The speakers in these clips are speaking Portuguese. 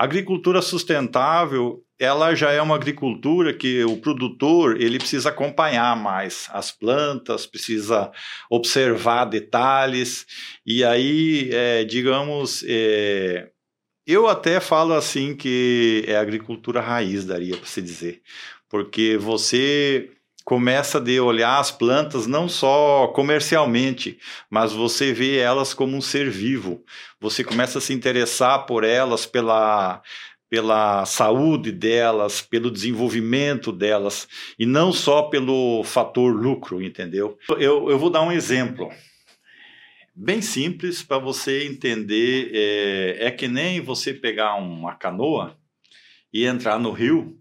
A agricultura sustentável, ela já é uma agricultura que o produtor ele precisa acompanhar mais as plantas, precisa observar detalhes. E aí, é, digamos, é, eu até falo assim que é agricultura raiz, daria para se dizer, porque você começa a olhar as plantas não só comercialmente, mas você vê elas como um ser vivo. Você começa a se interessar por elas pela pela saúde delas, pelo desenvolvimento delas, e não só pelo fator lucro, entendeu? Eu, eu vou dar um exemplo bem simples para você entender. É, é que nem você pegar uma canoa e entrar no rio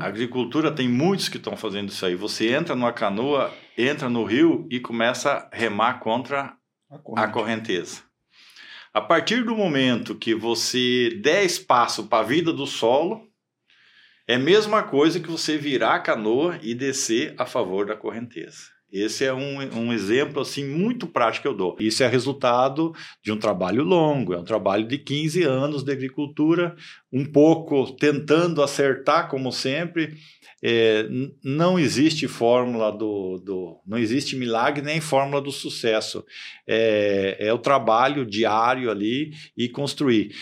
a agricultura tem muitos que estão fazendo isso aí. Você entra numa canoa, entra no rio e começa a remar contra a, a correnteza. A partir do momento que você der espaço para a vida do solo, é a mesma coisa que você virar a canoa e descer a favor da correnteza. Esse é um, um exemplo assim muito prático que eu dou. Isso é resultado de um trabalho longo, é um trabalho de 15 anos de agricultura, um pouco tentando acertar, como sempre. É, não existe fórmula do, do, não existe milagre nem fórmula do sucesso. É, é o trabalho diário ali e construir.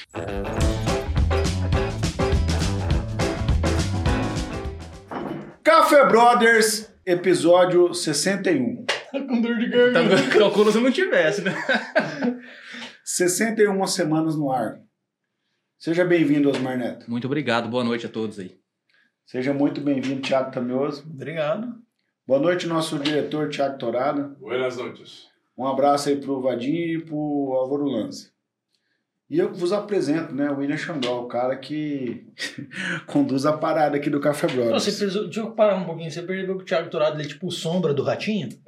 Café Brothers episódio 61. Tá com dor de garganta. Tá, calcula se não tivesse, né? 61 semanas no ar. Seja bem-vindo, Osmar Neto. Muito obrigado, boa noite a todos aí. Seja muito bem-vindo, Tiago Tamioso. Obrigado. Boa noite, nosso diretor, Tiago Torado. Boas noites. Um abraço aí pro Vadinho e pro Álvaro Lanza. E eu vos apresento, né, o William Xandó, o cara que conduz a parada aqui do Café Brothers. Você percebeu, deixa eu parar um pouquinho, você percebeu que o Thiago Torado ele é tipo sombra do ratinho?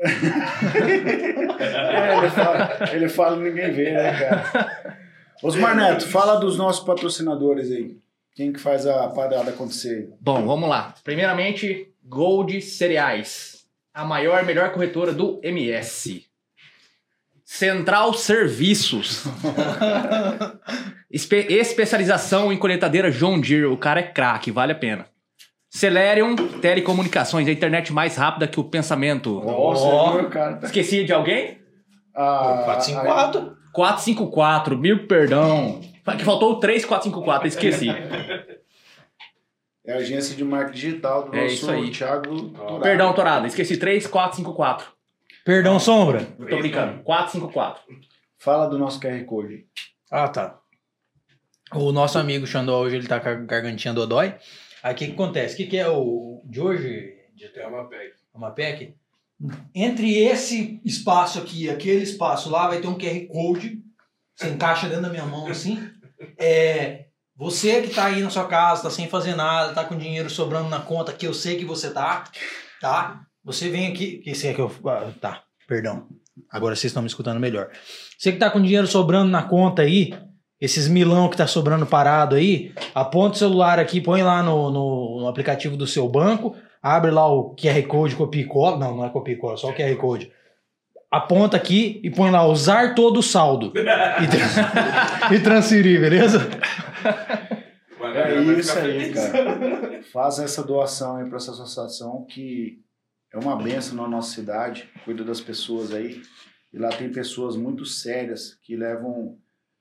é, ele fala, ele fala ninguém vê, né, cara? Osmar Neto, fala dos nossos patrocinadores aí. Quem que faz a parada acontecer? Bom, vamos lá. Primeiramente, Gold Cereais, a maior melhor corretora do MS. Central Serviços. Espe especialização em coletadeira John Deere. O cara é craque, vale a pena. Celerium Telecomunicações, a internet mais rápida que o pensamento. Nossa, oh. cara. Esqueci de alguém? Ah, 454. 454, mil perdão. Que faltou o 3454, esqueci. É a agência de marketing digital do é nosso isso aí. Thiago Torado. Perdão, Torado, esqueci 3454. Perdão, Sombra. tô brincando. 454. Fala do nosso QR Code. Ah, tá. O nosso amigo Xandó hoje ele tá com a gargantinha do Odói. Aí o que, que acontece? O que, que é o de hoje? É uma PEC. Uma PEC? Entre esse espaço aqui e aquele espaço lá vai ter um QR Code. Você encaixa dentro da minha mão assim. É, você que tá aí na sua casa, tá sem fazer nada, tá com dinheiro sobrando na conta, que eu sei que você tá, tá? Você vem aqui. Que esse é que eu. Ah, tá, perdão. Agora vocês estão me escutando melhor. Você que tá com dinheiro sobrando na conta aí, esses milão que tá sobrando parado aí, aponta o celular aqui, põe lá no, no, no aplicativo do seu banco, abre lá o QR Code, copia e cola. Não, não é copia e cola, só o QR Code. Aponta aqui e põe lá, usar todo o saldo. e, tra e transferir, beleza? É isso aí, cara. Faz essa doação aí para essa associação que é uma benção na nossa cidade, cuida das pessoas aí. E lá tem pessoas muito sérias que levam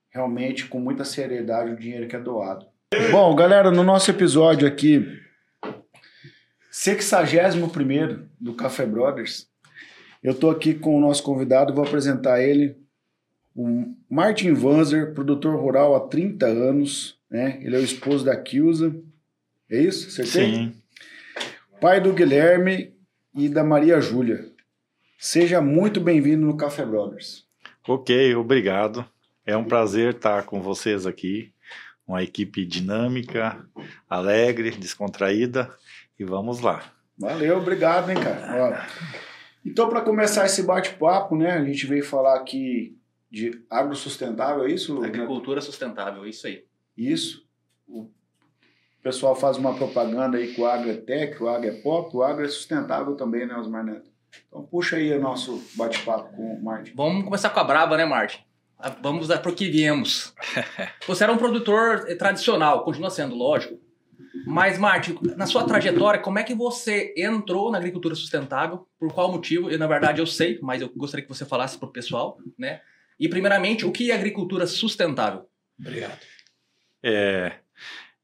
realmente com muita seriedade o dinheiro que é doado. Bom, galera, no nosso episódio aqui, 61 do Café Brothers, eu tô aqui com o nosso convidado, vou apresentar ele, o Martin Vanzer, produtor rural há 30 anos, né? Ele é o esposo da Kilza. É isso? Acertei? Sim. Pai do Guilherme e da Maria Júlia. Seja muito bem-vindo no Café Brothers. Ok, obrigado. É um prazer estar com vocês aqui. Uma equipe dinâmica, alegre, descontraída. E vamos lá. Valeu, obrigado, hein, cara. Então, para começar esse bate-papo, né, a gente veio falar aqui de agrosustentável, é isso? Agricultura sustentável, isso aí. Isso. O o pessoal faz uma propaganda aí que o agro é tech, o agro é pop, o agro é sustentável também, né, Osmar Neto? Então puxa aí o nosso bate-papo com o Martin. Vamos começar com a braba, né, Martin? Ah, vamos para o que viemos. Você era um produtor eh, tradicional, continua sendo, lógico. Mas, Marte, na sua trajetória, como é que você entrou na agricultura sustentável? Por qual motivo? Eu, na verdade, eu sei, mas eu gostaria que você falasse para o pessoal, né? E, primeiramente, o que é agricultura sustentável? Obrigado. É,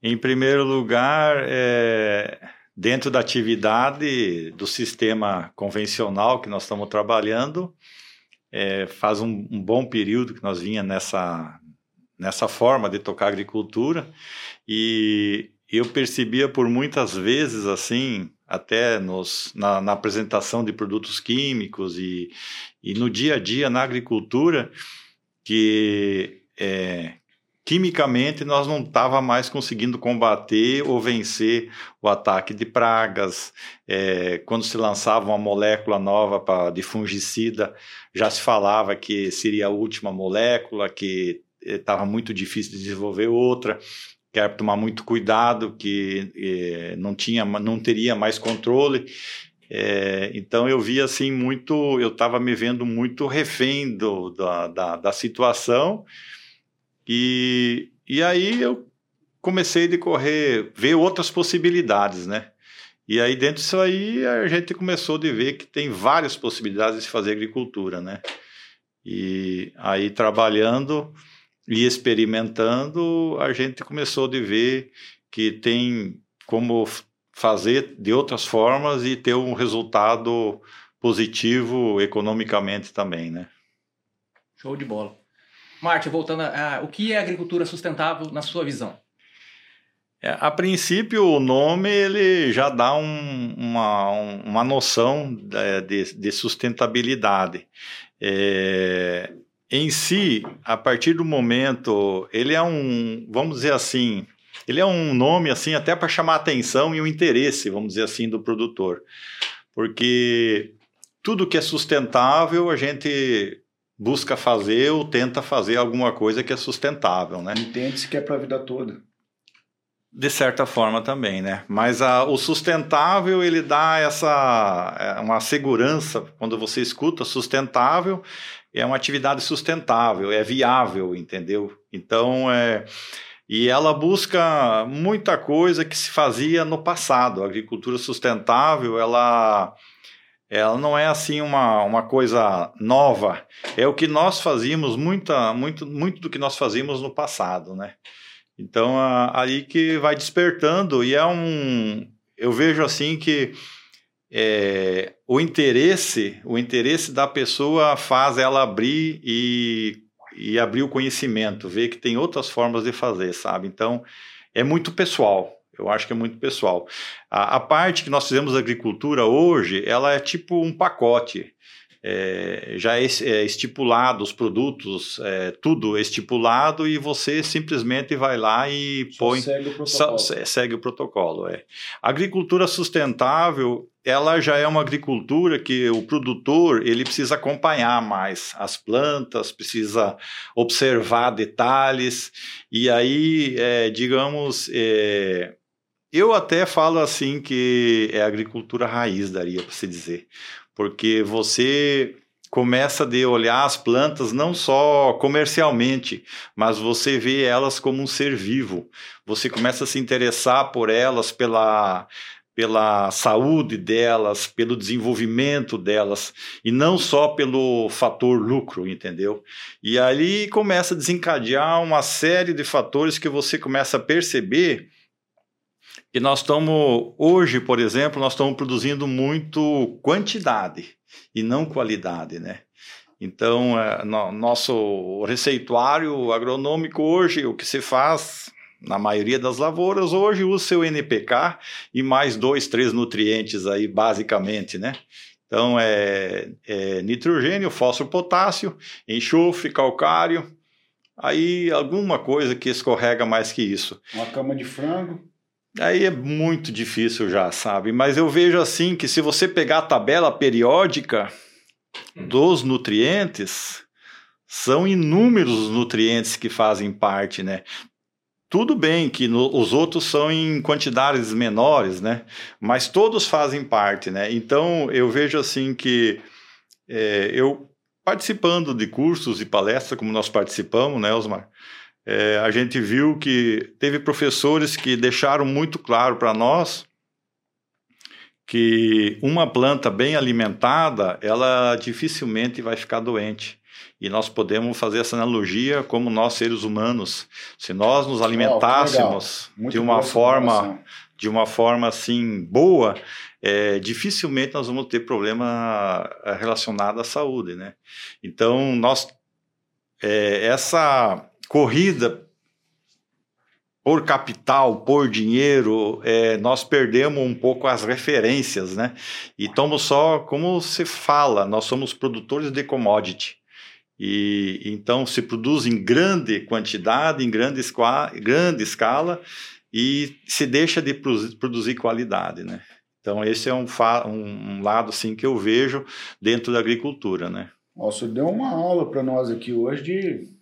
em primeiro lugar, é, dentro da atividade do sistema convencional que nós estamos trabalhando, é, faz um, um, bom período que nós vinha nessa, nessa forma de tocar agricultura. E eu percebia por muitas vezes assim, até nos, na, na apresentação de produtos químicos e, e no dia a dia na agricultura, que é, quimicamente nós não estava mais conseguindo combater ou vencer o ataque de pragas. É, quando se lançava uma molécula nova pra, de fungicida, já se falava que seria a última molécula, que estava muito difícil de desenvolver outra que era tomar muito cuidado, que eh, não tinha, não teria mais controle. É, então eu vi assim muito, eu estava me vendo muito refém do, da, da, da, situação e, e aí eu comecei a decorrer, ver outras possibilidades, né? E aí dentro disso aí a gente começou a ver que tem várias possibilidades de fazer agricultura, né? E aí trabalhando e experimentando, a gente começou a ver que tem como fazer de outras formas e ter um resultado positivo economicamente também, né? Show de bola. Marte, voltando a, a, o que é agricultura sustentável na sua visão? É, a princípio, o nome ele já dá um, uma, uma noção de, de sustentabilidade. É, em si, a partir do momento, ele é um, vamos dizer assim, ele é um nome assim até para chamar a atenção e o interesse, vamos dizer assim, do produtor. Porque tudo que é sustentável, a gente busca fazer ou tenta fazer alguma coisa que é sustentável, né? Entende-se que é para a vida toda. De certa forma também, né? Mas a, o sustentável ele dá essa é, uma segurança quando você escuta sustentável é uma atividade sustentável, é viável, entendeu? Então, é, e ela busca muita coisa que se fazia no passado. A agricultura sustentável, ela, ela não é assim uma, uma coisa nova. É o que nós fazíamos, muita, muito, muito do que nós fazíamos no passado, né? Então, aí que vai despertando e é um... Eu vejo assim que é, o interesse, o interesse da pessoa faz ela abrir e, e abrir o conhecimento, ver que tem outras formas de fazer, sabe? Então, é muito pessoal. Eu acho que é muito pessoal. A, a parte que nós fizemos agricultura hoje, ela é tipo um pacote é, já é, é, estipulado os produtos, é, tudo é estipulado e você simplesmente vai lá e Só põe. Segue o protocolo. segue o protocolo é. A agricultura sustentável, ela já é uma agricultura que o produtor ele precisa acompanhar mais as plantas, precisa observar detalhes e aí, é, digamos, é, eu até falo assim que é agricultura raiz, daria para se dizer, porque você começa a olhar as plantas não só comercialmente, mas você vê elas como um ser vivo. Você começa a se interessar por elas pela pela saúde delas, pelo desenvolvimento delas, e não só pelo fator lucro, entendeu? E ali começa a desencadear uma série de fatores que você começa a perceber que nós estamos, hoje, por exemplo, nós estamos produzindo muito quantidade e não qualidade, né? Então, é, no, nosso receituário agronômico hoje, o que se faz na maioria das lavouras, hoje usa seu NPK e mais dois, três nutrientes aí, basicamente, né? Então, é, é nitrogênio, fósforo, potássio, enxofre, calcário, aí alguma coisa que escorrega mais que isso. Uma cama de frango. Aí é muito difícil já, sabe? Mas eu vejo assim que se você pegar a tabela periódica dos nutrientes, são inúmeros os nutrientes que fazem parte, né? Tudo bem que no, os outros são em quantidades menores, né? Mas todos fazem parte, né? Então eu vejo assim que é, eu participando de cursos e palestras, como nós participamos, né, Osmar? É, a gente viu que teve professores que deixaram muito claro para nós que uma planta bem alimentada, ela dificilmente vai ficar doente. E nós podemos fazer essa analogia como nós seres humanos, se nós nos alimentássemos oh, de uma forma de uma forma assim boa, é, dificilmente nós vamos ter problema é, relacionado à saúde, né? Então nós é, essa corrida por capital, por dinheiro, é, nós perdemos um pouco as referências, né? E estamos só, como se fala, nós somos produtores de commodity. E então se produz em grande quantidade, em grande, grande escala, e se deixa de produzir qualidade, né? Então esse é um, um, lado assim que eu vejo dentro da agricultura, né? Nossa, deu uma aula para nós aqui hoje de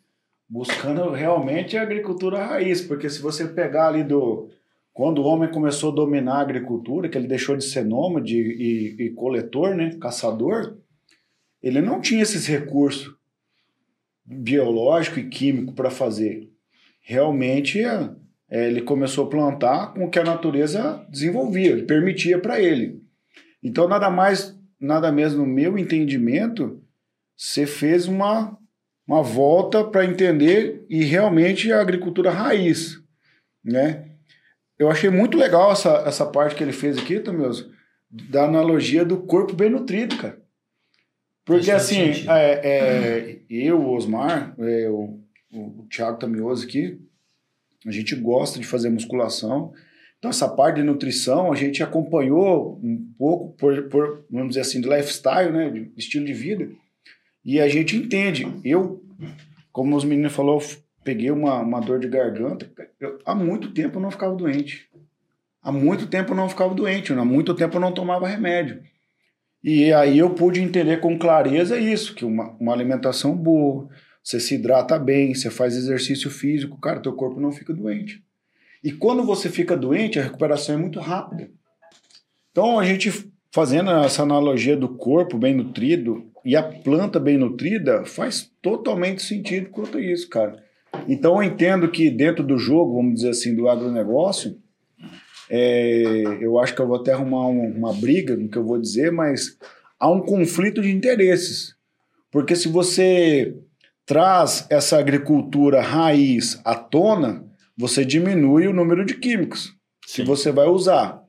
buscando realmente a agricultura raiz, porque se você pegar ali do quando o homem começou a dominar a agricultura, que ele deixou de ser nômade e, e coletor, né, caçador, ele não tinha esses recursos biológico e químico para fazer. Realmente, é, é, ele começou a plantar com o que a natureza desenvolvia, permitia para ele. Então, nada mais, nada menos no meu entendimento, você fez uma uma volta para entender e realmente a agricultura raiz, né? Eu achei muito legal essa, essa parte que ele fez aqui, Tomeus, da analogia do corpo bem nutrido, cara. Porque assim, é, é, eu, o Osmar, é, o, o Thiago Tamioso aqui, a gente gosta de fazer musculação. Então, essa parte de nutrição a gente acompanhou um pouco por, por vamos dizer assim, de lifestyle, né, de estilo de vida. E a gente entende. Eu, como os meninos falou, peguei uma, uma dor de garganta. Eu, há muito tempo eu não ficava doente. Há muito tempo eu não ficava doente. Há muito tempo eu não tomava remédio. E aí eu pude entender com clareza isso, que uma, uma alimentação boa, você se hidrata bem, você faz exercício físico, cara, teu corpo não fica doente. E quando você fica doente, a recuperação é muito rápida. Então a gente fazendo essa analogia do corpo bem nutrido e a planta bem nutrida, faz totalmente sentido quanto a isso, cara. Então eu entendo que dentro do jogo, vamos dizer assim, do agronegócio, é, eu acho que eu vou até arrumar um, uma briga no que eu vou dizer, mas há um conflito de interesses. Porque se você traz essa agricultura raiz à tona, você diminui o número de químicos Sim. que você vai usar.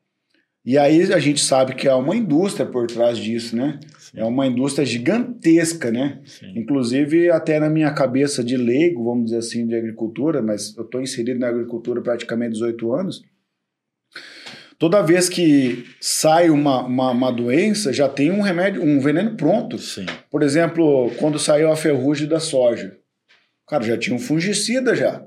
E aí a gente sabe que há uma indústria por trás disso, né? É uma indústria gigantesca, né? Sim. Inclusive, até na minha cabeça de leigo, vamos dizer assim, de agricultura, mas eu estou inserido na agricultura praticamente 18 anos. Toda vez que sai uma, uma, uma, doença, já tem um remédio, um veneno pronto. Sim. Por exemplo, quando saiu a ferrugem da soja. Cara, já tinha um fungicida já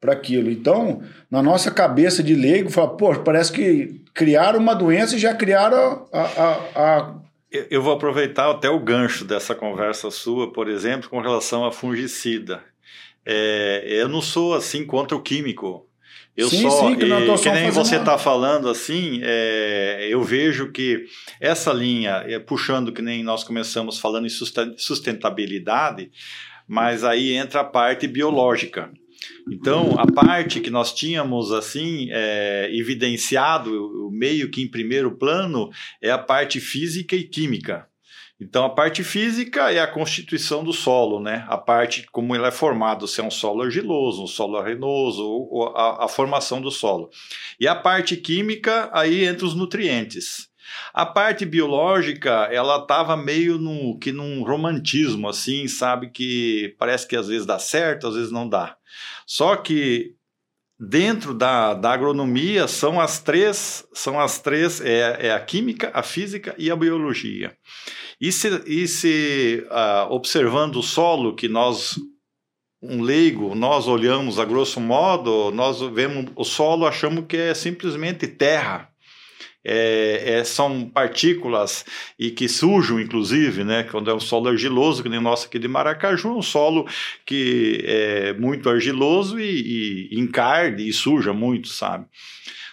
para aquilo. Então, na nossa cabeça de leigo, fala, pô, parece que criaram uma doença e já criaram a, a, a... Eu vou aproveitar até o gancho dessa conversa sua, por exemplo, com relação a fungicida. É, eu não sou assim contra o químico. Eu sim, só, sim, que, e, que nem você está falando assim, é, eu vejo que essa linha, é, puxando que nem nós começamos falando em sustentabilidade, mas aí entra a parte biológica. Então, a parte que nós tínhamos assim é, evidenciado, o meio que em primeiro plano, é a parte física e química. Então, a parte física é a constituição do solo, né? A parte como ele é formado, se é um solo argiloso, um solo arenoso, ou a, a formação do solo. E a parte química, aí entra os nutrientes. A parte biológica, ela estava meio no, que num romantismo, assim, sabe? Que parece que às vezes dá certo, às vezes não dá. Só que dentro da, da agronomia são as três, são as três é, é a química, a física e a biologia. E se, e se uh, observando o solo que nós um leigo, nós olhamos a grosso modo, nós vemos o solo, achamos que é simplesmente terra é, é, são partículas e que sujam, inclusive, né? Quando é um solo argiloso, que nem o nosso aqui de Maracaju, um solo que é muito argiloso e, e encarde e suja muito, sabe?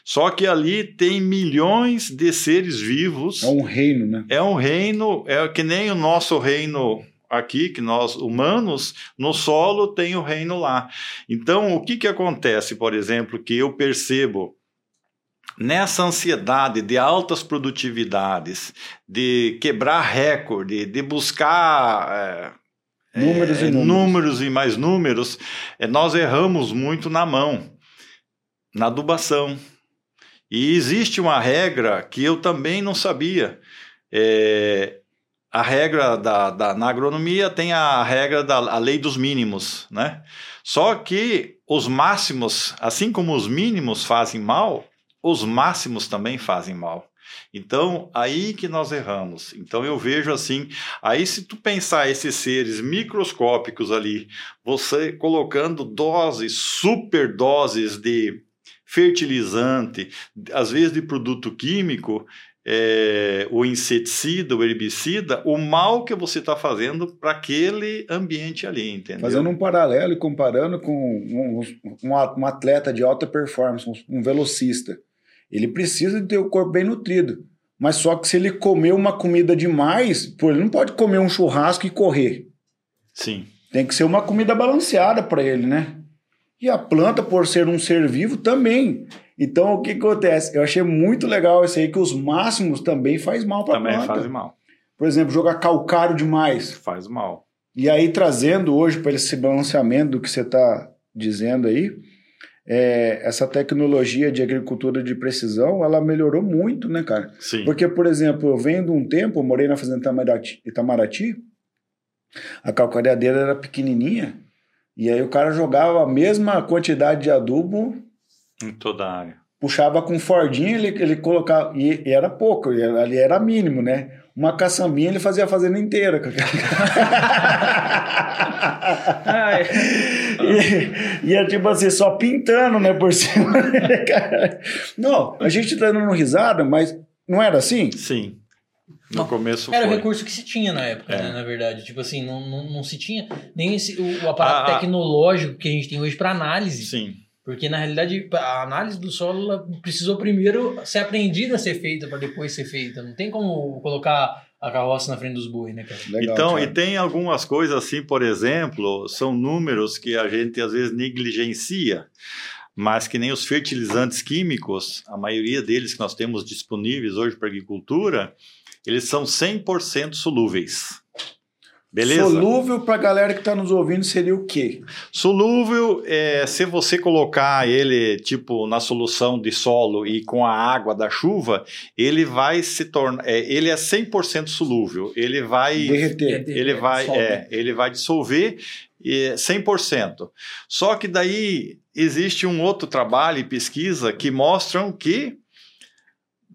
Só que ali tem milhões de seres vivos. É um reino, né? É um reino, é que nem o nosso reino aqui, que nós humanos, no solo tem o reino lá. Então, o que, que acontece, por exemplo, que eu percebo nessa ansiedade de altas produtividades, de quebrar recorde, de buscar. É, números, é, e números. números e mais números, é, nós erramos muito na mão, na adubação. E existe uma regra que eu também não sabia. É, a regra da, da, na agronomia tem a regra da a lei dos mínimos, né? Só que os máximos, assim como os mínimos fazem mal, os máximos também fazem mal. Então, aí que nós erramos. Então, eu vejo assim, aí se tu pensar esses seres microscópicos ali, você colocando doses, super doses de fertilizante, às vezes de produto químico, é, o inseticida, o herbicida, o mal que você está fazendo para aquele ambiente ali, entendeu? Fazendo um paralelo e comparando com um, um, um atleta de alta performance, um velocista. Ele precisa de ter o corpo bem nutrido. Mas só que se ele comer uma comida demais, pô, ele não pode comer um churrasco e correr. Sim. Tem que ser uma comida balanceada para ele, né? E a planta, por ser um ser vivo, também. Então, o que acontece? Eu achei muito legal isso aí, que os máximos também faz mal para a planta. Também faz mal. Por exemplo, jogar calcário demais. Faz mal. E aí, trazendo hoje para esse balanceamento do que você está dizendo aí, é, essa tecnologia de agricultura de precisão, ela melhorou muito, né, cara? Sim. Porque, por exemplo, eu venho de um tempo, eu morei na fazenda Itamaraty, Itamaraty a calcareadeira era pequenininha, e aí o cara jogava a mesma quantidade de adubo em toda a área. Puxava com fordinho, ele, ele colocava. E, e era pouco, ali era mínimo, né? Uma caçambinha ele fazia a fazenda inteira. e, e é tipo assim, só pintando, né, por cima. não, a gente tá dando risada, mas não era assim? Sim. No não, começo Era foi. o recurso que se tinha na época, é. né, na verdade. Tipo assim, não, não, não se tinha nem esse, o, o aparato ah, tecnológico que a gente tem hoje para análise. Sim. Porque, na realidade, a análise do solo precisou primeiro ser aprendida a ser feita para depois ser feita. Não tem como colocar a carroça na frente dos bois, né, cara? Legal, então, cara. e tem algumas coisas assim, por exemplo, são números que a gente às vezes negligencia, mas que nem os fertilizantes químicos, a maioria deles que nós temos disponíveis hoje para agricultura, eles são 100% solúveis. Beleza? Solúvel para a galera que está nos ouvindo seria o quê? Solúvel é se você colocar ele tipo na solução de solo e com a água da chuva, ele vai se tornar, é, ele é 100% solúvel, ele vai derreter, ele vai, é, ele vai dissolver 100%. Só que daí existe um outro trabalho e pesquisa que mostram que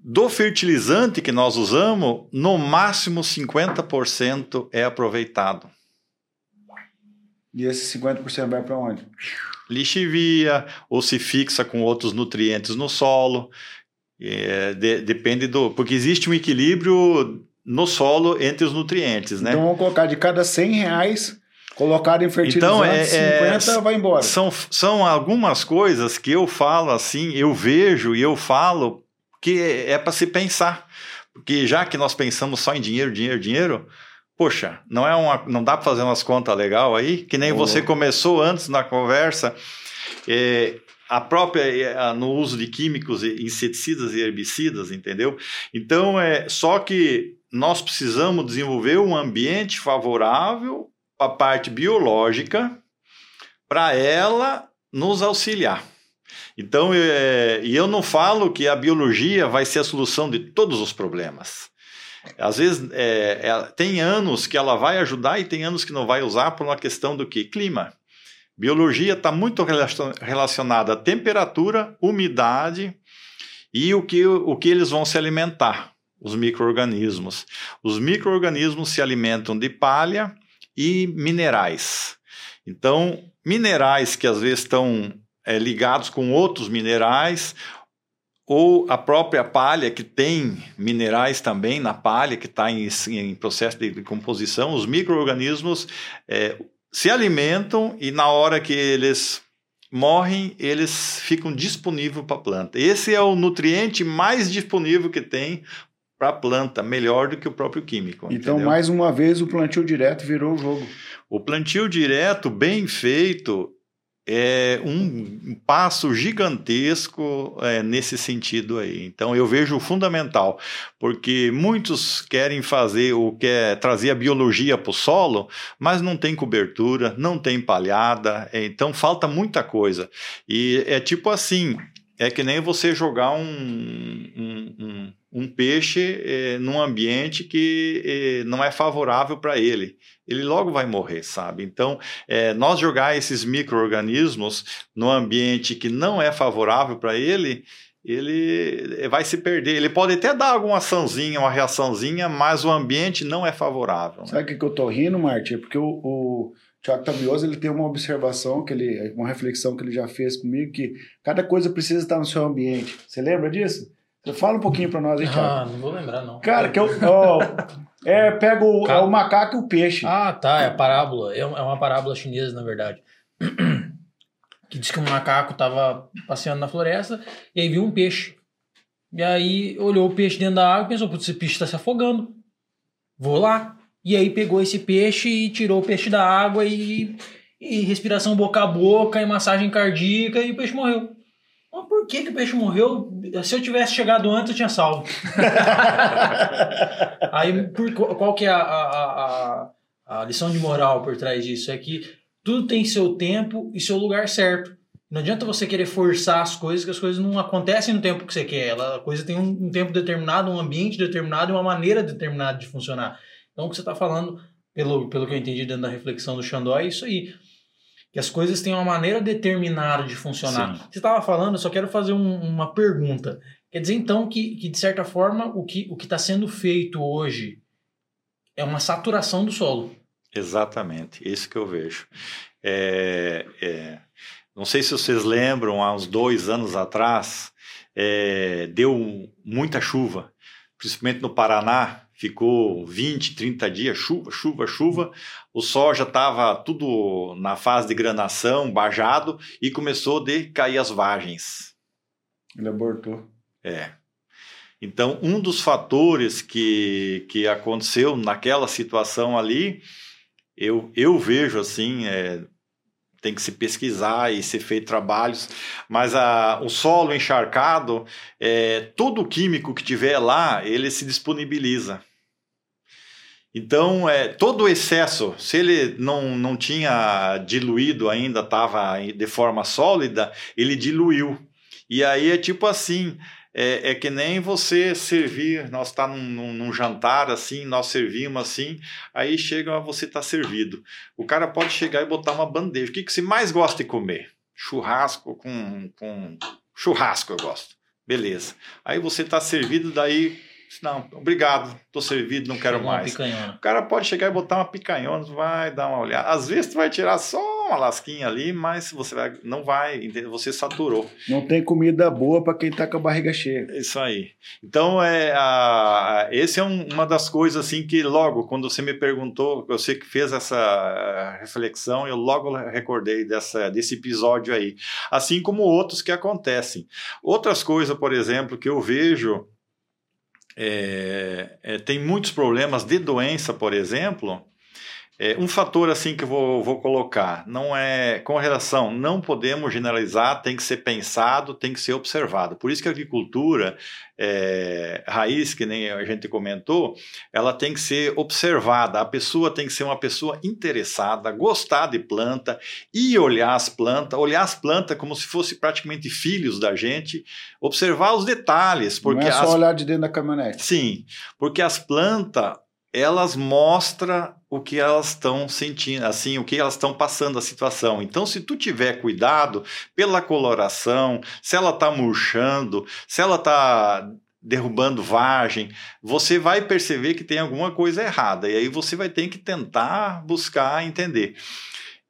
do fertilizante que nós usamos, no máximo 50% é aproveitado. E esse 50% vai para onde? Lixivia, ou se fixa com outros nutrientes no solo. É, de, depende do. Porque existe um equilíbrio no solo entre os nutrientes, né? Então vamos colocar de cada 100 reais colocado em fertilizante, então, é, 50 é, vai embora. São, são algumas coisas que eu falo assim, eu vejo e eu falo que é para se pensar. Porque já que nós pensamos só em dinheiro, dinheiro, dinheiro, poxa, não é uma, não dá para fazer umas contas legal aí, que nem oh. você começou antes na conversa, é, a própria é, no uso de químicos, inseticidas e herbicidas, entendeu? Então é só que nós precisamos desenvolver um ambiente favorável para a parte biológica para ela nos auxiliar. Então, é, e eu não falo que a biologia vai ser a solução de todos os problemas. Às vezes, é, é, tem anos que ela vai ajudar e tem anos que não vai usar por uma questão do que? Clima. Biologia está muito relacionada à temperatura, umidade e o que, o que eles vão se alimentar, os micro-organismos. Os micro-organismos se alimentam de palha e minerais. Então, minerais que às vezes estão é, ligados com outros minerais, ou a própria palha, que tem minerais também na palha, que está em, em, processo de decomposição, os micro-organismos é, se alimentam e na hora que eles morrem, eles ficam disponíveis para a planta. Esse é o nutriente mais disponível que tem para a planta melhor do que o próprio químico. Então, entendeu? mais uma vez, o plantio direto virou o jogo. O plantio direto, bem feito, é um passo gigantesco é, nesse sentido aí. Então eu vejo fundamental, porque muitos querem fazer ou quer trazer a biologia para o solo, mas não tem cobertura, não tem palhada, é, então falta muita coisa. E é tipo assim, é que nem você jogar um, um, um, um peixe é, num ambiente que é, não é favorável para ele. Ele logo vai morrer, sabe? Então, é, nós jogar esses micro-organismos num ambiente que não é favorável para ele, ele vai se perder. Ele pode até dar alguma açãozinha, uma reaçãozinha, mas o ambiente não é favorável. Né? Sabe o que, eu tô rindo, Martim? Porque o, o Tiago Tabioso ele tem uma observação, que ele, uma reflexão que ele já fez comigo, que cada coisa precisa estar no seu ambiente. Você lembra disso? Você fala um pouquinho para nós aí, Thiago. Ah, não vou lembrar, não. Cara, que eu. ó, é, pega o, é o macaco e o peixe. Ah, tá, é a parábola. É é uma parábola chinesa, na verdade. Que diz que um macaco tava passeando na floresta e aí viu um peixe. E aí olhou o peixe dentro da água e pensou, putz, esse peixe tá se afogando. Vou lá. E aí pegou esse peixe e tirou o peixe da água e, e respiração boca a boca e massagem cardíaca e o peixe morreu. Mas por que, que o peixe morreu? Se eu tivesse chegado antes, eu tinha salvo. Aí, por, qual que é a, a, a, a lição de moral por trás disso? É que tudo tem seu tempo e seu lugar certo. Não adianta você querer forçar as coisas, que as coisas não acontecem no tempo que você quer. Ela, a coisa tem um, um tempo determinado, um ambiente determinado e uma maneira determinada de funcionar. Então, o que você está falando, pelo, pelo que eu entendi dentro da reflexão do Xandó, é isso aí. Que as coisas têm uma maneira determinada de funcionar. Sim. Você estava falando, eu só quero fazer um- uma pergunta. Quer dizer, então, que, que de certa forma, o que o está sendo feito hoje é uma saturação do solo. Exatamente, isso que eu vejo. É, é, não sei se vocês lembram, há uns dois anos atrás, é, deu muita chuva, principalmente no Paraná, ficou 20, 30 dias, chuva, chuva, chuva. O sol já estava tudo na fase de granação, bajado, e começou a cair as vagens. Ele abortou. É. Então, um dos fatores que, que aconteceu naquela situação ali, eu, eu vejo assim, é, tem que se pesquisar e ser feito trabalhos, mas a, o solo encharcado, é, todo o químico que tiver lá, ele se disponibiliza. Então, é, todo o excesso, se ele não, não tinha diluído ainda, estava de forma sólida, ele diluiu. E aí é tipo assim, é, é que nem você servir, nós está num, num, num jantar assim, nós servimos assim, aí chega, você está servido. O cara pode chegar e botar uma bandeja. O que, que você mais gosta de comer? Churrasco com, com churrasco eu gosto. Beleza. Aí você está servido, daí não, obrigado, estou servido, não quero mais. picanhona. O cara pode chegar e botar uma picanhona, vai dar uma olhada. Às vezes tu vai tirar só uma lasquinha ali, mas você vai, não vai? Você saturou. Não tem comida boa para quem tá com a barriga cheia. Isso aí. Então, é, a, esse é um- uma das coisas assim que logo, quando você me perguntou, eu sei que fez essa eh, reflexão, eu logo recordei dessa, desse episódio aí. Assim como outros que acontecem. Outras coisas, por exemplo, que eu vejo, é, é, tem muitos problemas de doença, por exemplo. É, um fator assim que eu vou, vou colocar, não é com relação, não podemos generalizar, tem que ser pensado, tem que ser observado. Por isso que a agricultura é, raiz, que nem a gente comentou, ela tem que ser observada. A pessoa tem que ser uma pessoa interessada, gostar de planta e olhar as plantas, olhar as plantas como se fossem praticamente filhos da gente, observar os detalhes, porque não é só as olhar de dentro da caminhonete. Sim, porque as plantas elas mostram o que elas estão sentindo, assim, o que elas estão passando a situação. Então, se tu tiver cuidado pela coloração, se ela está murchando, se ela está derrubando vagem, você vai perceber que tem alguma coisa errada e aí você vai ter que tentar buscar entender.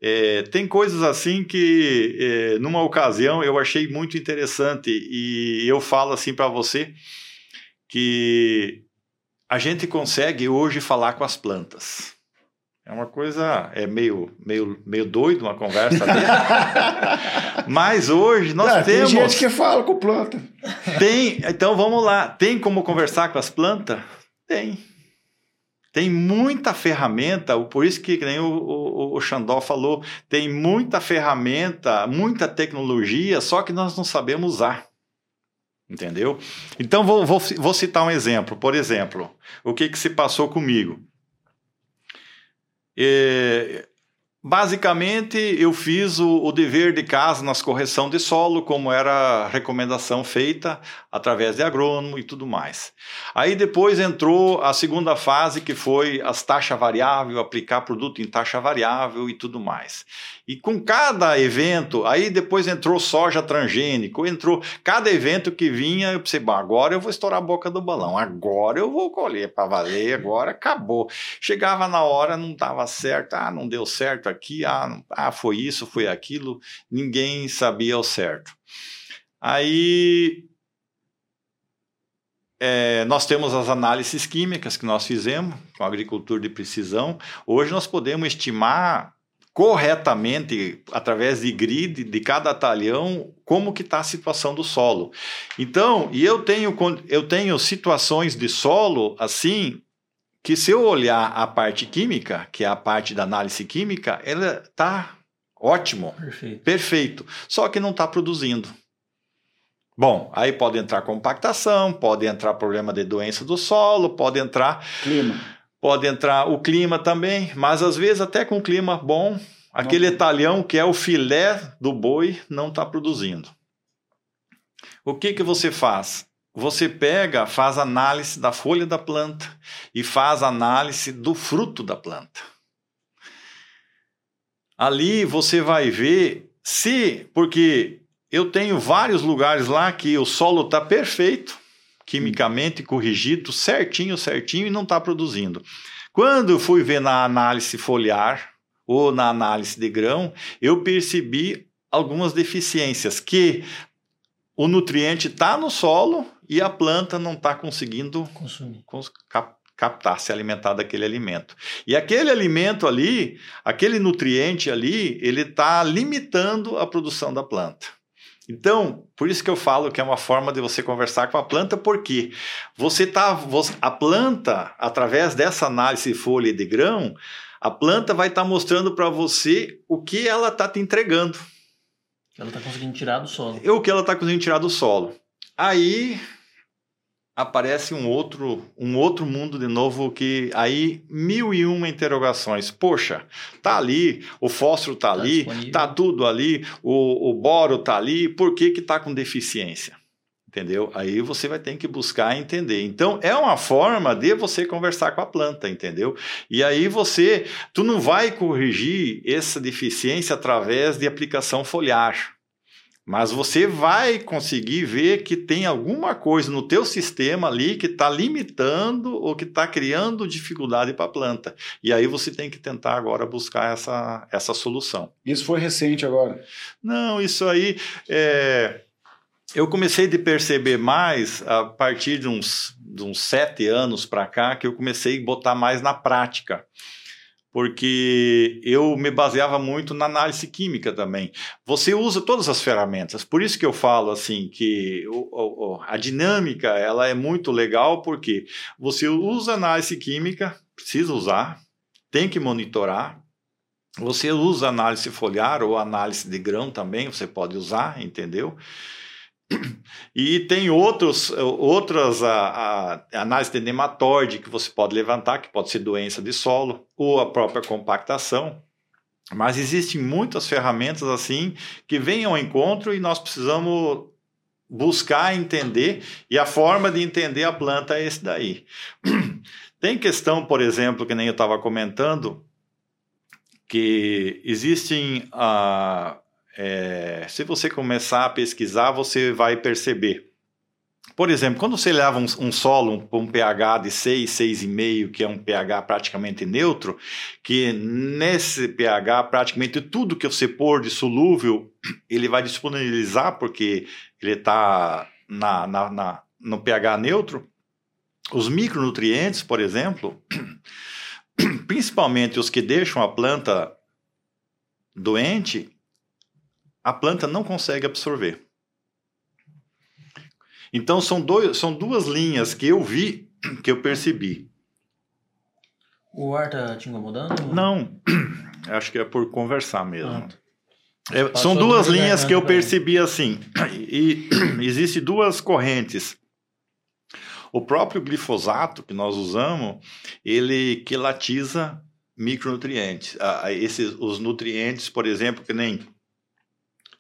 É, tem coisas assim que, é, numa ocasião, eu achei muito interessante e eu falo assim para você que a gente consegue hoje falar com as plantas. É uma coisa, é meio, meio, meio doido uma conversa dele. Mas hoje nós Ah, temos. Tem gente que fala com planta. Tem, então vamos lá. Tem como conversar com as plantas? Tem. Tem muita ferramenta, por isso que, que nem o, o, o Xandó falou, tem muita ferramenta, muita tecnologia, só que nós não sabemos usar. Entendeu? Então vou, vou, vou citar um exemplo. Por exemplo, o que, que se passou comigo? É, Basicamente, eu fiz o, o, dever de casa nas correção de solo, como era a recomendação feita através de agrônomo e tudo mais. Aí depois entrou a segunda fase, que foi as taxa variável, aplicar produto em taxa variável e tudo mais. E com cada evento, aí depois entrou soja transgênico, entrou cada evento que vinha, eu pensei, bom, agora eu vou estourar a boca do balão, agora eu vou colher para valer, agora acabou. Chegava na hora, não estava certo, ah, não deu certo aqui, ah, não, ah, foi isso, foi aquilo, ninguém sabia o certo. Aí é, nós temos as análises químicas que nós fizemos com agricultura de precisão. Hoje nós podemos estimar corretamente, através de grid de cada talhão, como que está a situação do solo. Então, e eu tenho, eu tenho situações de solo assim que se eu olhar a parte química, que é a parte da análise química, ela está ótimo, Perfeito. perfeito, só que não está produzindo. Bom, aí pode entrar compactação, pode entrar problema de doença do solo, pode entrar Clima. Pode entrar o clima também, mas às vezes até com clima bom, aquele Não. talhão que é o filé do boi não está produzindo. O que que você faz? Você pega, faz análise da folha da planta e faz análise do fruto da planta. Ali você vai ver se, porque eu tenho vários lugares lá que o solo está perfeito, quimicamente corrigido, certinho, certinho, e não está produzindo. Quando eu fui ver na análise foliar ou na análise de grão, eu percebi algumas deficiências, que o nutriente está no solo e a planta não está conseguindo Consumir. cons- cap- captar, se alimentar daquele alimento. E aquele alimento ali, aquele nutriente ali, ele está limitando a produção da planta. Então, por isso que eu falo que é uma forma de você conversar com a planta, porque você tá, a planta, através dessa análise de folha e de grão, a planta vai estar mostrando para você o que ela está te entregando, Ela tá conseguindo tirar do solo. o que ela está conseguindo tirar do solo. Aí aparece um outro, um outro mundo de novo que aí mil e uma interrogações. Poxa, tá ali, o fósforo tá, Tá ali, disponível. tá tudo ali, o, o boro tá ali, por que que tá com deficiência? Entendeu? Aí você vai ter que buscar entender. Então, é uma forma de você conversar com a planta, entendeu? E aí você, tu não vai corrigir essa deficiência através de aplicação foliar. Mas você vai conseguir ver que tem alguma coisa no teu sistema ali que está limitando ou que está criando dificuldade para a planta. E aí você tem que tentar agora buscar essa, essa solução. Isso foi recente agora. Não, isso aí é, eu comecei a perceber mais a partir de uns, de uns sete anos para cá que eu comecei a botar mais na prática. Porque eu me baseava muito na análise química também. Você usa todas as ferramentas, por isso que eu falo assim que o, o, a dinâmica ela é muito legal porque você usa análise química, precisa usar, tem que monitorar, você usa análise foliar ou análise de grão também, você pode usar, entendeu? E tem outros, outras a, a, de nematóide que você pode levantar, que pode ser doença de solo, ou a própria compactação. Mas existem muitas ferramentas assim que vêm ao encontro e nós precisamos buscar entender, e a forma de entender a planta é esse daí. Tem questão, por exemplo, que nem eu estava comentando, que existem. Uh, é, se você começar a pesquisar, você vai perceber. Por exemplo, quando você leva um, um solo para um, um pH de 6, 6,5, que é um pH praticamente neutro, que nesse pH praticamente tudo que você pôr de solúvel, ele vai disponibilizar, porque ele está na, na, na, no pH neutro. Os micronutrientes, por exemplo, principalmente os que deixam a planta doente, a planta não consegue absorver. Então são, dois, são duas linhas que eu vi, que eu percebi. O ar tá te incomodando? Não, acho que é por conversar mesmo. Ah. É, são duas linhas que eu percebi assim. E, e existem duas correntes. O próprio glifosato que nós usamos, ele quelatiza micronutrientes. Ah, esses, os nutrientes, por exemplo, que nem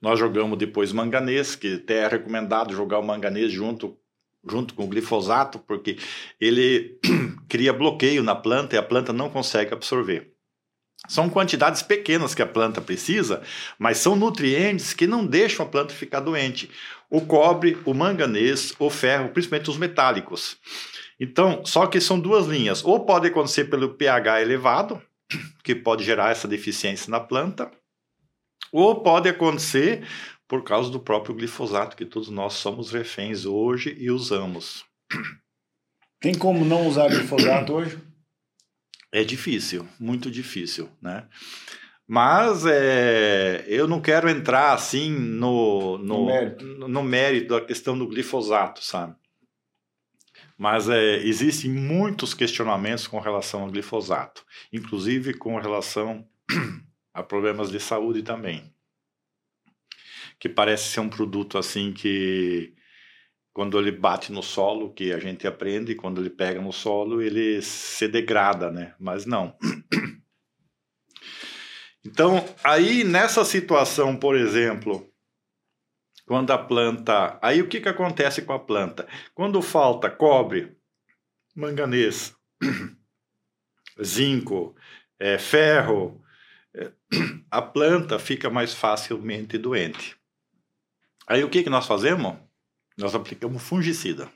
nós jogamos depois manganês, que até é recomendado jogar o manganês junto, junto com o glifosato, porque ele cria bloqueio na planta e a planta não consegue absorver. São quantidades pequenas que a planta precisa, mas são nutrientes que não deixam a planta ficar doente. O cobre, o manganês, o ferro, principalmente os metálicos. Então, só que são duas linhas. Ou pode acontecer pelo pH elevado, que pode gerar essa deficiência na planta, ou pode acontecer por causa do próprio glifosato, que todos nós somos reféns hoje e usamos. Tem como não usar glifosato hoje? É difícil, muito difícil, né? Mas é, eu não quero entrar assim no, no, no, mérito. no mérito da questão do glifosato, sabe? Mas é, existem muitos questionamentos com relação ao glifosato, inclusive com relação a problemas de saúde também. Que parece ser um produto assim que quando ele bate no solo, que a gente aprende, quando ele pega no solo, ele se degrada, né? Mas não. Então, aí nessa situação, por exemplo, quando a planta. Aí o que, que acontece com a planta? Quando falta cobre, manganês, zinco, é, ferro, a planta fica mais facilmente doente. Aí o que, que nós fazemos? Nós aplicamos fungicida.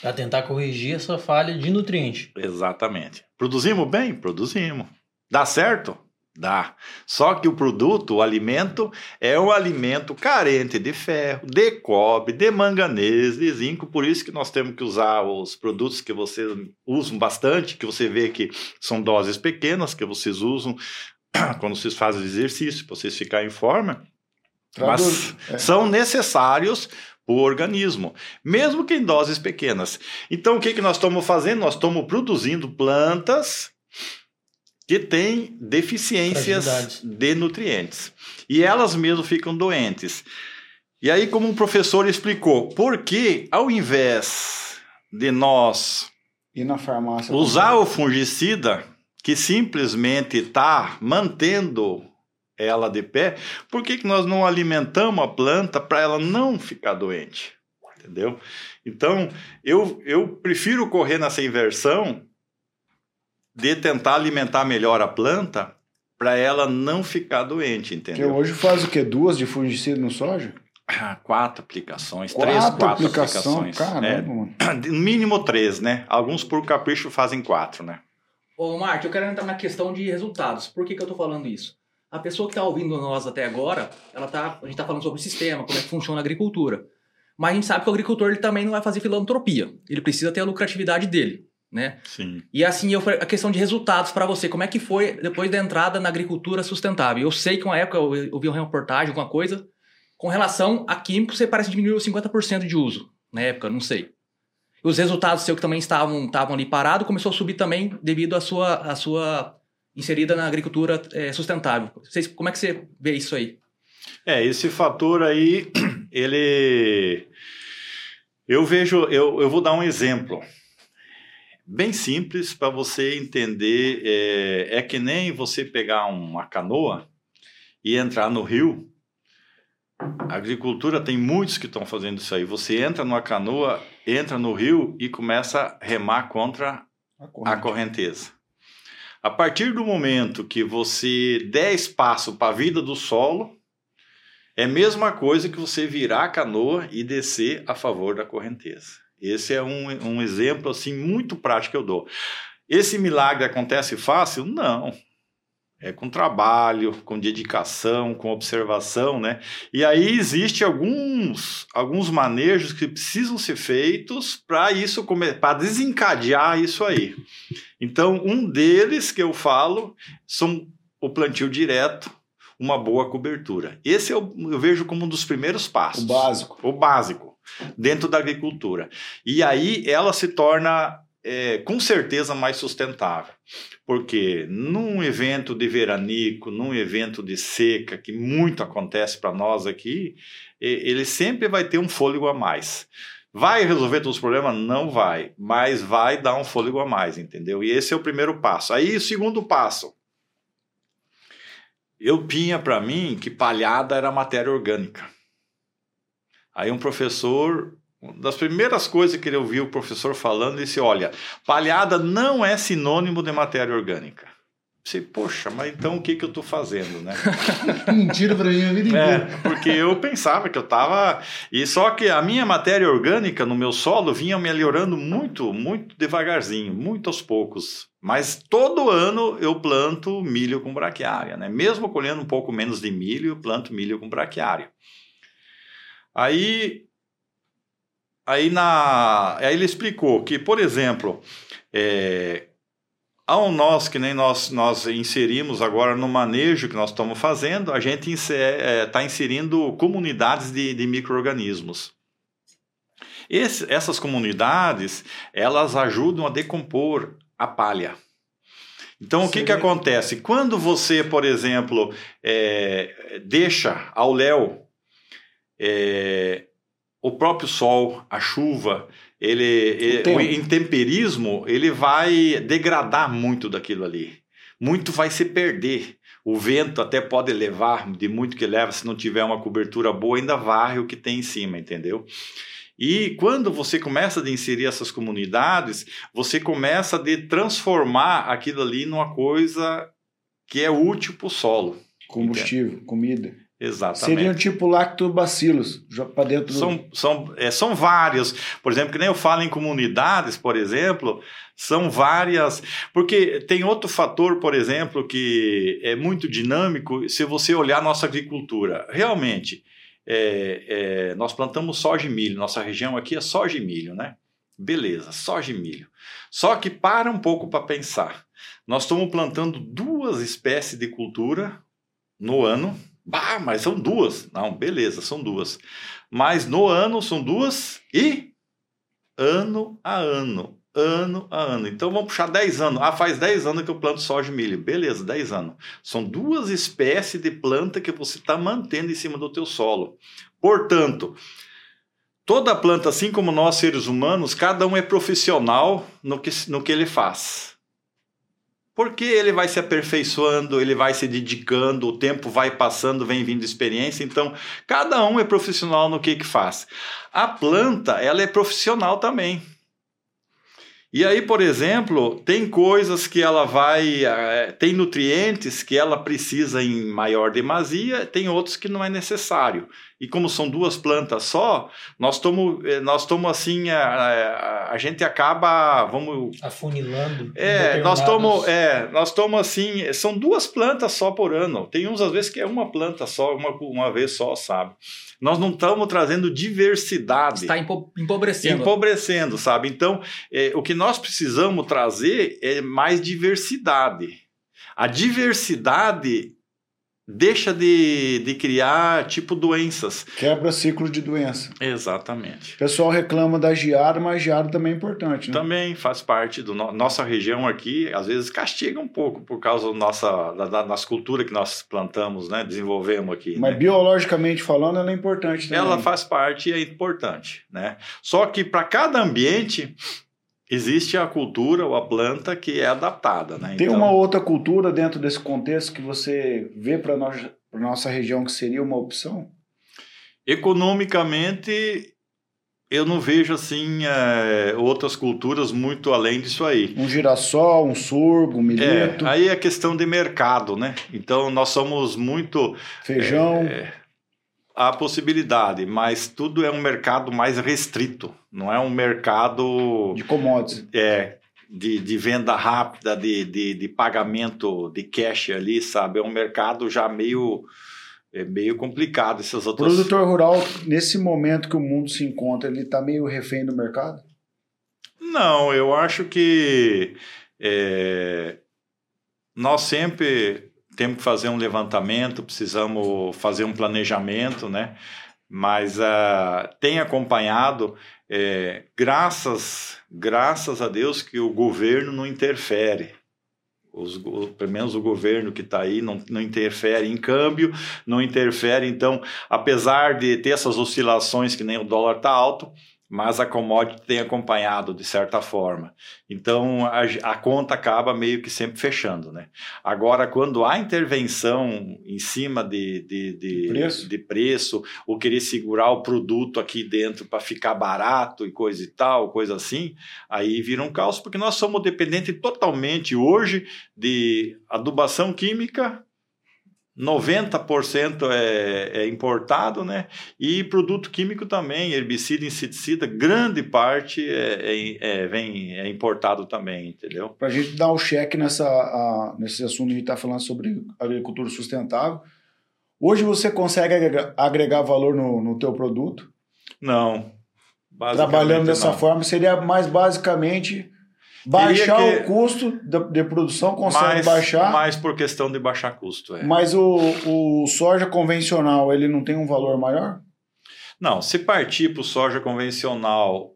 Para tentar corrigir essa falha de nutriente. Exatamente. Produzimos bem? Produzimos. Dá certo? Dá. Só que o produto, o alimento, é um alimento carente de ferro, de cobre, de manganês, de zinco. Por isso que nós temos que usar os produtos que vocês usam bastante, que você vê que são doses pequenas, que vocês usam quando vocês fazem exercício, para vocês ficarem em forma. Mas é. são necessários o organismo, mesmo que em doses pequenas. Então, o que, que nós estamos fazendo? Nós estamos produzindo plantas que têm deficiências de nutrientes. E elas mesmo ficam doentes. E aí, como o professor explicou, por que ao invés de nós farmácia usar o fungicida que simplesmente está mantendo ela de pé, por que, que nós não alimentamos a planta para ela não ficar doente? Entendeu? Então, eu, eu prefiro correr nessa inversão de tentar alimentar melhor a planta para ela não ficar doente, entendeu? Que hoje faz o que? Duas de fungicida no soja? Ah, quatro aplicações, quatro três, quatro aplicação, aplicações. Caramba, é, mano. No mínimo três, né? Alguns por capricho fazem quatro, né? Ô, Marte, eu quero entrar na questão de resultados. Por que, que eu tô falando isso? A pessoa que está ouvindo nós até agora, ela tá, a gente está falando sobre o sistema, como é que funciona a agricultura. Mas a gente sabe que o agricultor ele também não vai fazer filantropia. Ele precisa ter a lucratividade dele, né? Sim. E assim, eu, a questão de resultados para você, como é que foi depois da entrada na agricultura sustentável? Eu sei que uma época eu, eu vi uma reportagem, alguma coisa, com relação a químicos, você parece diminuiu 50% de uso. Na época, não sei. Os resultados seus que também estavam, estavam ali parados, começou a subir também devido à sua, à sua inserida na agricultura é, sustentável. Vocês, como é que você vê isso aí? É, esse fator aí, ele. Eu vejo, eu, eu vou dar um exemplo bem simples para você entender. É, é que nem você pegar uma canoa e entrar no rio. A agricultura tem muitos que estão fazendo isso aí. Você entra numa canoa, entra no rio e começa a remar contra a correnteza. A partir do momento que você der espaço para a vida do solo, é a mesma coisa que você virar a canoa e descer a favor da correnteza. Esse é um, um exemplo assim muito prático que eu dou. Esse milagre acontece fácil? Não. É com trabalho, com dedicação, com observação, né? E aí existe alguns alguns manejos que precisam ser feitos para isso para desencadear isso aí. Então, um deles que eu falo são o plantio direto, uma boa cobertura. Esse eu, eu vejo como um dos primeiros passos. O básico. O básico dentro da agricultura. E aí ela se torna é, com certeza mais sustentável. Porque num evento de veranico, num evento de seca, que muito acontece para nós aqui, ele sempre vai ter um fôlego a mais. Vai resolver todos os problemas? Não vai, mas vai dar um fôlego a mais, entendeu? E esse é o primeiro passo. Aí, o segundo passo, eu tinha para mim que palhada era matéria orgânica. Aí um professor, uma das primeiras coisas que ele ouviu o professor falando, disse: Olha, palhada não é sinônimo de matéria orgânica. Você, poxa, mas então o que, que eu estou fazendo, né? Mentira para mim a vida inteira. É, porque eu pensava que eu estava. E só que a minha matéria orgânica no meu solo vinha melhorando muito, muito devagarzinho, muito aos poucos. Mas todo ano eu planto milho com braquiária, né? Mesmo colhendo um pouco menos de milho, eu planto milho com braquiária. Aí, aí, na, aí ele explicou que, por exemplo, é, ao nós, que nem nós, nós inserimos agora no manejo que nós estamos fazendo, a gente está é, inserindo comunidades de, de micro-organismos. essas comunidades, elas ajudam a decompor a palha. Então, Sim. o que, que acontece? Quando você, por exemplo, é, deixa ao léu é, o próprio sol, a chuva, ele, o, o intemperismo, ele vai degradar muito daquilo ali. Muito vai se perder. O vento até pode levar, de muito que leva, se não tiver uma cobertura boa, ainda varre o que tem em cima, entendeu? E quando você começa a inserir essas comunidades, você começa a transformar aquilo ali numa coisa que é útil para o solo. Combustível, entende? comida. Exatamente. Seriam tipo lactobacilos para dentro são, do... São, é, são vários. Por exemplo, que nem eu falo em comunidades, por exemplo, são várias. Porque tem outro fator, por exemplo, que é muito dinâmico se você olhar a nossa agricultura. Realmente, é, é, nós plantamos soja e milho. Nossa região aqui é soja e milho, né? Beleza, soja e milho. Só que para um pouco para pensar. Nós estamos plantando duas espécies de cultura no ano Bah, mas são duas. Não, beleza, são duas. Mas no ano são duas e ano a ano. Ano a ano. Então vamos puxar 10 anos. Ah, faz 10 anos que eu planto soja e milho. Beleza, 10 anos. São duas espécies de planta que você está mantendo em cima do teu solo. Portanto, toda planta, assim como nós seres humanos, cada um é profissional no que, no que ele faz. Porque ele vai se aperfeiçoando, ele vai se dedicando, o tempo vai passando, vem vindo experiência, então cada um é profissional no que que faz. A planta, ela é profissional também. E aí, por exemplo, tem coisas que ela vai. É, tem nutrientes que ela precisa em maior demasia, tem outros que não é necessário. E como são duas plantas só, nós estamos eh, nós estamos assim, a, a, a, gente acaba, vamos afunilando. É, nós estamos é, nós estamos assim, são duas plantas só por ano. Tem uns às vezes que é uma planta só, uma, uma vez só, sabe? Nós não estamos trazendo diversidade. Está empobrecendo. Empobrecendo, sabe? Então, é, o que nós precisamos trazer é mais diversidade. A diversidade deixa de, de criar, tipo, doenças. Quebra ciclo de doença. Exatamente. O pessoal reclama da geada, mas geada também é importante, né? Também faz parte do no, nossa região aqui, às vezes castiga um pouco por causa da nossa, da, da nossa cultura que nós plantamos, né, desenvolvemos aqui. Mas né? biologicamente falando, ela é importante também. Ela faz parte e é importante, né? Só que para cada ambiente existe a cultura ou a planta que é adaptada. Né? Tem então... uma outra cultura dentro desse contexto que você vê para a nossa região que seria uma opção? Economicamente, eu não vejo assim é, outras culturas muito além disso aí. Um girassol, um sorgo, um milheto. É, aí é questão de mercado, né? Então nós somos muito. Feijão. É, a possibilidade, mas tudo é um mercado mais restrito, não é um mercado de commodities. É, de, de venda rápida, de, de, de, pagamento de cash ali, sabe? É um mercado já meio, é meio complicado. Essas outras... O produtor rural, nesse momento que o mundo se encontra, ele está meio refém do mercado? Não, eu acho que é, nós sempre temos que fazer um levantamento, precisamos fazer um planejamento, né? Mas uh, tem acompanhado é, graças, graças a Deus que o governo não interfere. Os, pelo menos o governo que está aí não, não interfere em câmbio, não interfere. Então, apesar de ter essas oscilações que nem o dólar está alto, mas a commodity tem acompanhado de certa forma. Então a, a, conta acaba meio que sempre fechando. Né? Agora, quando há intervenção em cima de, de, de, preço? de preço, ou querer segurar o produto aqui dentro para ficar barato e coisa e tal, coisa assim, aí vira um caos, porque nós somos dependentes totalmente hoje de adubação química 90% é, é importado, né? E produto químico também, herbicida, inseticida, grande parte é, é, é vem, é importado também, entendeu? Para a gente dar o um cheque nessa, a, nesse assunto a gente está falando sobre agricultura sustentável, hoje você consegue agregar, agregar valor no, no teu produto? Não. Trabalhando dessa não. forma, seria mais basicamente Baixar que... o custo de, de produção, consegue mais, baixar. Mais por questão de baixar custo. É. Mas o, o soja convencional, ele não tem um valor maior? Não, se partir para o soja convencional,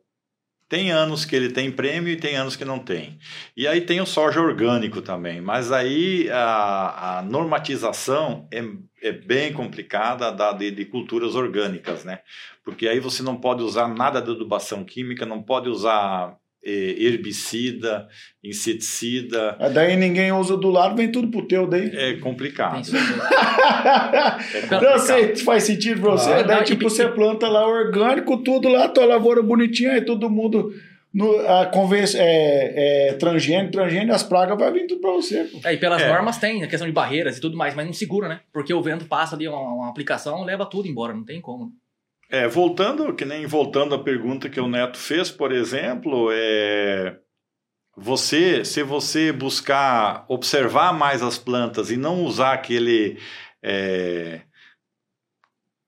tem anos que ele tem prêmio e tem anos que não tem. E aí tem o soja orgânico também, mas aí a, a normatização é, é bem complicada da, de, de culturas orgânicas, né? Porque aí você não pode usar nada de adubação química, não pode usar herbicida, inseticida. É, daí ninguém usa do lado, vem tudo pro teu daí. É complicado. é complicado. Não sei, faz sentido pra você. Ah, daí, não, tipo, e, você planta lá orgânico, tudo lá, tua lavoura bonitinha, aí todo mundo. No, a convenção é, é transgênio, transgênio, as pragas vai vir tudo pra você. Pô. É, e pelas é. normas tem a questão de barreiras e tudo mais, mas não segura, né? Porque o vento passa ali, uma, uma aplicação, leva tudo embora, não tem como. É, voltando, que nem voltando à pergunta que o Neto fez, por exemplo, é, você, se você buscar observar mais as plantas e não usar aquele é,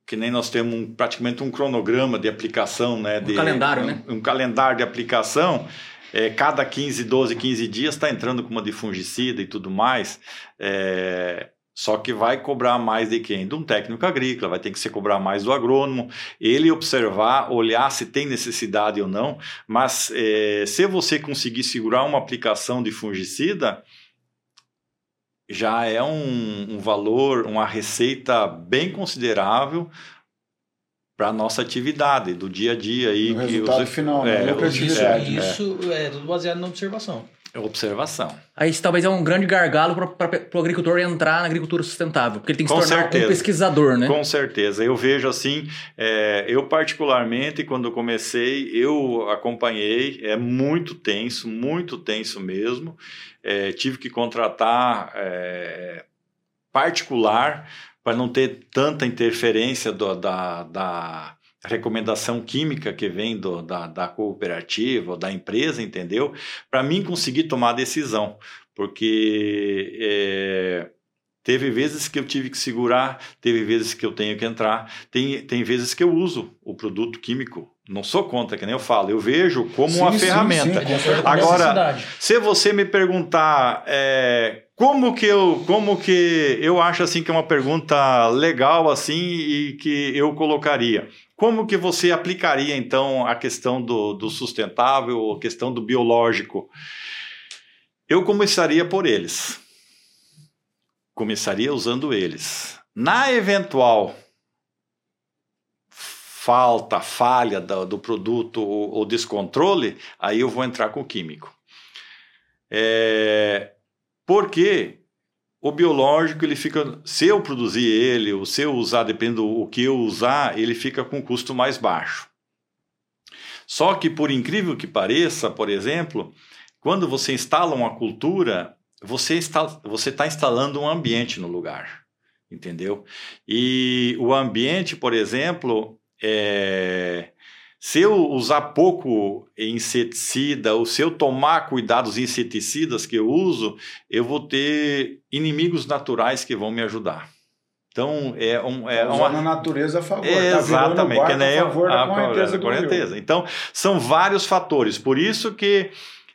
que nem nós temos um, praticamente um cronograma de aplicação, né? De, um calendário, um, né? Um calendário de aplicação. É, cada 15, 12, 15 dias está entrando com uma de fungicida e tudo mais. É, só que vai cobrar mais de quem? De um técnico agrícola, vai ter que se cobrar mais do agrônomo, ele observar, olhar se tem necessidade ou não, mas é, se você conseguir segurar uma aplicação de fungicida, já é um, um valor, uma receita bem considerável para a nossa atividade do dia a dia. Aí, o resultado os, final, né? É, isso, é, isso é tudo baseado na observação. Observação. Aí isso talvez é um grande gargalo para o agricultor entrar na agricultura sustentável, porque ele tem que Com se tornar certeza. um pesquisador, né? Com certeza. Eu vejo assim, é, eu particularmente, quando comecei, eu acompanhei, é muito tenso, muito tenso mesmo. É, tive que contratar é, particular para não ter tanta interferência do, da, da recomendação química que vem do, da, da cooperativa ou da empresa, entendeu? Para mim conseguir tomar a decisão, porque é, teve vezes que eu tive que segurar, teve vezes que eu tenho que entrar, tem, tem vezes que eu uso o produto químico. Não sou contra, que nem eu falo, eu vejo como sim, uma sim, ferramenta. Sim, Agora, se você me perguntar é, como que eu como que eu acho assim que é uma pergunta legal assim e que eu colocaria como que você aplicaria, então, a questão do, do sustentável, a questão do biológico? Eu começaria por eles. Começaria usando eles. Na eventual falta, falha do, do produto ou, descontrole, aí eu vou entrar com o químico. É, porque o biológico, ele fica, se eu produzir ele, ou se eu usar, dependendo do que eu usar, ele fica com custo mais baixo. Só que, por incrível que pareça, por exemplo, quando você instala uma cultura, você está você está instalando um ambiente no lugar, entendeu? E o ambiente, por exemplo, é, se eu usar pouco inseticida, ou se eu tomar cuidado dos inseticidas que eu uso, eu vou ter inimigos naturais que vão me ajudar. Então, é, um, é tá uma. natureza a favor. É, tá exatamente, que nem a favor da correnteza. correnteza. Então, são vários fatores. Por isso que.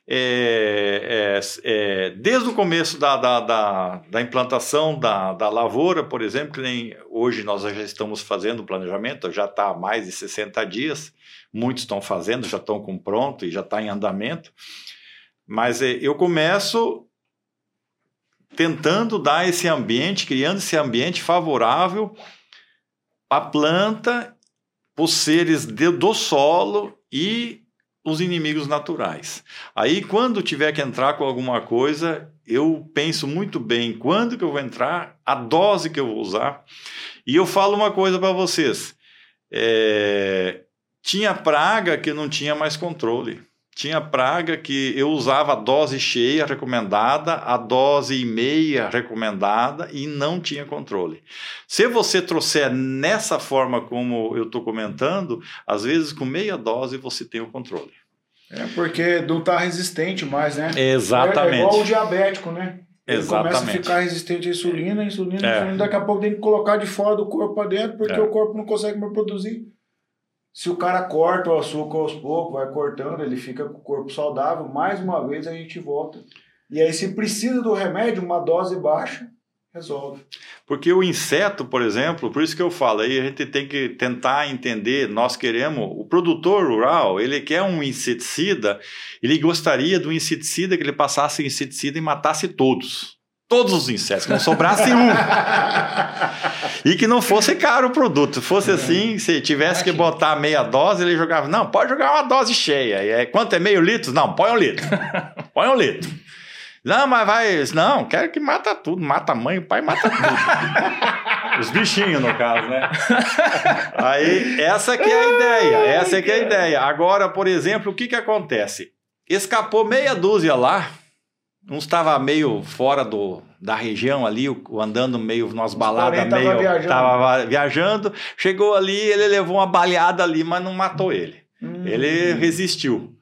É, é, é, desde o começo da, da, da, da, implantação da, da lavoura, por exemplo, que nem hoje nós já estamos fazendo o planejamento, já está há mais de 60 dias, muitos estão fazendo, já estão com pronto e já está em andamento. Mas é, eu começo tentando dar esse ambiente, criando esse ambiente favorável a planta, os seres de, do solo e os inimigos naturais. Aí, quando tiver que entrar com alguma coisa, eu penso muito bem quando que eu vou entrar, a dose que eu vou usar. E eu falo uma coisa para vocês: é, tinha praga que não tinha mais controle. Tinha praga que eu usava a dose cheia recomendada, a dose e meia recomendada e não tinha controle. Se você trouxer nessa forma como eu estou comentando, às vezes com meia dose você tem o controle. É porque não está resistente mais, né? Exatamente. É, igual o diabético, né? Ele Exatamente. começa a ficar resistente à insulina, insulina, é. insulina, daqui a pouco tem que colocar de fora do corpo para dentro, porque é. o corpo não consegue mais produzir. Se o cara corta o açúcar aos poucos, vai cortando, ele fica com o corpo saudável, mais uma vez a gente volta. E aí, se precisa do remédio, uma dose baixa, resolve. Porque o inseto, por exemplo, por isso que eu falo, aí a gente tem que tentar entender, nós queremos, o produtor rural, ele quer um inseticida, ele gostaria do inseticida que ele passasse inseticida e matasse todos todos os insetos, que não sobrasse um. e que não fosse caro o produto. Fosse assim, se tivesse que botar meia dose, ele jogava. Não, pode jogar uma dose cheia. E é, quanto é meio litro? Não, põe um litro. põe um litro. Não, mas vai. Não, quero que mata tudo. Mata a mãe, o pai mata tudo. Os bichinhos, no caso, né? Aí, essa que é a ideia. Essa que é a ideia. Agora, por exemplo, o que que acontece? Escapou meia dúzia lá um estava meio fora do, da região ali, andando meio nas baladas, meio. Tava viajando. Tava viajando. Chegou ali, ele levou uma baleada ali, mas não matou ele. Hum. Ele resistiu.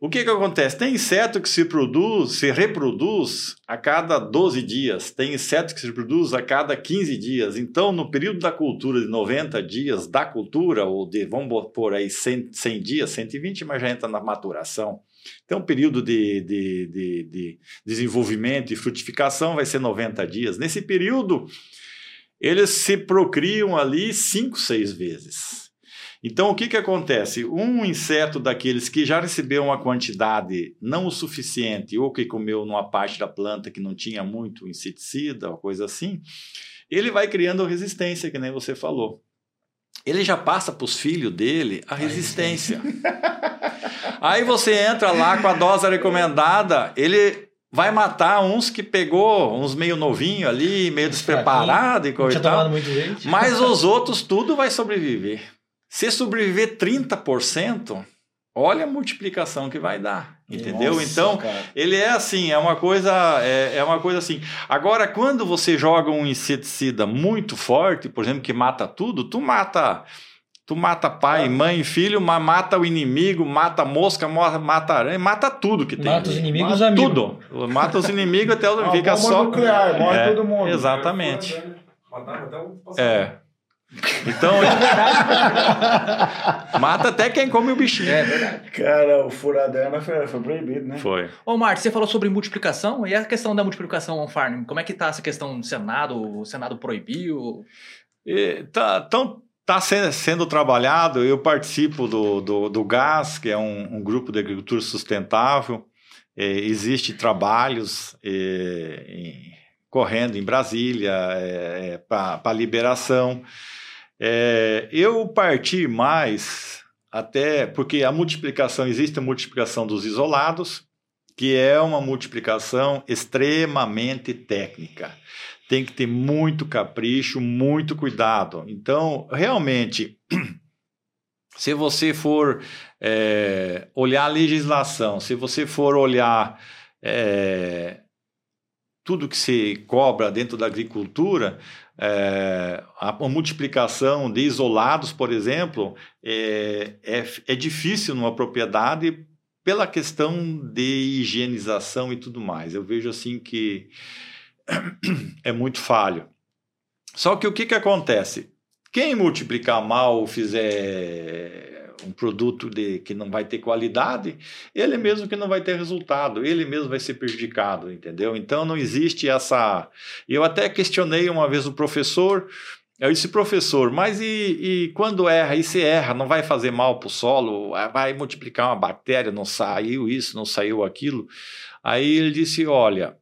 O que, que acontece? Tem inseto que se produz, se reproduz a cada 12 dias, tem inseto que se reproduz a cada 15 dias. Então, no período da cultura de 90 dias da cultura, ou de, vamos pôr aí 100, 100 dias, 120, mas já entra na maturação. Então, o período de, de, de, de desenvolvimento e frutificação vai ser 90 dias. Nesse período, eles se procriam ali 5, 6 vezes. Então, o que, que acontece? Um inseto daqueles que já recebeu uma quantidade não o suficiente, ou que comeu numa parte da planta que não tinha muito inseticida, ou coisa assim, ele vai criando resistência, que nem você falou. Ele já passa para os filhos dele a resistência. Aí você entra lá com a dose recomendada, ele vai matar uns que pegou, uns meio novinho ali, meio despreparado e coisa e. Mas os outros tudo vai sobreviver. Se sobreviver 30%, olha a multiplicação que vai dar, entendeu? Nossa, então, cara. ele é assim, é uma coisa, é, é, uma coisa assim. Agora, quando você joga um inseticida muito forte, por exemplo, que mata tudo, tu mata Tu mata pai, ah. mãe, filho, mas mata o inimigo, mata mosca, mata aranha, mata tudo que tem. Mata os inimigos, mata amigos. Tudo. Mata os inimigos até o fica só. nuclear, morre é, todo mundo. Exatamente. É. Então. mata até quem come o bichinho. É verdade. Cara, o furadana foi, foi proibido, né? Foi. Ô, Márcio, você falou sobre multiplicação e a questão da multiplicação on farm. Como é que tá essa questão do Senado? O Senado proibiu? E, tá, tão Está sendo trabalhado, eu participo do, do, do GAS, que é um, um, grupo de agricultura sustentável. É, Existem trabalhos é, em, correndo em Brasília é, é para liberação. É, eu parti mais até porque a multiplicação, existe a multiplicação dos isolados, que é uma multiplicação extremamente técnica tem que ter muito capricho, muito cuidado. Então, realmente, se você for é, olhar a legislação, se você for olhar é, tudo que se cobra dentro da agricultura, é, a, a, multiplicação de isolados, por exemplo, é, é, é difícil numa propriedade pela questão de higienização e tudo mais. Eu vejo assim que é muito falho. Só que o que, que acontece? Quem multiplicar mal ou fizer um produto de, que não vai ter qualidade, ele mesmo que não vai ter resultado, ele mesmo vai ser prejudicado, entendeu? Então não existe essa. Eu até questionei uma vez o professor. Eu disse, professor, mas e, e quando erra? E se erra, não vai fazer mal para o solo? Vai multiplicar uma bactéria? Não saiu isso, não saiu aquilo? Aí ele disse: olha,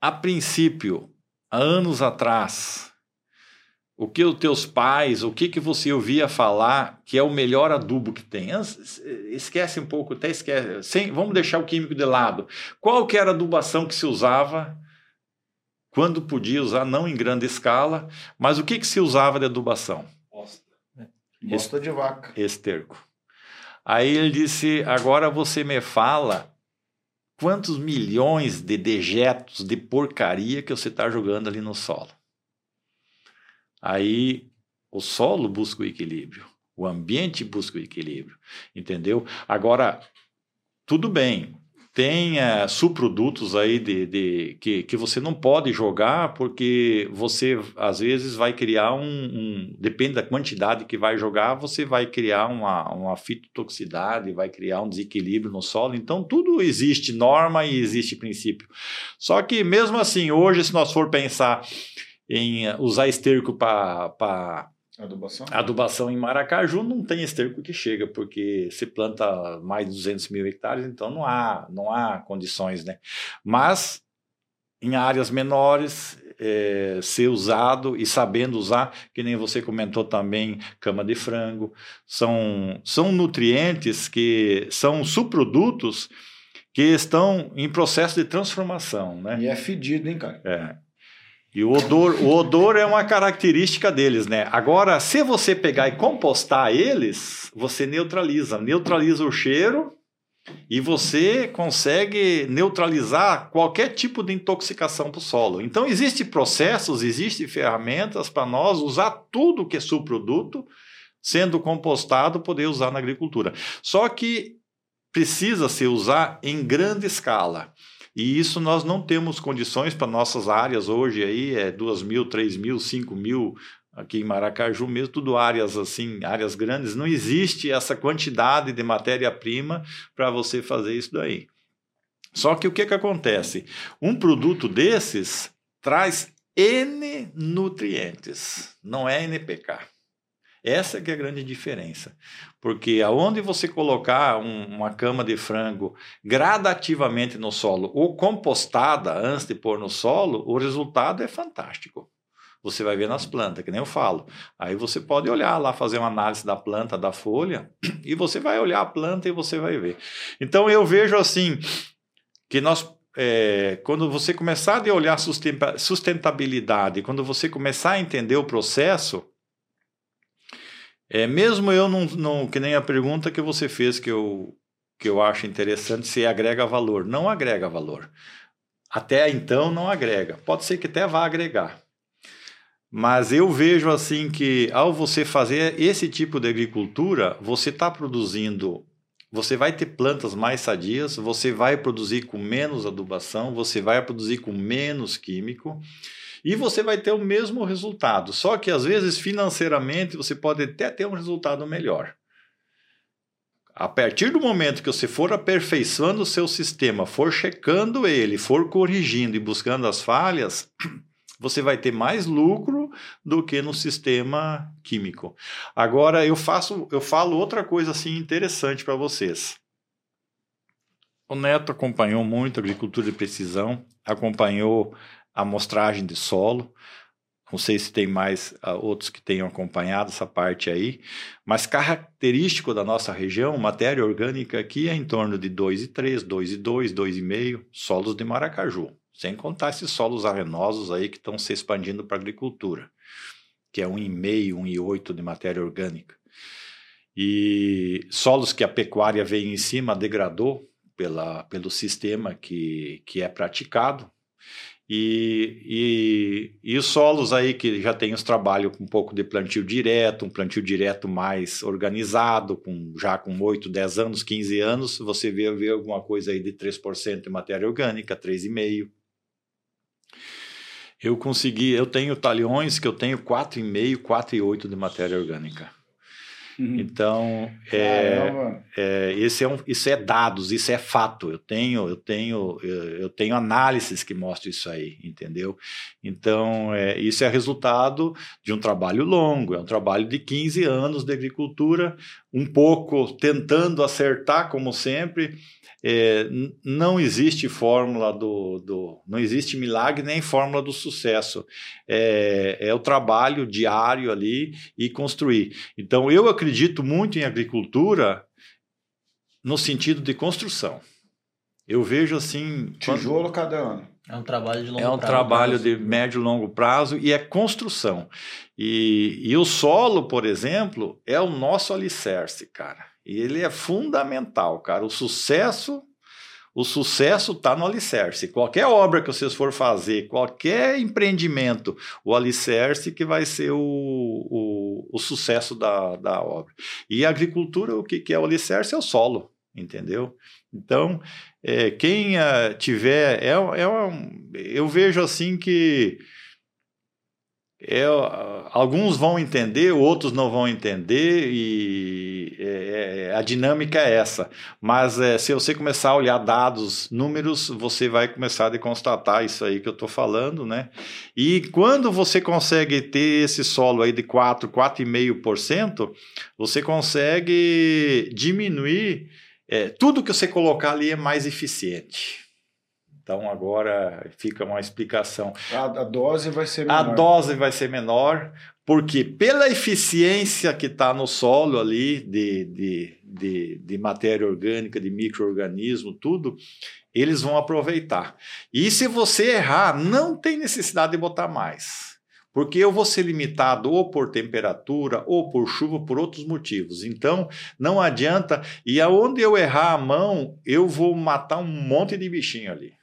a princípio, anos atrás, o que os teus pais, o que, que você ouvia falar que é o melhor adubo que tem? Esquece um pouco, até esquece. Sem, vamos deixar o químico de lado. Qual que era a adubação que se usava quando podia usar, não em grande escala, mas o que, que se usava de adubação? Bosta. Bosta de vaca. Esterco. Aí ele disse, agora você me fala quantos milhões de dejetos de porcaria que você está jogando ali no solo. Aí o solo busca o equilíbrio, o ambiente busca o equilíbrio, entendeu? Agora, tudo bem, tem uh, subprodutos aí de, de, que, que você não pode jogar porque você às vezes vai criar um, um, depende da quantidade que vai jogar você vai criar uma, uma fitotoxicidade vai criar um desequilíbrio no solo então tudo existe norma e existe princípio só que mesmo assim hoje se nós for pensar em usar esterco para adubação. adubação em Maracaju, não tem esterco que chega, porque se planta mais de 200 mil hectares, então não há, não há condições, né? Mas em áreas menores, é, ser usado e sabendo usar, que nem você comentou também, cama de frango, são, são nutrientes que são subprodutos que estão em processo de transformação, né? E é fedido, hein, cara? É. E o odor, o odor é uma característica deles, né? Agora, se você pegar e compostar eles, você neutraliza, neutraliza o cheiro e você consegue neutralizar qualquer tipo de intoxicação para o solo. Então, existem processos, existem ferramentas para nós usar tudo que é subproduto, sendo compostado, poder usar na agricultura. Só que precisa se usar em grande escala. E isso nós não temos condições para nossas áreas hoje aí, é 2 mil, 3 mil, 5 mil, aqui em Maracaju mesmo, tudo áreas assim, áreas grandes, não existe essa quantidade de matéria-prima para você fazer isso daí. Só que o que, que acontece? Um produto desses traz N nutrientes, não é NPK. Essa que é a grande diferença. Porque aonde você colocar um, uma cama de frango gradativamente no solo ou compostada antes de pôr no solo, o resultado é fantástico. Você vai ver nas plantas, que nem eu falo. Aí você pode olhar lá, fazer uma análise da planta, da folha, e você vai olhar a planta e você vai ver. Então eu vejo assim que nós é, quando você começar a olhar sustentabilidade, quando você começar a entender o processo, é, mesmo eu não, não, que nem a pergunta que você fez que eu, que eu acho interessante, se agrega valor. Não agrega valor. Até então não agrega. Pode ser que até vá agregar. Mas eu vejo assim que ao você fazer esse tipo de agricultura, você está produzindo, você vai ter plantas mais sadias, você vai produzir com menos adubação, você vai produzir com menos químico e você vai ter o mesmo resultado. Só que às vezes financeiramente você pode até ter um resultado melhor. A partir do momento que você for aperfeiçoando o seu sistema, for checando ele, for corrigindo e buscando as falhas, você vai ter mais lucro do que no sistema químico. Agora eu faço, eu falo outra coisa assim interessante para vocês. O Neto acompanhou muito agricultura de precisão, acompanhou amostragem de solo. Não sei se tem mais uh, outros que tenham acompanhado essa parte aí, mas característico da nossa região, matéria orgânica aqui é em torno de 2,3, 2,2, 2,5 solos de Maracaju, sem contar esses solos arenosos aí que estão se expandindo para a agricultura, que é 1,5, 1,8 de matéria orgânica. E solos que a pecuária veio em cima, degradou, pela, pelo sistema que, que é praticado. E, e, e, os solos aí que já tem os trabalhos com um pouco de plantio direto, um plantio direto mais organizado, com, já com 8, 10 anos, 15 anos, você vê, vê alguma coisa aí de 3% de matéria orgânica, 3,5%. Eu consegui, eu tenho talhões que eu tenho 4,5, 4,8 de matéria orgânica. Uhum. Então, é, é, esse é um, isso é dados, isso é fato. Eu tenho, eu tenho, eu tenho análises que mostram isso aí, entendeu? Então, é, isso é resultado de um trabalho longo, é um trabalho de 15 anos de agricultura, um pouco tentando acertar, como sempre, é, não existe fórmula do, do, não existe milagre nem fórmula do sucesso. É, é o trabalho diário ali e construir. Então eu acredito muito em agricultura no sentido de construção. Eu vejo assim. Tijolo quando... cada ano. É um trabalho de longo prazo. É um prazo, trabalho de médio e longo prazo e é construção. E, e o solo, por exemplo, é o nosso alicerce, cara. E ele é fundamental, cara. O sucesso, o sucesso está no alicerce. Qualquer obra que vocês for fazer, qualquer empreendimento, o alicerce que vai ser o, o, o sucesso da, da obra. E a agricultura, o que, que é o alicerce? É o solo, entendeu? Então, é, quem uh, tiver. É, é um, eu vejo assim que é, alguns vão entender, outros não vão entender, e é, é, a dinâmica é essa. Mas é, se você começar a olhar dados, números, você vai começar a constatar isso aí que eu estou falando, né? E quando você consegue ter esse solo aí de 4, 4,5%, você consegue diminuir, é, tudo que você colocar ali é mais eficiente. Então agora fica uma explicação. A, a, dose vai ser menor. A dose vai ser menor, porque pela eficiência que está no solo ali de, de, de, de matéria orgânica, de microorganismo, tudo, eles vão aproveitar. E se você errar, não tem necessidade de botar mais. Porque eu vou ser limitado ou por temperatura, ou por chuva, por outros motivos. Então, não adianta. E aonde eu errar a mão, eu vou matar um monte de bichinho ali.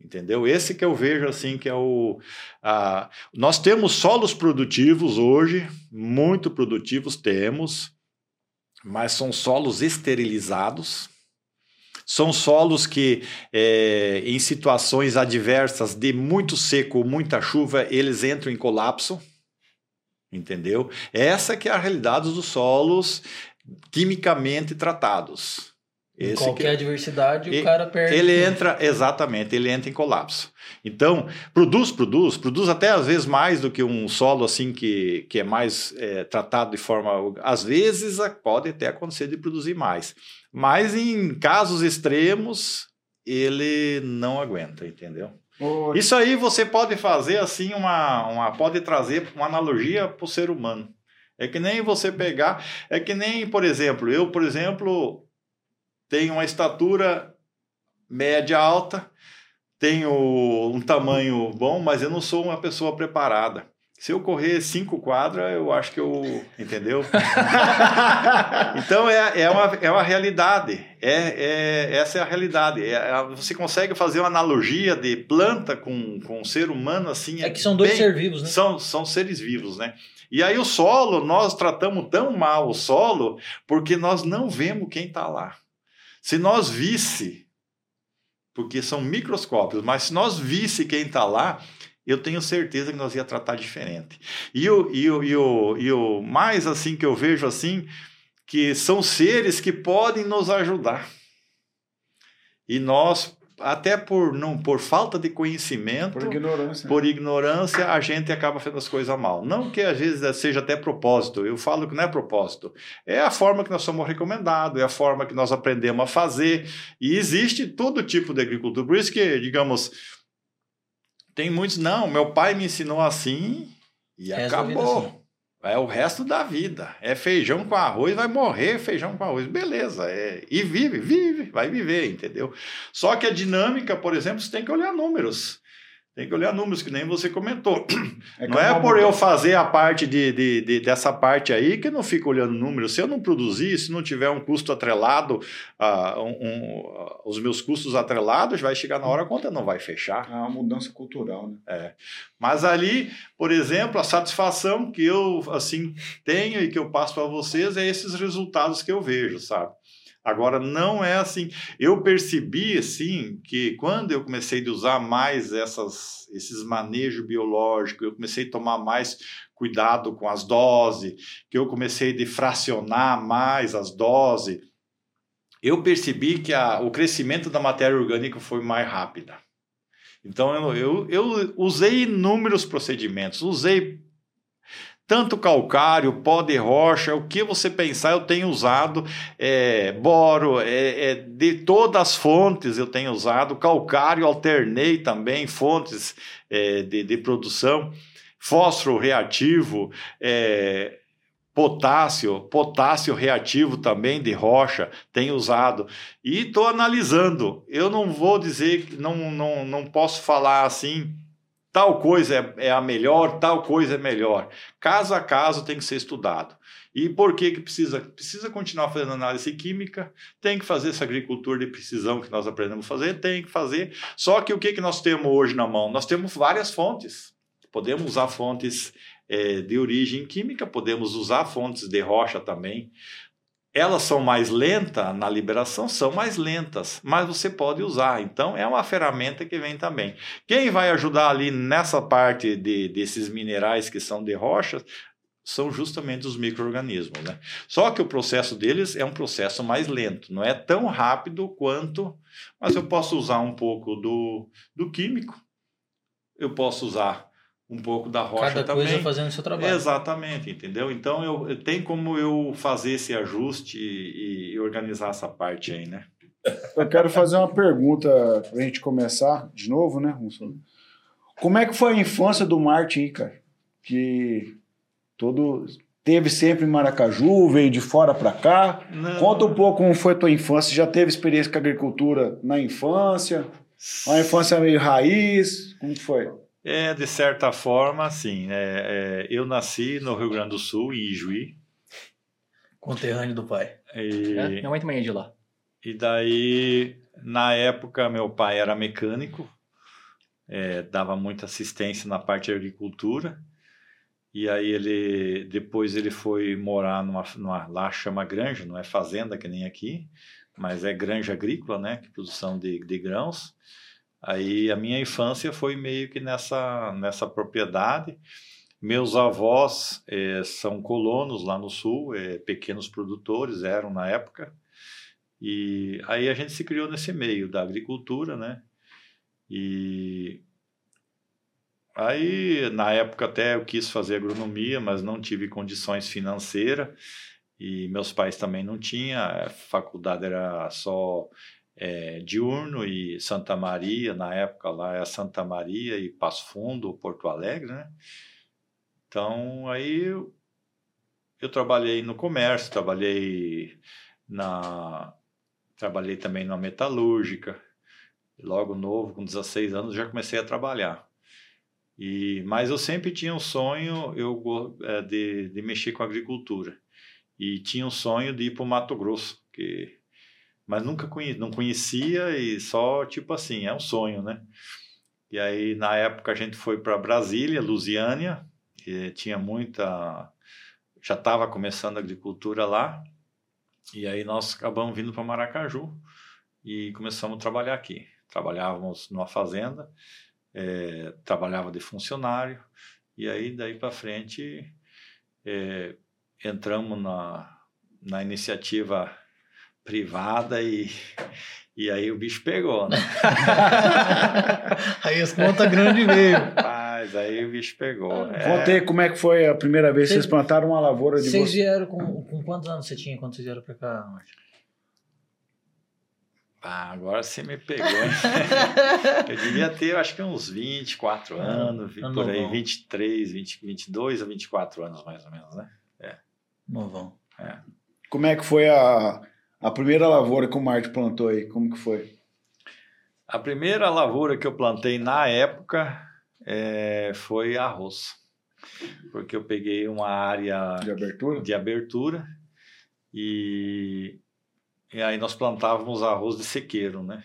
Entendeu? Esse que eu vejo assim que é o. A, nós temos solos produtivos hoje, muito produtivos temos, mas são solos esterilizados. São solos que, é, em situações adversas de muito seco, muita chuva, eles entram em colapso. Entendeu? Essa que é a realidade dos solos quimicamente tratados. Esse qualquer que, adversidade, o cara perde. Ele entra, exatamente, ele entra em colapso. Então, produz, produz, produz até às vezes mais do que um solo assim que, que é mais é, tratado de forma. Às vezes pode até acontecer de produzir mais. Mas em casos extremos, ele não aguenta, entendeu? Isso aí você pode fazer assim, uma, uma pode trazer uma analogia para o ser humano. É que nem você pegar, é que nem, por exemplo, eu, por exemplo, tenho uma estatura média alta, tenho um tamanho bom, mas eu não sou uma pessoa preparada. Se eu correr cinco quadras, eu acho que eu. Entendeu? então é, é, uma, é uma realidade. É, é, essa é a realidade. É, você consegue fazer uma analogia de planta com, com ser humano assim. É que são dois seres vivos, né? São, são seres vivos, né? E aí o solo, nós tratamos tão mal o solo porque nós não vemos quem está lá. Se nós visse, porque são microscópios, mas se nós visse quem está lá, eu tenho certeza que nós ia tratar diferente. E o, e, o, e, o, e o mais assim que eu vejo assim, que são seres que podem nos ajudar. E nós até por não por falta de conhecimento, por ignorância, por ignorância a gente acaba fazendo as coisas mal. Não que às vezes seja até propósito. Eu falo que não é propósito. É a forma que nós somos recomendados, é a forma que nós aprendemos a fazer. E existe todo tipo de agricultura. Por isso que, digamos, tem muitos não. Meu pai me ensinou assim e acabou. Assim. É o resto da vida. É feijão com arroz, vai morrer feijão com arroz. Beleza. É, e vive, vive, vai viver, entendeu? Só que a dinâmica, por exemplo, você tem que olhar números. Tem que olhar números, que nem você comentou. É não é por eu fazer a parte de, de, de, dessa parte aí que eu não fico olhando números. Se eu não produzir, se não tiver um custo atrelado, uh, um, um, uh, os meus custos atrelados, vai chegar na hora a conta não vai fechar. É uma mudança cultural, né? É. Mas ali, por exemplo, a satisfação que eu assim tenho e que eu passo para vocês é esses resultados que eu vejo, sabe? Agora, não é assim. Eu percebi, assim, que quando eu comecei a usar mais essas, esses manejos biológicos, eu comecei a tomar mais cuidado com as doses, que eu comecei a fracionar mais as doses, eu percebi que a, o crescimento da matéria orgânica foi mais rápida. Então, eu, eu, eu usei inúmeros procedimentos, usei tanto calcário, pó de rocha, o que você pensar, eu tenho usado, é, boro, é, é, de todas as fontes eu tenho usado, calcário alternei também, fontes é, de, de, produção, fósforo reativo, é, potássio, potássio reativo também de rocha, tenho usado. E estou analisando. Eu não vou dizer, não, não, não posso falar assim tal coisa é, é, a melhor, tal coisa é melhor. Caso a caso tem que ser estudado. E por que, que precisa? Precisa continuar fazendo análise química, tem que fazer essa agricultura de precisão que nós aprendemos a fazer, tem que fazer. Só que o que, que nós temos hoje na mão? Nós temos várias fontes. Podemos usar fontes é, de origem química, podemos usar fontes de rocha também elas são mais lentas na liberação, são mais lentas, mas você pode usar. Então, é uma ferramenta que vem também. Quem vai ajudar ali nessa parte de, desses minerais que são de rochas são justamente os micro-organismos. Né? Só que o processo deles é um processo mais lento, não é tão rápido quanto. Mas eu posso usar um pouco do, do químico, eu posso usar um pouco da rocha Cada também. coisa fazendo o seu trabalho. Exatamente, entendeu? Então eu, eu tem como eu fazer esse ajuste e, e, organizar essa parte aí, né? Eu quero fazer uma pergunta para a gente começar de novo, né, Como é que foi a infância do Martin, cara? Que todo teve sempre em Maracaju, veio de fora para cá. Não. Conta um pouco como foi a tua infância. Já teve experiência com agricultura na infância? Uma infância meio raiz? Como foi? É, de certa forma, sim. É, é, eu nasci no Rio Grande do Sul, em Ijuí. Conterrâneo do pai. E, é, minha mãe também é de lá. E daí, na época, meu pai era mecânico, é, dava muita assistência na parte de agricultura. E aí ele depois ele foi morar numa, numa lá chama granja, não é fazenda que nem aqui, mas é granja agrícola, né, que produção de, de grãos. Aí a minha infância foi meio que nessa, nessa propriedade. Meus avós é, são colonos lá no sul, é, pequenos produtores eram na época. E aí a gente se criou nesse meio da agricultura, né? E aí na época até eu quis fazer agronomia, mas não tive condições financeiras e meus pais também não tinham. A faculdade era só é, Diurno e Santa Maria, na época lá é Santa Maria e Passo Fundo, Porto Alegre, né? Então, aí eu, eu trabalhei no comércio, trabalhei na trabalhei também na metalúrgica. Logo novo, com 16 anos, já comecei a trabalhar. E, mas eu sempre tinha um sonho eu, é, de, de mexer com agricultura. E tinha um sonho de ir para o Mato Grosso, que mas nunca conhe não conhecia e só tipo assim, é um sonho, né? E aí na época a gente foi para Brasília, Lusiânia, e tinha muita já estava começando a agricultura lá. E aí nós acabamos vindo para Maracaju e começamos a trabalhar aqui. Trabalhávamos numa fazenda, é, trabalhava de funcionário e aí daí para frente é, entramos na, na iniciativa privada e, e aí o bicho pegou, né? aí as contas grandes veio. Mas aí o bicho pegou. É... Contei como é que foi a primeira vez que vocês plantaram uma lavoura de Vocês vieram com, com quantos anos você tinha quando vocês vieram para cá? Ah, agora você me pegou. eu devia ter, acho que uns 24 anos, ah, por aí, 23, 20, 22 a 24 anos mais ou menos, né? É. Novão. É. Como é que foi a, a primeira lavoura que o Marte plantou aí, como que foi? A primeira lavoura que eu plantei na época é, foi arroz. Porque eu peguei uma área De abertura? de abertura e, e aí nós plantávamos arroz de sequeiro, né?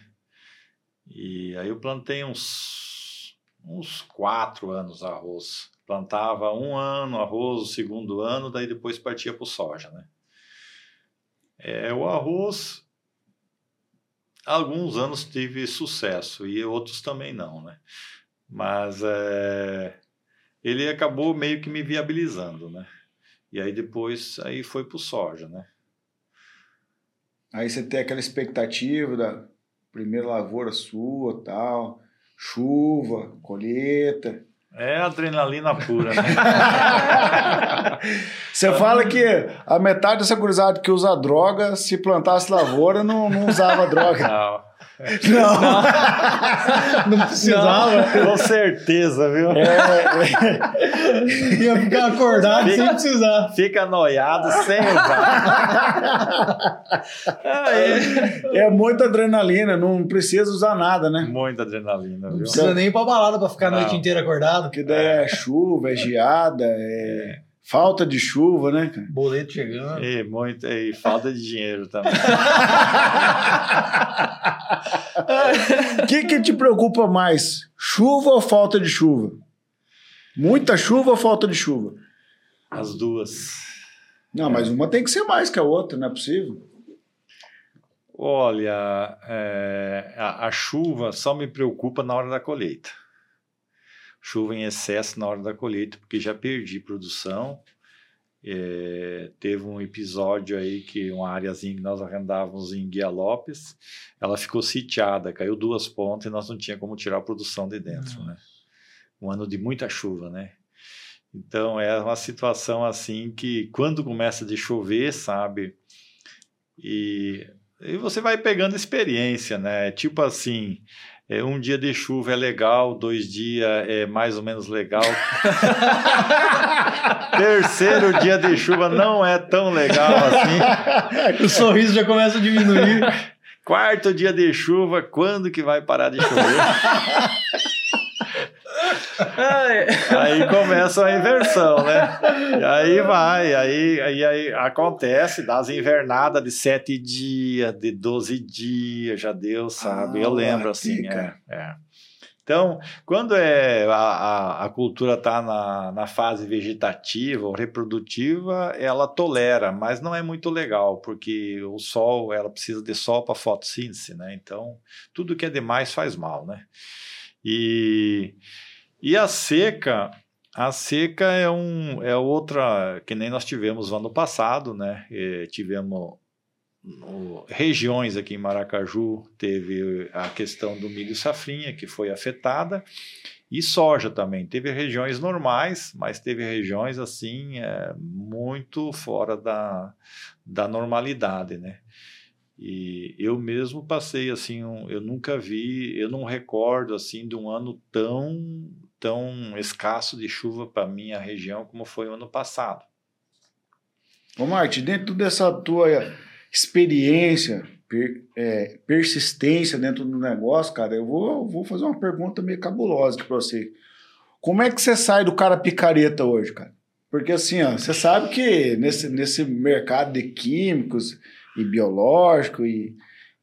E aí eu plantei uns, uns quatro anos arroz. Plantava um ano arroz, o segundo ano, daí depois partia para o soja, né? É, o arroz, alguns anos tive sucesso e outros também não, né? Mas é, ele acabou meio que me viabilizando, né? E aí depois aí foi pro soja, né? Aí você tem aquela expectativa da primeira lavoura sua, tal, chuva, colheita. É adrenalina pura, né? Você fala que a metade dessa gurizada que usa droga, se plantasse lavoura, não, não usava droga. Não. Não. Não precisava. Com certeza, viu? É, Ia ficar acordado sem precisar. Fica noiado sem usar. é, é muita adrenalina, não precisa usar nada, né? Muita adrenalina, Não viu? precisa nem ir pra balada pra ficar a noite Não. inteira acordado. Porque daí é chuva, é geada, é falta de chuva, né, cara? Boleto chegando. E, muito, e falta de dinheiro também. O que, que te preocupa mais? Chuva ou falta de chuva? Muita chuva ou falta de chuva? As duas. Não, mas uma tem que ser mais que a outra, não é possível. Olha, é, a, a chuva só me preocupa na hora da colheita. Chuva em excesso na hora da colheita, porque já perdi produção. É, teve um episódio aí que uma áreazinha que nós arrendávamos em Guia Lopes, ela ficou sitiada, caiu duas pontas e nós não tinha como tirar a produção de dentro, né? Um ano de muita chuva, né? Então é uma situação assim que quando começa de chover, sabe? E e você vai pegando experiência, né? Tipo assim, é, um dia de chuva é legal, dois dias é mais ou menos legal. Terceiro dia de chuva não é tão legal assim. O sorriso já começa a diminuir. Quarto dia de chuva, quando que vai parar de chover? aí começa a inversão, né? E aí vai, aí, aí, aí acontece, das invernadas de sete dias, de 12 dias, já deu, sabe? Ah, Eu lembro assim, é, é. Então, quando é, a, a, a cultura está na, na fase vegetativa ou reprodutiva, ela tolera, mas não é muito legal, porque o sol, ela precisa de sol para fotossíntese, né? Então, tudo que é demais faz mal, né? E, e a seca, a seca é um é outra que nem nós tivemos no ano passado, né? E tivemos no, regiões aqui em Maracaju teve a questão do milho safrinha que foi afetada e soja também teve regiões normais, mas teve regiões assim é, muito fora da, da normalidade, né? E eu mesmo passei assim, um, eu nunca vi, eu não recordo assim de um ano tão tão escasso de chuva para minha região como foi o ano passado. Ô, Marte, dentro dessa tua experiência, per, é, persistência dentro do negócio, cara, eu vou, vou fazer uma pergunta meio cabulosa pra você. Como é que você sai do cara picareta hoje, cara? Porque assim, ó, você sabe que nesse, nesse mercado de químicos e biológico e,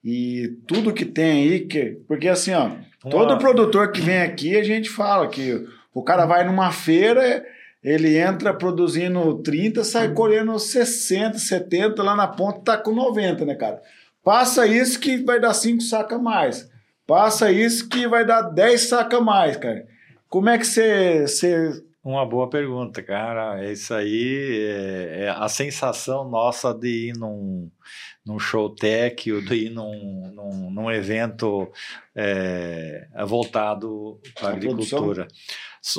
e tudo que tem aí, que, porque assim, ó, todo produtor que vem aqui, a gente fala que o cara vai numa feira, ele entra produzindo 30, sai colhendo 60, 70, lá na ponta tá com 90, né, cara? Passa isso que vai dar 5 sacas a mais. Passa isso que vai dar 10 sacas a mais, cara. Como é que você. você... Uma boa pergunta, cara. É isso aí. É, é a sensação nossa de ir num, num show tech ou ir num, num, num evento é, voltado para a agricultura.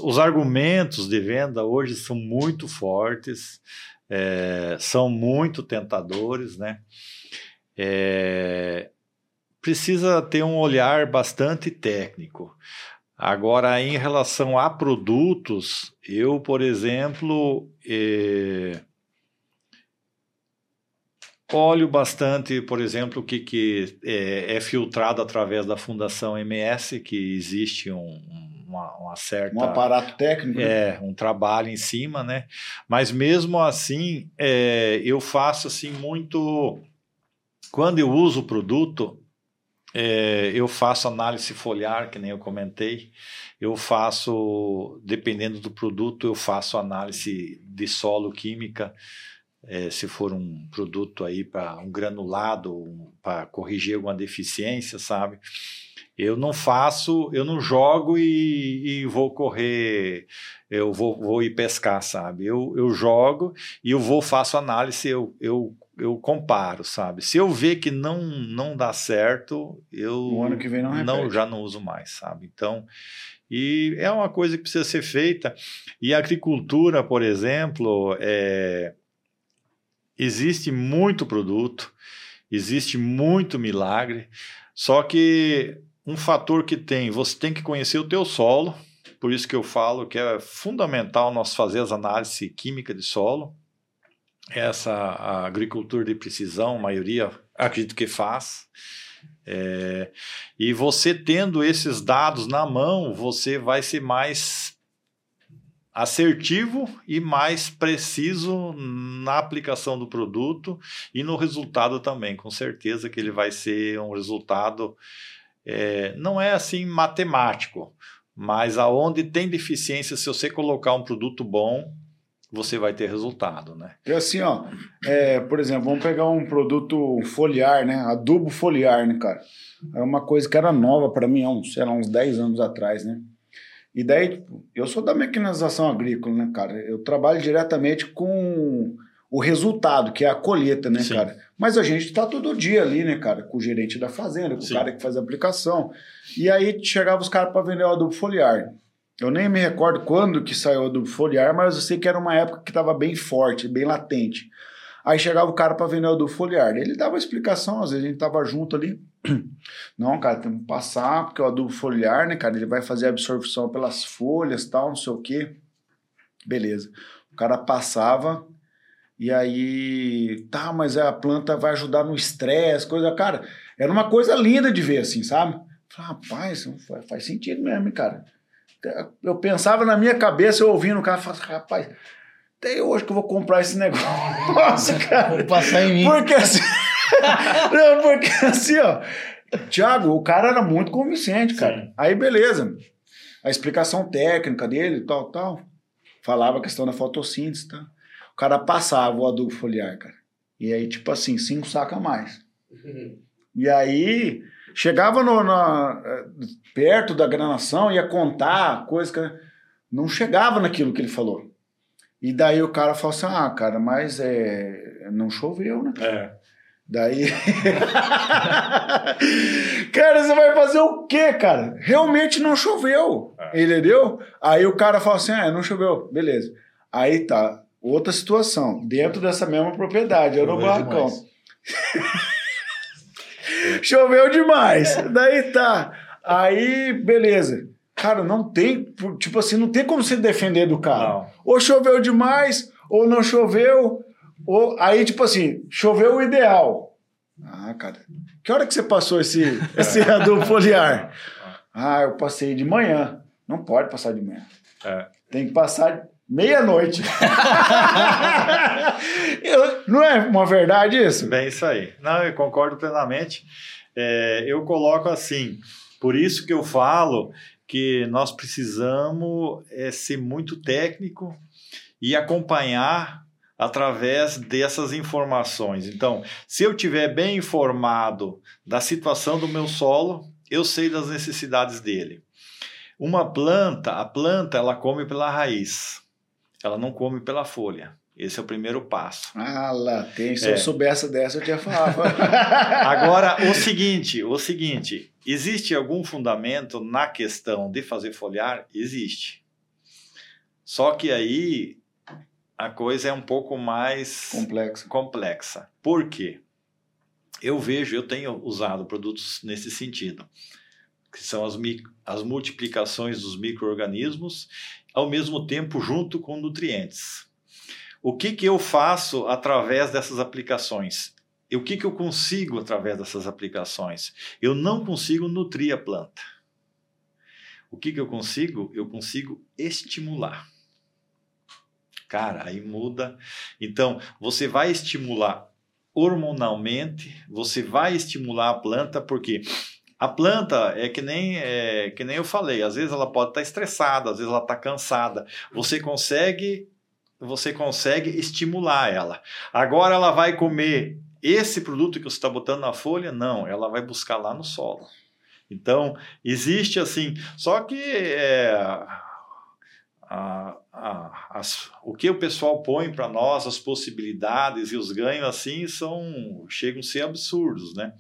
Os argumentos de venda hoje são muito fortes, é, são muito tentadores, né? É, precisa ter um olhar bastante técnico. Agora, em relação a produtos, eu, por exemplo, eh, Olho bastante, por exemplo, o que, que é, é, filtrado através da Fundação MS, que existe um, uma, uma, certa. Um aparato técnico. Né? É, um trabalho em cima, né? Mas mesmo assim, é, eu faço assim muito. Quando eu uso o produto, é, eu faço análise foliar, que nem eu comentei. Eu faço, dependendo do produto, eu faço análise de solo química é, se for um produto aí para um granulado, para corrigir alguma deficiência, sabe? Eu não faço, eu não jogo e, e vou correr, eu vou, vou ir pescar, sabe? Eu, eu jogo e eu vou, faço análise, eu, eu, eu comparo, sabe? Se eu ver que não, não dá certo, eu o ano que vem não, não já não uso mais, sabe? Então, e é uma coisa que precisa ser feita. E a agricultura, por exemplo, é, existe muito produto, existe muito milagre, só que um fator que tem, você tem que conhecer o teu solo, por isso que eu falo que é fundamental nós fazer as análises químicas de solo. Essa agricultura de precisão, a maioria acredito que faz. É, e você tendo esses dados na mão, você vai ser mais assertivo e mais preciso na aplicação do produto e no resultado também. Com certeza que ele vai ser um resultado, é, não é assim matemático, mas aonde tem deficiência, se você colocar um produto bom, você vai ter resultado, né? É assim, ó, é, por exemplo, vamos pegar um produto foliar, né? Adubo foliar, né, cara? É uma coisa que era nova para mim há uns, sei lá, uns 10 anos atrás, né? E daí, tipo, eu sou da mecanização agrícola, né, cara? Eu trabalho diretamente com o resultado, que é a colheita, né, Sim. cara? Mas a gente tá todo dia ali, né, cara? Com o gerente da fazenda, com Sim. o cara que faz a aplicação. E aí chegava os caras para vender o adubo foliar. Eu nem me recordo quando que saiu o adubo foliar, mas eu sei que era uma época que estava bem forte, bem latente. Aí chegava o cara para vender o adubo foliar. Ele dava explicação, às vezes a gente tava junto ali. Não, cara, tem que passar, porque o adubo foliar, né, cara, ele vai fazer absorção pelas folhas, tal, não sei o quê. Beleza. O cara passava e aí, tá, mas a planta vai ajudar no estresse, coisa, cara, era uma coisa linda de ver assim, sabe? Falei, rapaz, faz sentido mesmo, cara. Eu pensava na minha cabeça, eu ouvindo o cara, falava, rapaz, até hoje que eu vou comprar esse negócio, cara. Vou passar em mim. Porque assim, não, porque assim, ó. Tiago, o cara era muito convincente, cara. Sim. Aí, beleza. A explicação técnica dele, tal, tal. Falava a questão da fotossíntese, tá? O cara passava o adubo foliar, cara. E aí, tipo assim, cinco sacas a mais. Uhum. E aí, chegava no, na, perto da granação, ia contar coisas que não chegava naquilo que ele falou. E daí o cara falou assim: ah, cara, mas é, não choveu, né? É. Daí. cara, você vai fazer o quê, cara? Realmente não choveu. É. Entendeu? Aí o cara fala assim: ah, não choveu. Beleza. Aí tá. Outra situação. Dentro dessa mesma propriedade, eu no barracão. choveu demais. Daí tá. Aí, beleza. Cara, não tem. Tipo assim, não tem como se defender do cara. Não. Ou choveu demais, ou não choveu. Ou, aí, tipo assim, choveu o ideal. Ah, cara, que hora que você passou esse, esse adubo foliar? Ah, eu passei de manhã. Não pode passar de manhã. É. Tem que passar meia-noite. não é uma verdade isso? Bem, isso aí. Não, eu concordo plenamente. É, eu coloco assim, por isso que eu falo que nós precisamos é, ser muito técnico e acompanhar através dessas informações. Então, se eu tiver bem informado da situação do meu solo, eu sei das necessidades dele. Uma planta, a planta ela come pela raiz, ela não come pela folha. Esse é o primeiro passo. Ah, lá tem. Se é. eu soubesse dessa, eu tinha falado. Agora, o seguinte, o seguinte, existe algum fundamento na questão de fazer folhar? Existe. Só que aí a coisa é um pouco mais complexa. complexa. Por quê? Eu vejo, eu tenho usado produtos nesse sentido, que são as, as multiplicações dos micro-organismos, ao mesmo tempo junto com nutrientes. O que, que eu faço através dessas aplicações? E o que, que eu consigo através dessas aplicações? Eu não consigo nutrir a planta. O que, que eu consigo? Eu consigo estimular. Cara, aí muda. Então, você vai estimular hormonalmente, você vai estimular a planta, porque a planta é que nem é, que nem eu falei, às vezes ela pode estar estressada, às vezes ela está cansada. Você consegue você consegue estimular ela. Agora ela vai comer esse produto que você está botando na folha? Não, ela vai buscar lá no solo. Então, existe assim, só que é, a, a, as, o que o pessoal põe para nós, as possibilidades e os ganhos assim são chegam a ser absurdos, né?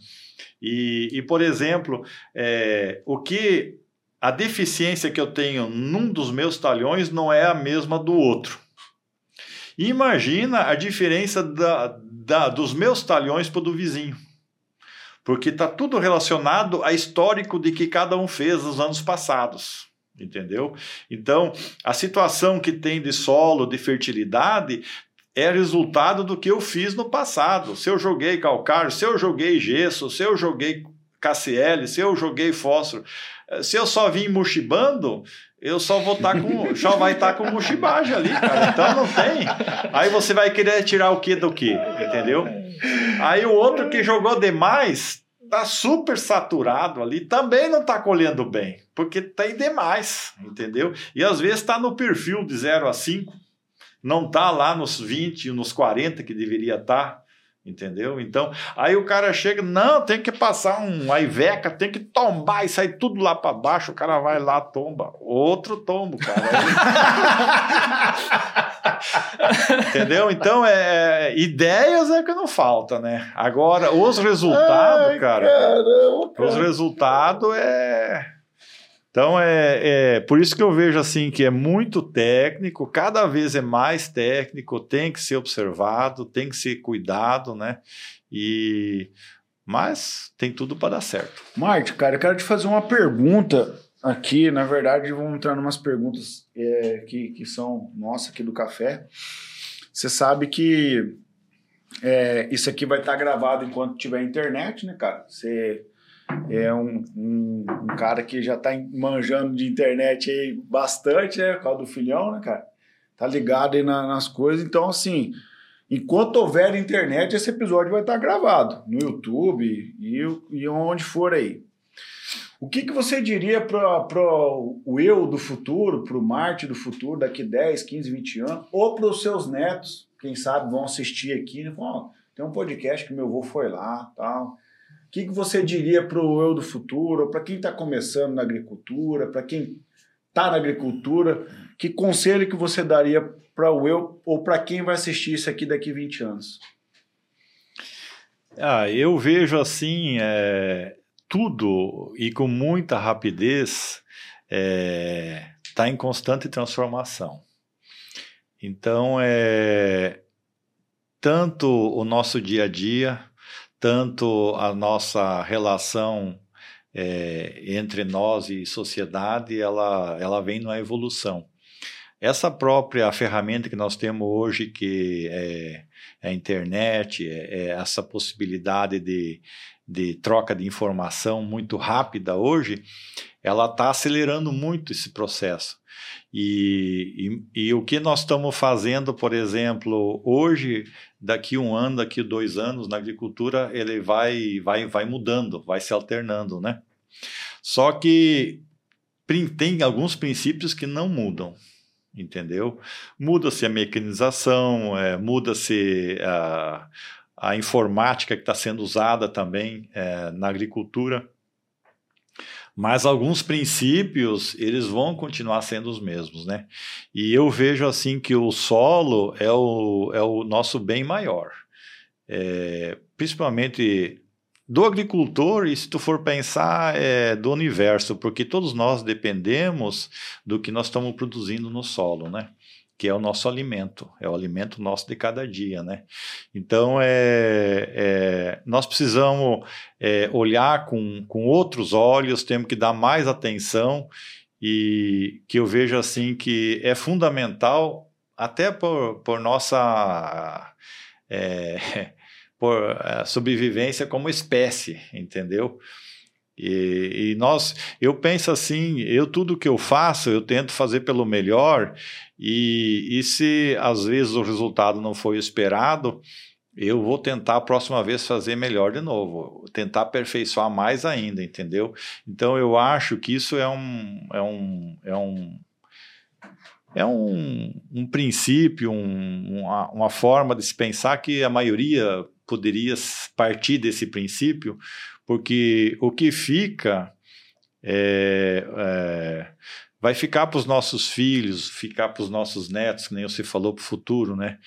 E, e por exemplo, é, o que a deficiência que eu tenho num dos meus talhões não é a mesma do outro. Imagina a diferença da, da, dos meus talhões para o do vizinho. Porque está tudo relacionado a histórico de que cada um fez nos anos passados entendeu? Então, a situação que tem de solo, de fertilidade, é resultado do que eu fiz no passado. Se eu joguei calcário, se eu joguei gesso, se eu joguei KCl, se eu joguei fósforo, eh, se eu só vim mochibando, eu só vou estar tá com, só vai estar tá com mochibagem ali, cara. Então não tem. Aí você vai querer tirar o que do que, entendeu? Aí o outro que jogou demais tá super saturado ali, também não tá colhendo bem, porque tem demais, entendeu? E às vezes está no perfil de 0 a 5, não tá lá nos 20, nos 40 que deveria estar. Tá, entendeu? Então, aí o cara chega, não, tem que passar um Iveca, tem que tombar e sair tudo lá para baixo, o cara vai lá, tomba. Outro tombo, cara. Entendeu? Então, é, é, ideias é que não falta, né? Agora, os resultados, Ai, cara, caramba, cara, os resultados é. Então, é, é por isso que eu vejo assim que é muito técnico, cada vez é mais técnico, tem que ser observado, tem que ser cuidado, né? E mas tem tudo para dar certo. Marte, cara, eu quero te fazer uma pergunta aqui. Na verdade, vamos entrar em umas perguntas é, que, que são nossa aqui do café. Você sabe que é, isso aqui vai estar gravado enquanto tiver internet, né, cara? Você é um, um, um cara que já está manjando de internet aí bastante, né? Por causa do filhão, né, cara? Tá ligado aí na, nas coisas. Então, assim, enquanto houver internet, esse episódio vai estar gravado no YouTube e, e onde for aí. O que, que você diria para o eu do futuro, para o Marte do futuro, daqui 10, 15, 20 anos, ou para os seus netos, quem sabe vão assistir aqui, né? Falam, tem um podcast que meu avô foi lá, tal. Que, que você diria para o eu do futuro, para quem está começando na agricultura, para quem está na agricultura, que conselho que você daria para o eu ou para quem vai assistir isso aqui daqui 20 anos? Ah, eu vejo assim, é, tudo e com muita rapidez está é, tá em constante transformação. Então, é, tanto o nosso dia a dia, tanto a nossa relação é, entre nós e sociedade, ela, ela vem numa evolução. Essa própria ferramenta que nós temos hoje, que é, é a internet, é, é essa possibilidade de, de troca de informação muito rápida hoje, ela está acelerando muito esse processo. E, e, e, o que nós estamos fazendo, por exemplo, hoje, daqui um ano, daqui dois anos, na agricultura, ele vai, vai, vai mudando, vai se alternando, né? Só que tem alguns princípios que não mudam, entendeu? Muda-se a mecanização, é, muda-se a a informática que está sendo usada também é, na agricultura. Mas alguns princípios, eles vão continuar sendo os mesmos, né? E eu vejo assim que o solo é o, é o nosso bem maior. É, principalmente do agricultor e se tu for pensar é, do universo, porque todos nós dependemos do que nós estamos produzindo no solo, né? Que é o nosso alimento, é o alimento nosso de cada dia, né? Então, é, é nós precisamos é, olhar com, com outros olhos, temos que dar mais atenção e que eu vejo assim que é fundamental até por, por nossa... É, por uh, sobrevivência como espécie, entendeu? E, e, nós, eu penso assim, eu tudo que eu faço, eu tento fazer pelo melhor, e, e se às vezes o resultado não foi esperado, eu vou tentar a próxima vez fazer melhor de novo, tentar aperfeiçoar mais ainda, entendeu? Então eu acho que isso é um, é um, é um, é um, um princípio, um, uma, uma forma de se pensar que a maioria poderia partir desse princípio, porque o que fica é, é, vai ficar para os nossos filhos, ficar para os nossos netos, que nem você falou, para o futuro, né?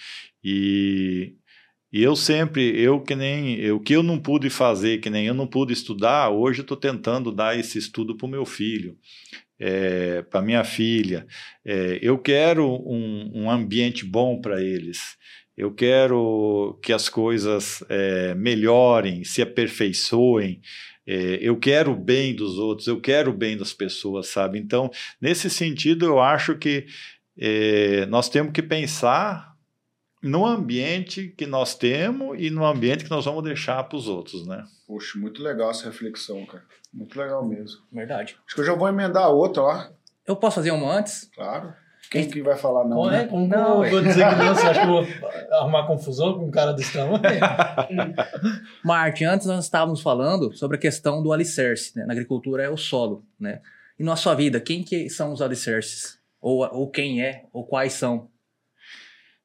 E, e eu sempre, eu que nem, o que eu não pude fazer, que nem eu não pude estudar, hoje eu estou tentando dar esse estudo para o meu filho. É, para minha filha, é, eu quero um, um ambiente bom para eles eu quero que as coisas é, melhorem, se aperfeiçoem, é, eu quero o bem dos outros, eu quero o bem das pessoas, sabe? Então, nesse sentido, eu acho que é, nós temos que pensar no ambiente que nós temos e no ambiente que nós vamos deixar para os outros, né? Poxa, muito legal essa reflexão, cara. Muito legal mesmo. Verdade. Acho que eu já vou emendar outra, ó. Eu posso fazer uma antes? Claro. Quem que vai falar não? né? Como não, eu vou dizer que não? Você acha que eu vou arrumar confusão com um cara desse tamanho? Marte, antes nós estávamos falando sobre a questão do alicerce, né? Na agricultura é o solo, né? E na sua vida, quem que são os alicerces? Ou, ou quem é? Ou quais são?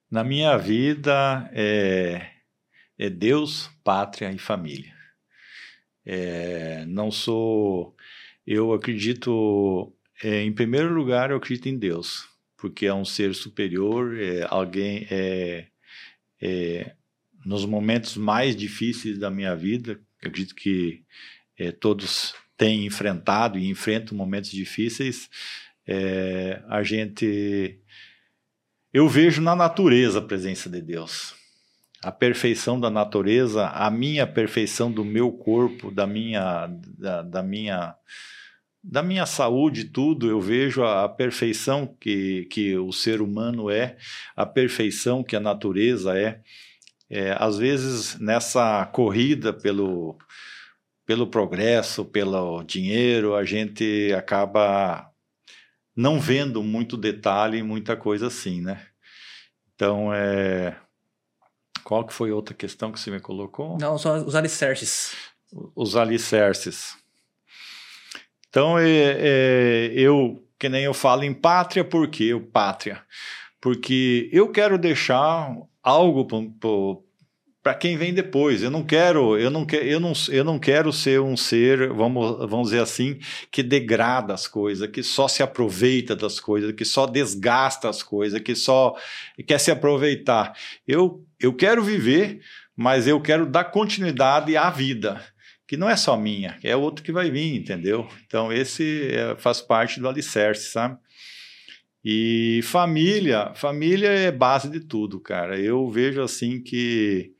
Na minha vida é, é Deus, pátria e família. É, não sou... Eu acredito... É, em primeiro lugar, eu acredito em Deus porque é um ser superior, é alguém é, é, nos momentos mais difíceis da minha vida, eu acredito que é, todos têm enfrentado e enfrentam momentos difíceis, é, a gente eu vejo na natureza a presença de Deus. A perfeição da natureza, a minha perfeição do meu corpo, da minha, da, da minha da minha saúde, tudo, eu vejo a, a, perfeição que, que o ser humano é, a perfeição que a natureza é. é às vezes, nessa corrida pelo, pelo progresso, pelo dinheiro, a gente acaba não vendo muito detalhe, muita coisa assim, né? Então, é... qual que foi outra questão que você me colocou? Não, só os alicerces. Os alicerces. Então, é, é, eu, que nem eu falo em pátria, por quê pátria? Porque eu quero deixar algo para quem vem depois. Eu não quero, eu não quero, eu não, eu não quero ser um ser, vamos, vamos dizer assim, que degrada as coisas, que só se aproveita das coisas, que só desgasta as coisas, que só quer se aproveitar. Eu, eu quero viver, mas eu quero dar continuidade à vida que não é só minha, é outro que vai vir, entendeu? Então, esse é, faz parte do alicerce, sabe? E família, família é base de tudo, cara. Eu vejo assim que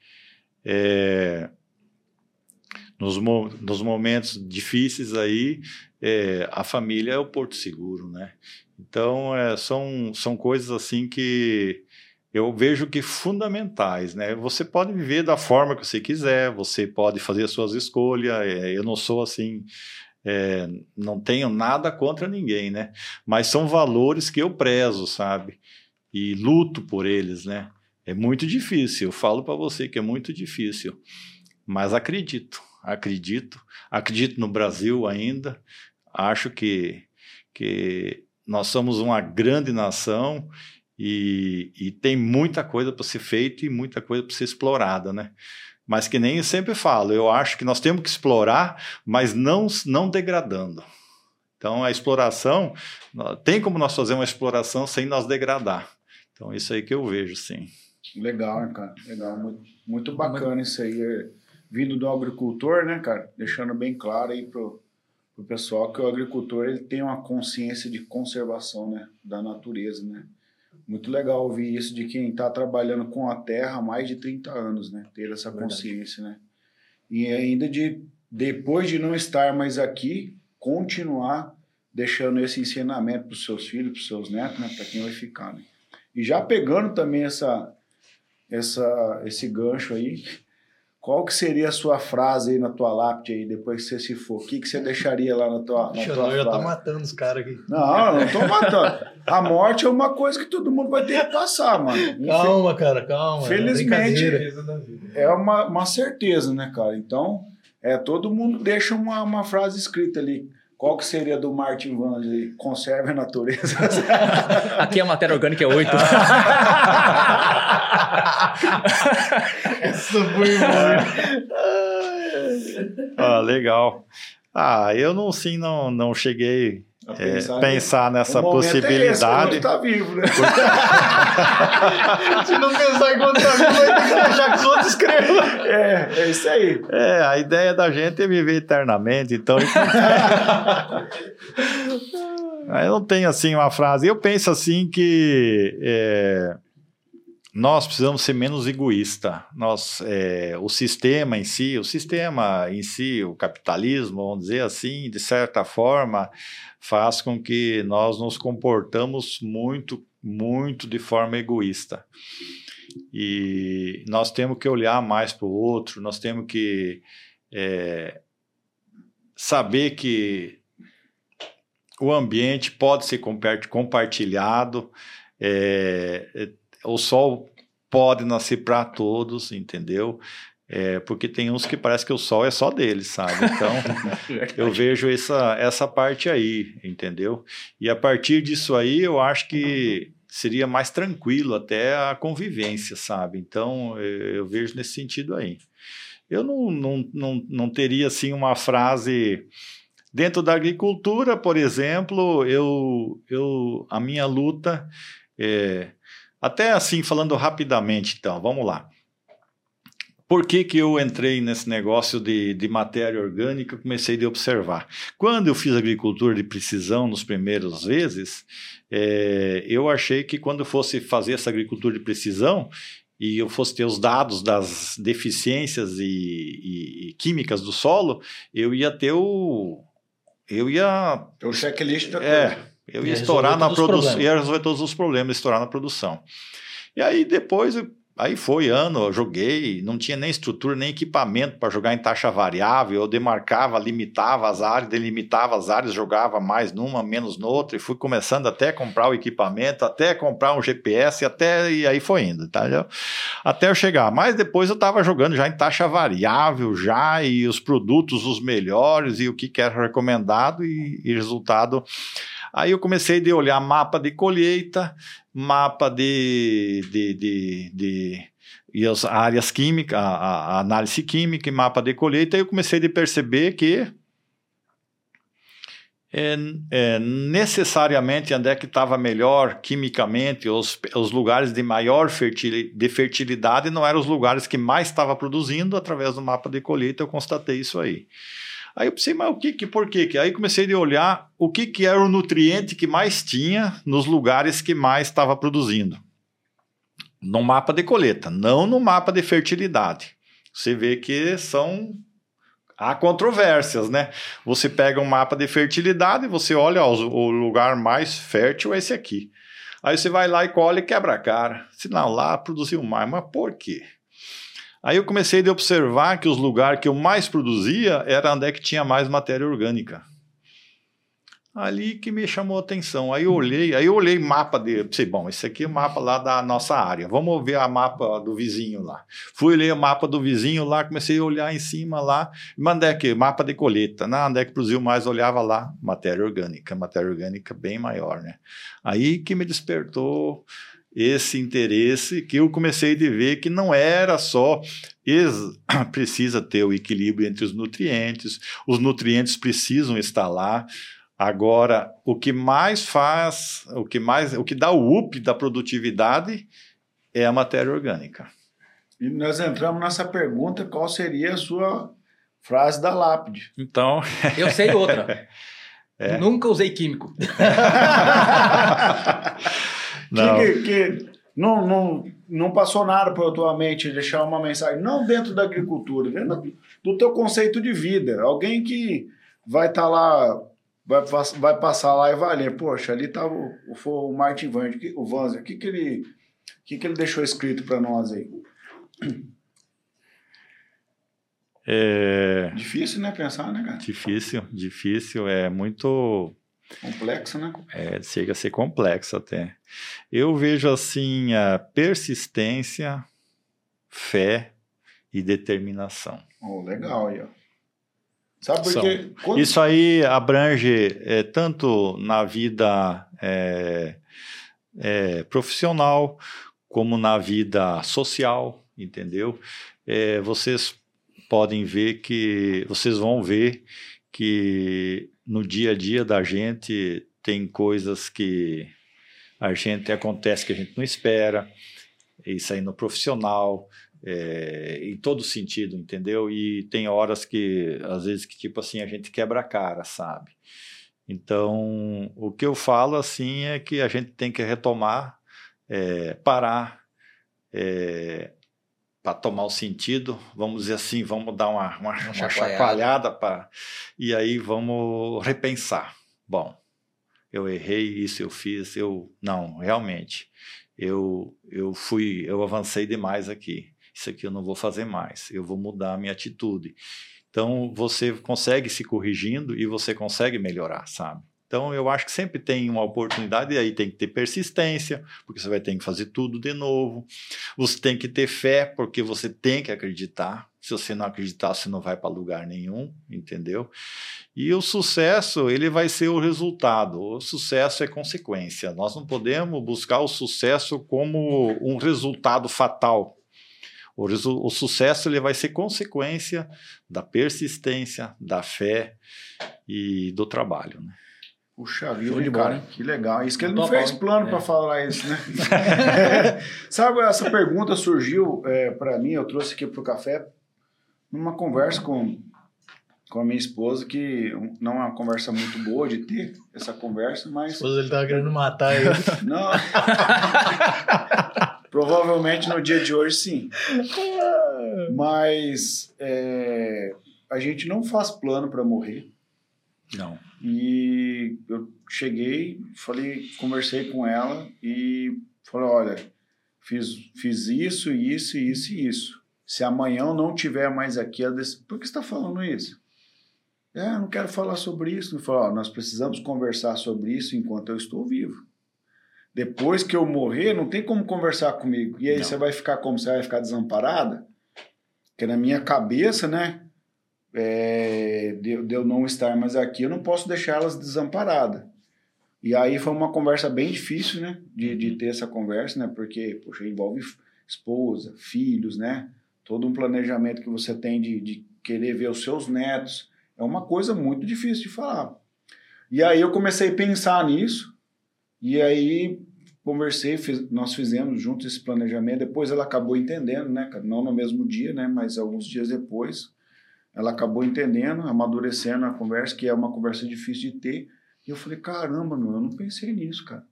é, nos, nos momentos difíceis aí, é, a família é o porto seguro, né? Então, é, são, são coisas assim que eu vejo que fundamentais, né? Você pode viver da forma que você quiser, você pode fazer as suas escolhas. É, eu não sou assim, é, não tenho nada contra ninguém, né? Mas são valores que eu prezo, sabe? E luto por eles, né? É muito difícil. Eu falo para você que é muito difícil, mas acredito, acredito, acredito no Brasil ainda. Acho que que nós somos uma grande nação e, e tem muita coisa para ser feita e muita coisa para ser explorada, né? Mas que nem eu sempre falo, eu acho que nós temos que explorar, mas não, não degradando. Então, a exploração, tem como nós fazer uma exploração sem nós degradar. Então, isso aí que eu vejo, sim. Legal, né, cara? Legal, muito, muito bacana isso aí. É, vindo do agricultor, né, cara? Deixando bem claro aí pro, pro pessoal que o agricultor ele tem uma consciência de conservação, né? Da natureza, né? Muito legal ouvir isso de quem está trabalhando com a terra há mais de 30 anos, né? Ter essa consciência, né? E ainda de, depois de não estar mais aqui, continuar deixando esse ensinamento para os seus filhos, para os seus netos, né? Para quem vai ficar, né? E já pegando também essa, essa, esse gancho aí, qual que seria a sua frase aí na tua lápide aí, depois que você se for? O que, que você deixaria lá na tua, na Ixi, tua eu já tô matando os caras aqui. Não, eu não tô matando. A morte é uma coisa que todo mundo vai ter que passar, mano. Calma, cara, calma. é Felizmente- brincadeira. É uma, uma certeza, né, cara? Então, é, todo mundo deixa uma, uma frase escrita ali. Qual que seria do Martin Van aí? Conserve a natureza. Aqui a matéria orgânica é 8. Essa foi boa. Ah, legal. Ah, eu não sim não, não cheguei A é, pensar pensar nessa momento É esse, possibilidade. tá vivo, né? Se não pensar em contar, vai ter que deixar que os outros escrevam. É, é isso aí. É, a ideia da gente é viver eternamente, então. eu não tenho assim uma frase. Eu penso assim que é, nós precisamos ser menos egoísta. Nós, é, o sistema em si, o sistema em si, o capitalismo, vamos dizer assim, de certa forma, faz com que nós nos comportamos muito, muito de forma egoísta. E nós temos que olhar mais para o outro, nós temos que é, saber que o ambiente pode ser compart- compartilhado, é, o sol pode nascer para todos, entendeu? É, porque tem uns que parece que o sol é só deles, sabe? Então, eu vejo essa, essa parte aí, entendeu? E a partir disso aí, eu acho que seria mais tranquilo até a convivência, sabe? Então, eh, eu vejo nesse sentido aí. Eu não, não, não, não teria, assim, uma frase... Dentro da agricultura, por exemplo, eu, eu, a minha luta... É, até assim, falando rapidamente, então, vamos lá. Por que, que eu entrei nesse negócio de, de matéria orgânica? Comecei a observar. Quando eu fiz agricultura de precisão nos primeiros vezes, é, eu achei que quando eu fosse fazer essa agricultura de precisão e eu fosse ter os dados das deficiências e, e- e químicas do solo, eu ia ter o. Eu ia O checklist da é. Eu Ia ia estourar na produção, ia resolver todos os problemas, estourar na produção. E aí depois, aí foi ano, eu joguei, não tinha nem estrutura, nem equipamento para jogar em taxa variável, eu demarcava, limitava as áreas, delimitava as áreas, jogava mais numa, menos noutra, e fui começando até a comprar o equipamento, até comprar um GPS, até, e aí foi indo, tá? Até eu chegar. Mas depois eu estava jogando já em taxa variável, já, e os produtos os melhores, e o que, que era recomendado, e, e resultado Aí eu comecei a olhar mapa de colheita, mapa de, de, de, de e as áreas químicas, a, a- análise química e mapa de colheita, eu comecei a perceber que é, é, necessariamente onde é que estava melhor quimicamente, os, os lugares de maior fertili- de fertilidade não eram os lugares que mais estava produzindo, através do mapa de colheita eu constatei isso aí. Aí eu pensei, mas o que, que por? Que Aí comecei a olhar o que, que era o nutriente que mais tinha nos lugares que mais estava produzindo. No mapa de colheita, não no mapa de fertilidade. Você vê que são há controvérsias, né? Você pega um mapa de fertilidade, você olha, ó, o lugar mais fértil é esse aqui. Aí você vai lá e colhe e quebra a cara. Se não, lá produziu mais. Mas por quê? Aí eu comecei a observar que os lugares que eu mais produzia era onde é que tinha mais matéria orgânica. Ali que me chamou a atenção. Aí eu olhei, aí eu olhei mapa de, pensei, bom, esse aqui é o mapa lá da nossa área. Vamos ver a mapa do vizinho lá. Fui ler o mapa do vizinho lá, comecei a olhar em cima lá. Mas onde é que? Mapa de colheita. Não, onde é que produziu mais? Olhava lá, matéria orgânica, matéria orgânica bem maior, né? Aí que me despertou esse interesse que eu comecei a ver que não era só ex- precisa ter o equilíbrio entre os nutrientes, os nutrientes precisam estar lá. Agora, o que mais faz, o que mais, o que dá o up da produtividade é a matéria orgânica. E nós entramos nessa pergunta: qual seria a sua frase da lápide? Então, Eu sei outra. É. Nunca usei químico. não, Que, que, não, não, não passou nada para tua mente deixar uma mensagem, não dentro da agricultura, dentro do teu conceito de vida. Alguém que vai estar lá, vai, vai passar lá e vai ler, poxa, ali estava o, o, o Martin Van, o Vanzer, o que, que, ele, que, que ele deixou escrito para nós aí? É... Difícil, né, pensar, né, cara? Difícil, difícil, é muito... Complexo, né? É, chega a ser complexo até. Eu vejo assim a persistência, fé e determinação. Oh, legal aí, ó. Sabe por quê? Quando... Isso aí abrange é, tanto na vida é, é, profissional como na vida social, entendeu? É, vocês podem ver que, vocês vão ver que no dia a dia da gente tem coisas que a gente acontece que a gente não espera, isso aí no profissional, é, em todo sentido, entendeu? E tem horas que, às vezes, que tipo assim, a gente quebra a cara, sabe? Então, o que eu falo assim é que a gente tem que retomar, é, parar, é, para tomar o sentido, vamos dizer assim, vamos dar uma, uma, uma, uma chacoalhada para e aí vamos repensar. Bom, eu errei isso, eu fiz, eu não, realmente, eu eu fui, eu avancei demais aqui. Isso aqui eu não vou fazer mais. Eu vou mudar a minha atitude. Então você consegue se corrigindo e você consegue melhorar, sabe? Então eu acho que sempre tem uma oportunidade e aí tem que ter persistência, porque você vai ter que fazer tudo de novo. Você tem que ter fé, porque você tem que acreditar. Se você não acreditar, você não vai para lugar nenhum, entendeu? E o sucesso, ele vai ser o resultado. O sucesso é consequência. Nós não podemos buscar o sucesso como um resultado fatal. O, o sucesso ele vai ser consequência da persistência, da fé e do trabalho, né? Puxa vida, de cara, bola, que legal. Isso que ele não fez plano é. para falar isso, né? Sabe, essa pergunta surgiu é, para mim, eu trouxe aqui para o café, numa conversa com, com a minha esposa, que não é uma conversa muito boa de ter essa conversa, mas... A esposa ele tava querendo matar ele. não. Provavelmente no dia de hoje, sim. Mas é, a gente não faz plano para morrer. Não. E eu cheguei, falei, conversei com ela e falei, olha, fiz, fiz isso, isso, isso e isso. Se amanhã eu não tiver mais aqui, ela disse, por que você está falando isso? É, não quero falar sobre isso. Eu falei, ó, nós precisamos conversar sobre isso enquanto eu estou vivo. Depois que eu morrer, não tem como conversar comigo. E aí não. você vai ficar como? Você vai ficar desamparada? Porque na minha cabeça, né? É, de, de, eu não estar mais aqui, eu não posso deixá-las desamparadas. E aí foi uma conversa bem difícil, né? De, de ter essa conversa, né? Porque, poxa, envolve esposa, filhos, né? Todo um planejamento que você tem de, de querer ver os seus netos. É uma coisa muito difícil de falar. E aí eu comecei a pensar nisso, e aí conversei, fiz, nós fizemos juntos esse planejamento. Depois ela acabou entendendo, né? Não no mesmo dia, né? Mas alguns dias depois ela acabou entendendo, amadurecendo a conversa, que é uma conversa difícil de ter. E eu falei, caramba, meu, eu não pensei nisso, cara.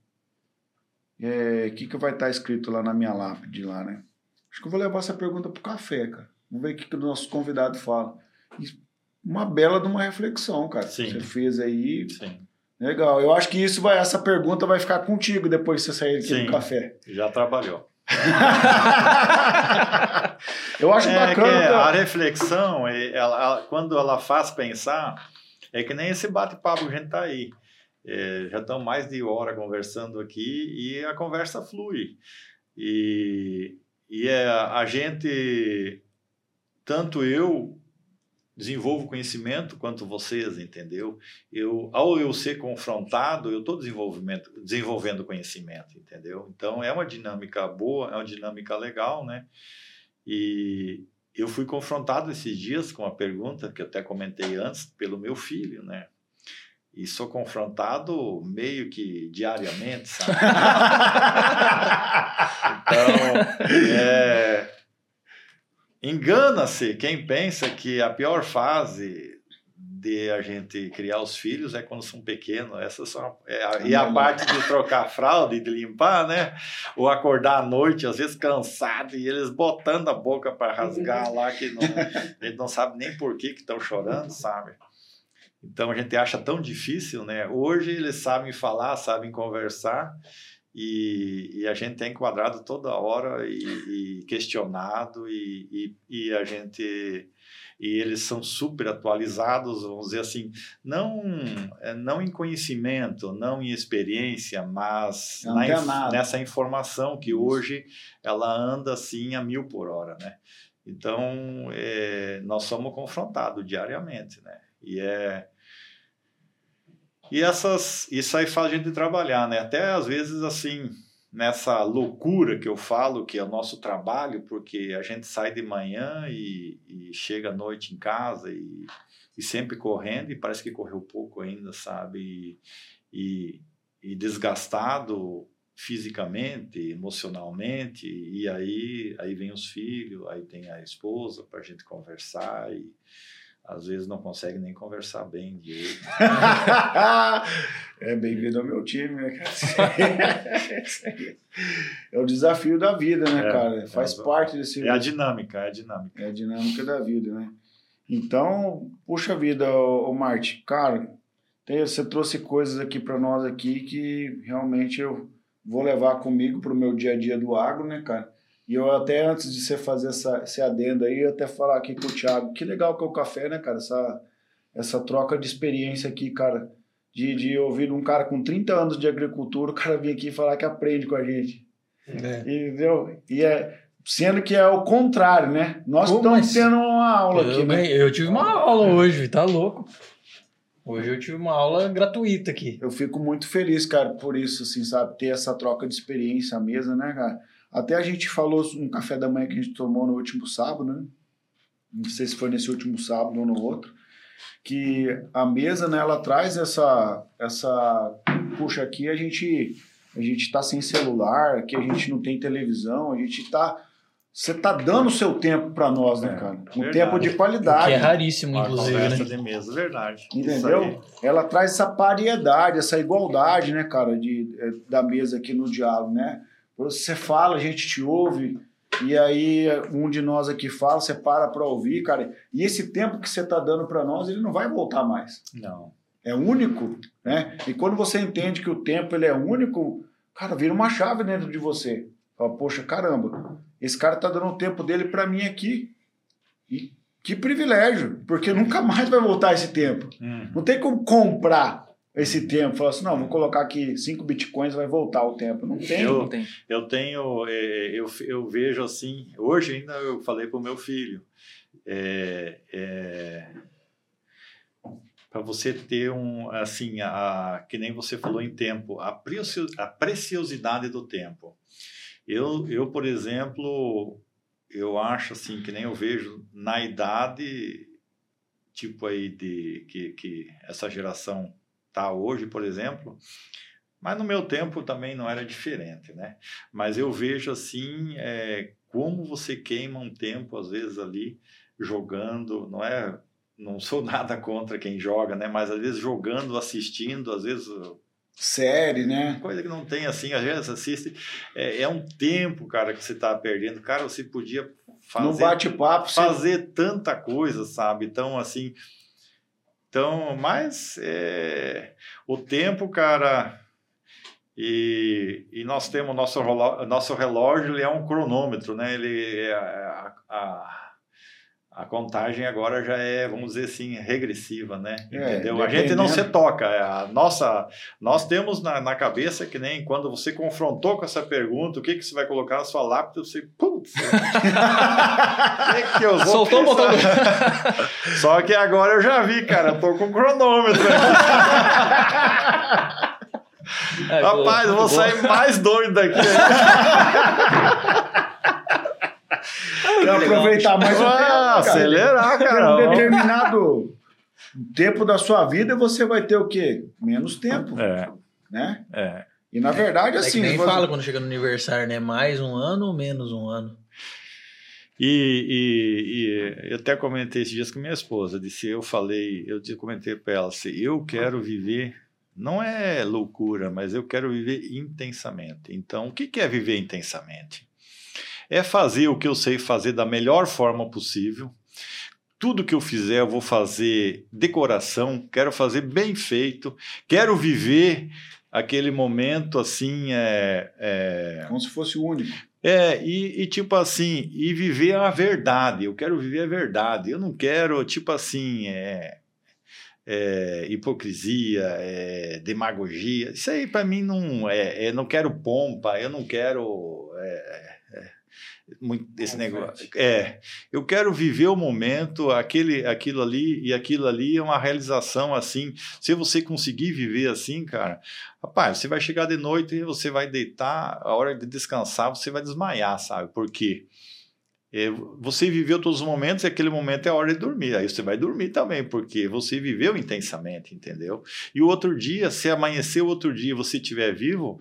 O é, que, que vai estar escrito lá na minha lápide lá, né? Acho que eu vou levar essa pergunta pro café, cara. Vamos ver o que, que o nosso convidado fala. E uma bela de uma reflexão, cara. Sim. Você fez aí. Sim. Legal. Eu acho que isso vai, essa pergunta vai ficar contigo depois que você sair aqui Sim. do café. Já trabalhou. Eu acho é bacana. a reflexão, ela, ela, quando ela faz pensar, é que nem esse bate-papo que a gente está aí. É, já estamos mais de hora conversando aqui e a conversa flui. E, e é, a gente, tanto eu desenvolvo conhecimento quanto vocês, entendeu? Eu, ao eu ser confrontado, eu estou desenvolvendo conhecimento, entendeu? Então é uma dinâmica boa, é uma dinâmica legal, né? E eu fui confrontado esses dias com uma pergunta que eu até comentei antes pelo meu filho, né? E sou confrontado meio que diariamente, sabe? então, é, Engana-se quem pensa que a pior fase de a gente criar os filhos é quando são pequenos. Essa são é a, e a parte de trocar fralda e de limpar, né? Ou acordar à noite, às vezes cansado, e eles botando a boca para rasgar lá, que não, a gente não sabe nem por que estão chorando, sabe? Então a gente acha tão difícil, né? Hoje eles sabem falar, sabem conversar, e, e, a gente tem enquadrado toda hora e, e questionado e, e, a gente e eles são super atualizados, vamos dizer assim, não, é, não em conhecimento, não em experiência, mas na, nessa informação que hoje ela anda assim a mil por hora, né? Então, é, nós somos confrontados diariamente, né? E é e essas isso aí faz a gente trabalhar, né? Até às vezes assim nessa loucura que eu falo que é o nosso trabalho, porque a gente sai de manhã e, e chega à noite em casa e, e, sempre correndo e parece que correu pouco ainda, sabe? E, e desgastado fisicamente, emocionalmente, e aí aí vem os filhos, aí tem a esposa para a gente conversar e às vezes não consegue nem conversar bem direito. é bem-vindo ao meu time, né, cara? é o desafio da vida, né, é, cara? Faz é, parte desse. É a dinâmica, é a dinâmica. É a dinâmica da vida, né? Então, puxa vida, ô Marte, cara, tem, você trouxe coisas aqui para nós aqui que realmente eu vou levar comigo para o meu dia a dia do agro, né, cara? E eu até, antes de você fazer essa, esse adendo aí, eu até falar aqui com o Thiago, que legal que é o café, né, cara? Essa, essa troca de experiência aqui, cara. De, de ouvir um cara com 30 anos de agricultura, o cara vir aqui falar que aprende com a gente. É. Entendeu? E é, sendo que é o contrário, né? Nós Como estamos tendo uma aula eu, aqui, né? Eu tive uma aula hoje, tá louco? Hoje eu tive uma aula gratuita aqui. Eu fico muito feliz, cara, por isso, assim, sabe? Ter essa troca de experiência à mesa, né, cara? Até a gente falou um café da manhã que a gente tomou no último sábado, né? Não sei se foi nesse último sábado ou no outro. Que a mesa, né, ela traz essa. essa puxa, aqui a gente a gente está sem celular, que a gente não tem televisão, a gente está você está dando o seu tempo para nós, né, é, cara? Um verdade. tempo de qualidade. Que é raríssimo, inclusive. Né? de mesa, verdade. Entendeu? Ela traz essa paridade, essa igualdade, né, cara, de, eh, da mesa aqui no diálogo, né? Você fala, a gente te ouve, e aí um de nós aqui fala, você para para ouvir, cara. E esse tempo que você está dando para nós, ele não vai voltar mais. Não. É único, né? E quando você entende que o tempo ele é único, cara, vira uma chave dentro de você. Fala, poxa, caramba, esse cara tá dando o tempo dele para mim aqui. E que privilégio, porque nunca mais vai voltar esse tempo. Hum. Não tem como comprar esse tempo, falar assim, não, vou colocar aqui 5 bitcoins, vai voltar o tempo. Não tem. Eu, não tem. eu tenho, é, eu, eu vejo assim, hoje ainda eu falei para o meu filho, é, é, para você ter um, assim, a, que nem você falou em tempo, a, a preciosidade do tempo. Eu, eu, por exemplo, eu acho assim, que nem eu vejo na idade, tipo aí de que, que essa geração tá hoje, por exemplo. Mas no meu tempo também não era diferente, né? Mas eu vejo assim é, como você queima um tempo às vezes ali jogando, não é? Não sou nada contra quem joga, né? Mas às vezes jogando, assistindo, às vezes série, né? Coisa que não tem assim, às vezes assiste. É, é um tempo, cara, que você está perdendo. Cara, você podia fazer. No bate-papo. Fazer você... tanta coisa, sabe? Então, assim, então, mas é, o tempo, cara, e, e nós temos nosso relógio, nosso relógio, ele é um cronômetro, né? Ele é a, a a contagem agora já é, vamos dizer assim, regressiva, né? É, Entendeu? A gente não se toca. É a nossa, nós temos na, na cabeça que nem quando você confrontou com essa pergunta, o que, que você vai colocar na sua lápide, você, putz, que, que eu vou Soltou o botão. Só que agora eu já vi, cara, eu tô com cronômetro. É, Rapaz, eu vou sair mais doido daqui. Quer aproveitar mais o tempo, cara. Acelerar, cara. um determinado tempo da sua vida, você vai ter o quê? Menos tempo. É. Né? É. E na verdade, é assim. nem você... fala quando chega no aniversário, né? Mais um ano ou menos um ano? E, e, e, eu até comentei esses dias com minha esposa. Disse, eu falei, eu comentei para ela assim, eu quero viver, não é loucura, mas eu quero viver intensamente. Então, o que, que é viver intensamente? É fazer o que eu sei fazer da melhor forma possível. Tudo que eu fizer, eu vou fazer decoração, quero fazer bem feito, quero viver aquele momento assim é, é... como se fosse o único. É, e, e, tipo assim, e viver a verdade. Eu quero viver a verdade. Eu não quero, tipo assim, é, é, hipocrisia, é, demagogia. Isso aí para mim não é, é. Não quero pompa, eu não quero. É, é muito esse negócio. É, eu quero viver o momento, aquele, aquilo ali e aquilo ali é uma realização assim. Se você conseguir viver assim, cara, rapaz, você vai chegar de noite e você vai deitar, a hora de descansar, você vai desmaiar, sabe? Porque é, você viveu todos os momentos e aquele momento é a hora de dormir. Aí você vai dormir também, porque você viveu intensamente, entendeu? E o outro dia, se amanhecer o outro dia você estiver vivo,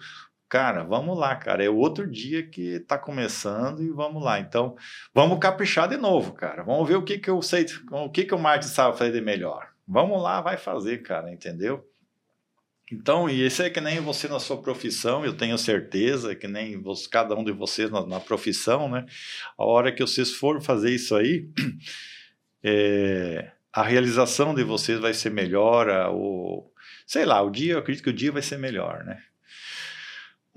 cara, vamos lá, cara. É outro dia que está começando e vamos lá. Então, vamos caprichar de novo, cara. Vamos ver o que, que eu sei, o que, que o Martin sabe fazer de melhor. Vamos lá, vai fazer, cara, entendeu? Então, e isso é que nem você na sua profissão, eu tenho certeza, que nem você, cada um de vocês na, na, profissão, né? A hora que vocês forem fazer isso aí, é, a realização de vocês vai ser melhor, o, sei lá, o dia, eu acredito que o dia vai ser melhor, né?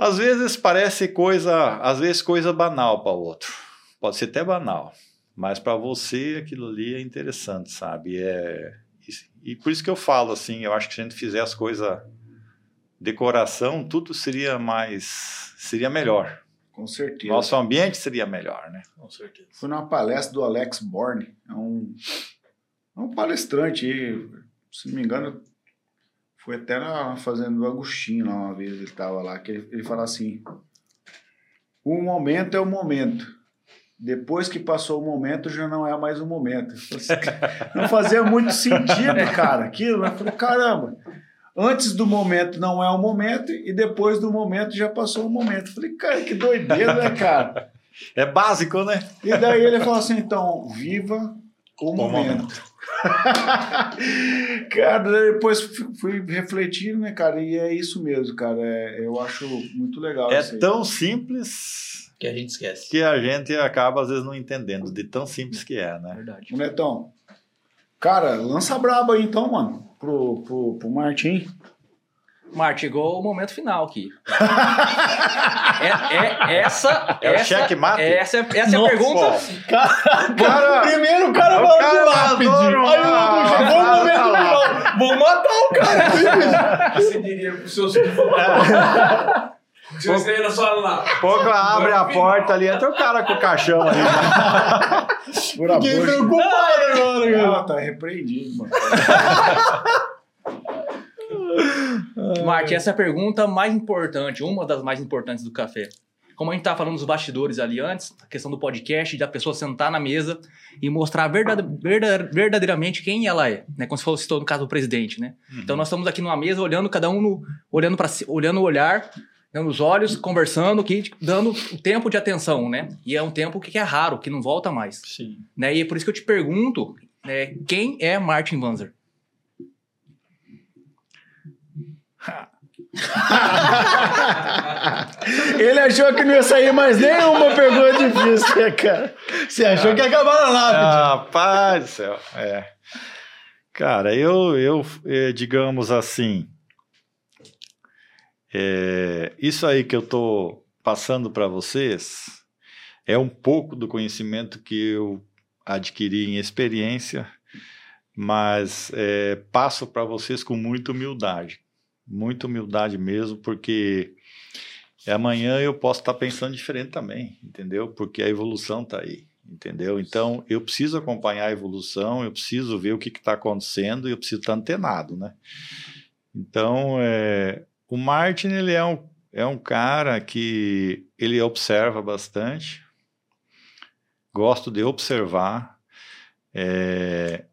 Às vezes parece coisa, às vezes coisa banal para o outro, pode ser até banal, mas para você aquilo ali é interessante, sabe? É, e, e por isso que eu falo assim, eu acho que se a gente fizer as coisas decoração, tudo seria mais. seria melhor. Com certeza. Nosso ambiente seria melhor, né? Com certeza. Fui numa palestra do Alex Borne, é um, é um palestrante se não me engano, foi até na fazenda do Agostinho lá uma vez, ele estava lá, que ele, ele fala assim: o momento é o momento. Depois que passou o momento, já não é mais o momento. Assim, não fazia muito sentido, cara, aquilo. Eu falei, caramba, Antes do momento não é o momento e depois do momento já passou o momento. Falei, cara, que doideira, né, cara? É básico, né? E daí ele falou assim: então, viva o, o momento. momento. cara, depois fui refletindo, né, cara? E é isso mesmo, cara. É, eu acho muito legal. É tão simples que a gente esquece. Que a gente acaba, às vezes, não entendendo de tão simples que é, né? Verdade. Netão, cara, lança braba aí então, mano pro, pro, pro Martin? Martin, chegou o momento final aqui. é, é, essa, é essa, o cheque mate? Essa, essa é a pergunta. Cara, cara, primeiro o cara vai de lápide. Aí o outro chegou o momento final. Vou matar o cara. Você diria pro seu filho. Se você ainda só lá. Pouco abre a porta ali, entra o cara com o caixão ali. Fiquei preocupado agora, cara. Ah, tá repreendido, mano. Marte, essa é a pergunta mais importante, uma das mais importantes do café. Como a gente estava falando dos bastidores ali antes, a questão do podcast, da pessoa sentar na mesa e mostrar verdade, verdade, verdadeiramente quem ela é, né? Como falou, citou no caso do presidente, né? Uhum. Então nós estamos aqui numa mesa olhando cada um no, olhando para olhando o olhar nos olhos, conversando, que, dando o tempo de atenção, né? E é um tempo que é raro, que não volta mais. Sim. Né? E é por isso que eu te pergunto, né, quem é Martin Wanzer? Ele achou que não ia sair mais nenhuma pergunta difícil, né, cara? Você achou que ia acabar na lápide. Rapaz do céu, é. Cara, eu, eu, eh, digamos assim, é, isso aí que eu estou passando para vocês é um pouco do conhecimento que eu adquiri em experiência, mas é, passo para vocês com muita humildade, muita humildade mesmo, porque amanhã eu posso estar pensando diferente também, entendeu? Porque a evolução está aí, entendeu? Então eu preciso acompanhar a evolução, eu preciso ver o que está acontecendo e eu preciso estar antenado, né? Então, é, o Martin ele é um, é um cara que ele observa bastante, gosto de observar, é,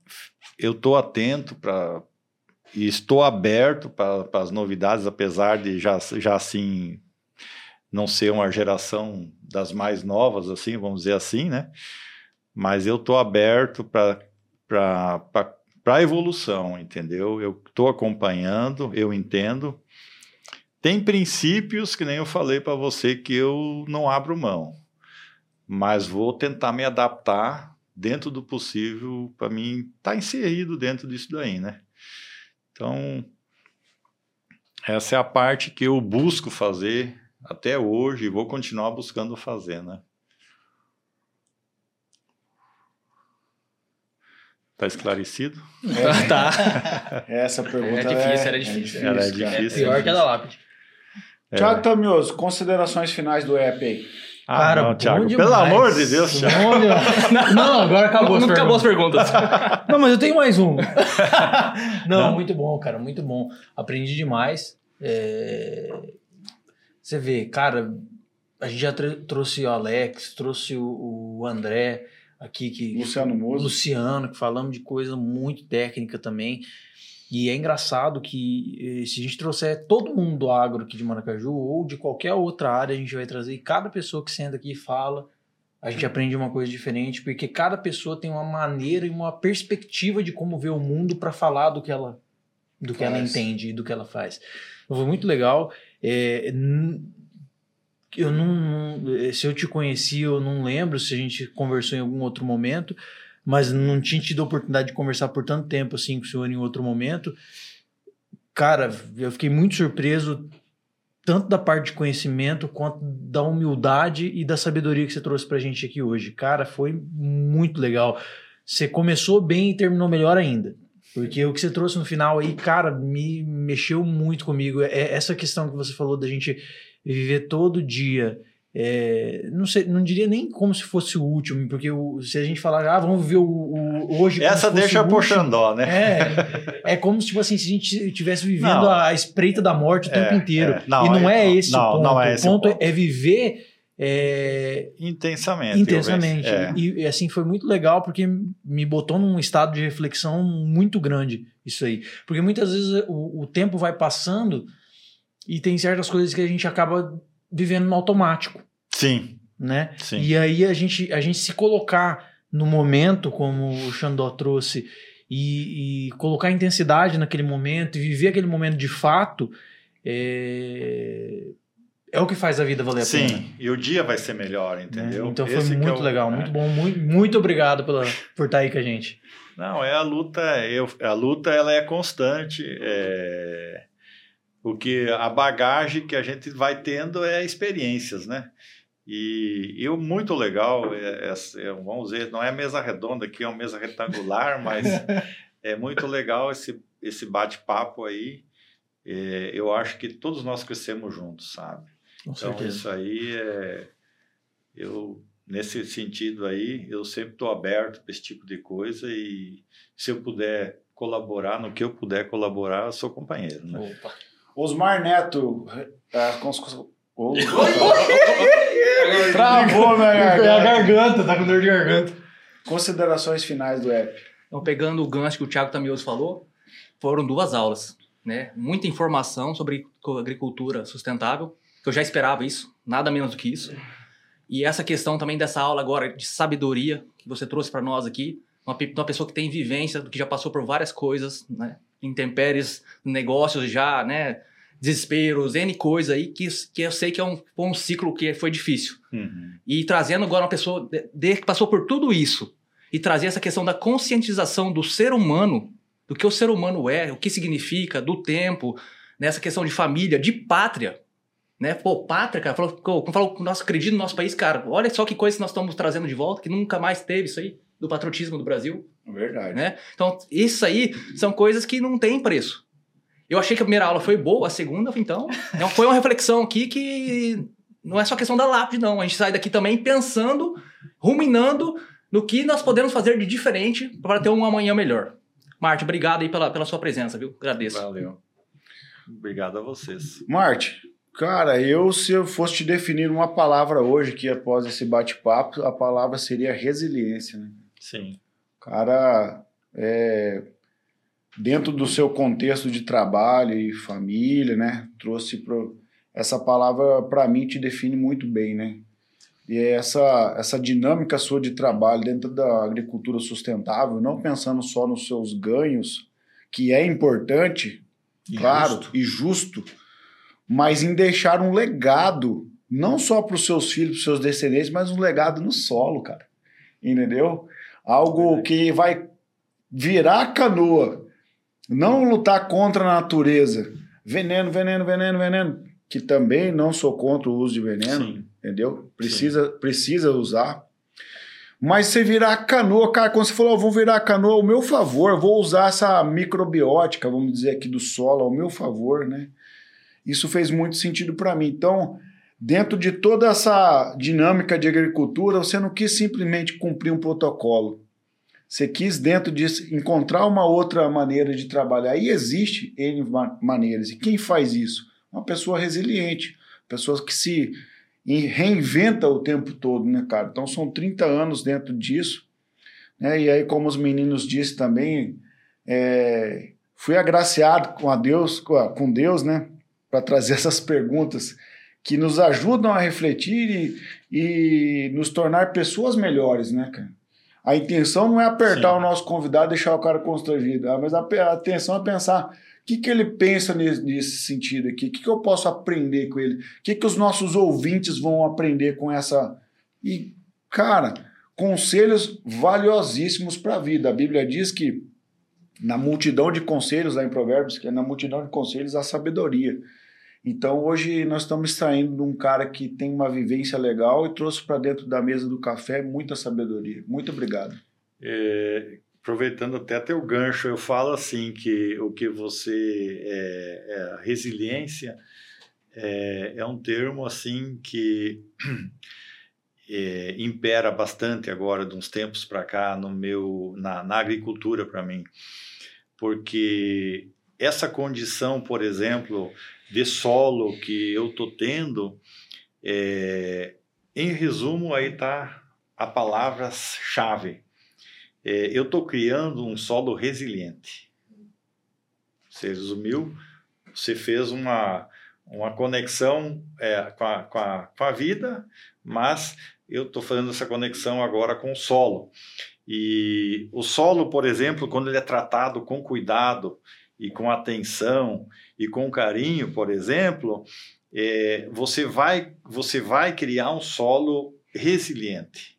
eu estou atento para e estou aberto para as novidades, apesar de já, já assim não ser uma geração das mais novas, assim, vamos dizer assim, né? Mas eu estou aberto para a evolução, entendeu? Eu estou acompanhando, eu entendo, tem princípios que nem eu falei para você que eu não abro mão, mas vou tentar me adaptar dentro do possível para mim estar tá inserido dentro disso daí, né? Então, Essa é a parte que eu busco fazer até hoje e vou continuar buscando fazer, né? Tá esclarecido? É, Tá. essa pergunta É difícil, é, era difícil. Era cara. difícil. Pior que a da lápide. É. Tiago Tamioso, considerações finais do app aí. Ah, Cara, não, Thiago, demais. pelo amor de Deus, Thiago. Demais. Não, agora acabou Não, as não acabou as perguntas. Não, mas eu tenho mais um. não, Não? muito bom, cara, muito bom. Aprendi demais. É, Você vê, cara, a gente já trouxe o Alex, trouxe o, o André aqui, que Luciano o Mozo. Luciano, que falamos de coisa muito técnica também. E é engraçado que eh, se a gente trouxer todo mundo do agro aqui de Maracaju ou de qualquer outra área, a gente vai trazer e cada pessoa que senta aqui e fala, a gente aprende uma coisa diferente, porque cada pessoa tem uma maneira e uma perspectiva de como vê o mundo para falar do que ela do que ela Faz. entende e do que ela faz. Foi muito legal. É, eu não, não- se eu te conheci, eu não lembro se a gente conversou em algum outro momento, mas não tinha tido a oportunidade de conversar por tanto tempo assim com o senhor em outro momento. Cara, eu fiquei muito surpreso tanto da parte de conhecimento quanto da humildade e da sabedoria que você trouxe pra gente aqui hoje. Cara, foi muito legal. Você começou bem e terminou melhor ainda. Porque o que você trouxe no final aí, cara, me mexeu muito comigo. É essa questão que você falou da gente viver todo dia. É, não, sei, não diria nem como se fosse o último, porque o- se a gente falar, ah, vamos viver o, o- hoje. Essa deixa por Xandó, né? é, é como se tipo assim, se a gente estivesse vivendo Não. a espreita da morte o tempo É, inteiro. é. Não, e não é, é- esse não, o ponto. não é esse o ponto, ponto. é viver é, Intensamente. intensamente. É. E, e, assim foi muito legal porque me botou num estado de reflexão muito grande isso aí. Porque muitas vezes o, o tempo vai passando e tem certas coisas que a gente acaba vivendo no automático, Sim, né? sim. E aí a gente, a gente se colocar no momento, como o Xandó trouxe, e, e colocar intensidade naquele momento e viver aquele momento de fato, é, é o que faz a vida valer a pena. Sim, e o dia vai ser melhor, né? entendeu? Então foi Esse muito é o- legal, é. muito bom, muito, muito obrigado pela, por estar aí com a gente. Não, é a luta, eu, a luta ela é constante. É, o que a bagagem que a gente vai tendo é experiências, né? E eu muito legal, é, é, vamos dizer, não é mesa redonda aqui, é uma mesa retangular, mas é muito legal esse, esse bate-papo aí. É, eu acho que todos nós crescemos juntos, sabe? Com Então, certeza. isso aí é. Eu, nesse sentido aí, eu sempre estou aberto para esse tipo de coisa e se eu puder colaborar, no que eu puder colaborar, eu sou companheiro. Né? Opa. Osmar Neto. ah, cons- Ô, Travou minha É a garganta. garganta, tá com dor de garganta. Considerações finais do app. Então, pegando o gancho que o Thiago Tamioso falou, foram duas aulas, né? Muita informação sobre agricultura sustentável, que eu já esperava isso, nada menos do que isso. E essa questão também dessa aula agora de sabedoria que você trouxe para nós aqui, uma, uma pessoa que tem vivência, que já passou por várias coisas, né? Intempéries, negócios já, né? Desesperos, N coisa aí, que, que eu sei que é um, um ciclo que foi difícil. Uhum. E trazendo agora uma pessoa de, de- que passou por tudo isso e trazer essa questão da conscientização do ser humano, do que o ser humano é, o que significa, do tempo, nessa questão de família, de pátria. Né? Pô, pátria, cara, falou, falou, nosso acredito no nosso país, cara, olha só que coisa que nós estamos trazendo de volta, que nunca mais teve isso aí, do patriotismo do Brasil. Verdade. Né? Então, isso aí são coisas que não tem preço. Eu achei que a primeira aula foi boa, a segunda, então, então foi uma reflexão aqui que não é só questão da lápide, não. A gente sai daqui também pensando, ruminando no que nós podemos fazer de diferente para ter um amanhã melhor. Marte, obrigado aí pela, pela sua presença, viu? Agradeço. Valeu. Obrigado a vocês. Marte, cara, eu se eu fosse te definir uma palavra hoje que após esse bate-papo, a palavra seria resiliência, né? Sim. Cara, é, dentro do seu contexto de trabalho e família, né? Trouxe pro, essa palavra para mim te define muito bem, né? E é essa essa dinâmica sua de trabalho dentro da agricultura sustentável, não pensando só nos seus ganhos, que é importante, E claro, justo. e justo, mas em deixar um legado, não só para os seus filhos, para os seus descendentes, mas um legado no solo, cara. Entendeu? Algo que vai virar a canoa, não lutar contra a natureza, veneno, veneno, veneno, veneno, que também não sou contra o uso de veneno, Sim. entendeu? Precisa, precisa usar. Mas você virar a canoa, cara, quando você falou, eu vou virar a canoa ao meu favor, vou usar essa microbiótica, vamos dizer aqui, do solo ao meu favor, né? Isso fez muito sentido para mim. Então, dentro de toda essa dinâmica de agricultura, você não quis simplesmente cumprir um protocolo. Você quis, dentro disso, encontrar uma outra maneira de trabalhar. E existe N maneiras. E quem faz isso? Uma pessoa resiliente, pessoa que se reinventa o tempo todo, né, cara? Então são 30 anos dentro disso. Né? E aí, como os meninos disseram também, é, fui agraciado com a Deus, com Deus, né? Para trazer essas perguntas que nos ajudam a refletir e, e nos tornar pessoas melhores, né, cara? A intenção não é apertar Sim. o nosso convidado e deixar o cara constrangido, mas a, a intenção é pensar o que, que ele pensa nesse, nesse sentido aqui, o que, que eu posso aprender com ele, o que, que os nossos ouvintes vão aprender com essa. E, cara, conselhos valiosíssimos para a vida. A Bíblia diz que na multidão de conselhos, lá em Provérbios, que é na multidão de conselhos a sabedoria. Então hoje nós estamos extraindo de um cara que tem uma vivência legal e trouxe para dentro da mesa do café muita sabedoria. Muito obrigado. É, aproveitando até teu gancho, eu falo assim que o que você é, é resiliência é, é, um termo assim que é, impera bastante agora de uns tempos para cá no meu na, na agricultura para mim, porque essa condição, por exemplo, de solo que eu tô tendo, é, em resumo, aí tá a palavra-chave. É, eu estou criando um solo resiliente. Você resumiu, você fez uma, uma conexão é, com, a, com, a, com a vida, mas eu estou fazendo essa conexão agora com o solo. E o solo, por exemplo, quando ele é tratado com cuidado e com atenção e com carinho, por exemplo, é, você, vai, você vai criar um solo resiliente.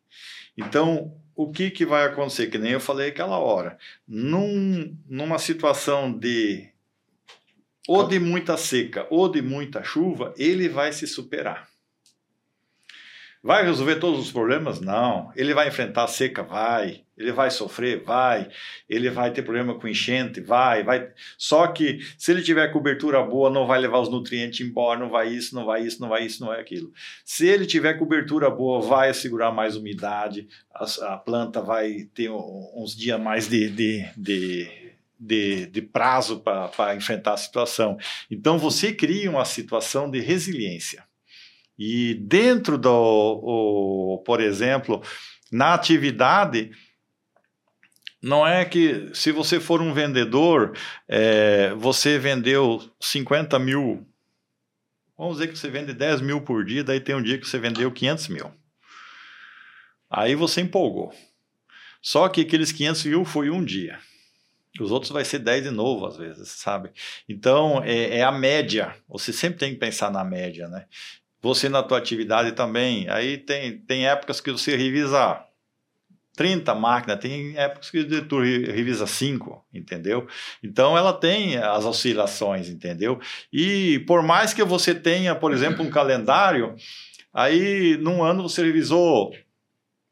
Então, o que, que vai acontecer? Que nem eu falei aquela hora. Num, numa situação de ou de muita seca ou de muita chuva, ele vai se superar. Vai resolver todos os problemas? Não. Ele vai enfrentar a seca? Vai. Ele vai sofrer? Vai. Ele vai ter problema com enchente? Vai. vai. Só que se ele tiver cobertura boa, não vai levar os nutrientes embora, não vai isso, não vai isso, não vai isso, não vai aquilo. Se ele tiver cobertura boa, vai segurar mais umidade, a, a planta vai ter uns dias mais de, de, de de, de, prazo para enfrentar a situação. Então você cria uma situação de resiliência. E dentro do, o, por exemplo, na atividade, não é que se você for um vendedor, é, você vendeu 50 mil, vamos dizer que você vende 10 mil por dia, daí tem um dia que você vendeu 500 mil. Aí você empolgou. Só que aqueles 500 mil foi um dia. Os outros vai ser 10 de novo, às vezes, sabe? Então, é, é, a média. Você sempre tem que pensar na média, né? você na tua atividade também. Aí tem, tem épocas que você revisa 30 máquinas, tem épocas que tu revisa 5, entendeu? Então ela tem as oscilações, entendeu? E por mais que você tenha, por exemplo, um calendário, aí num ano você revisou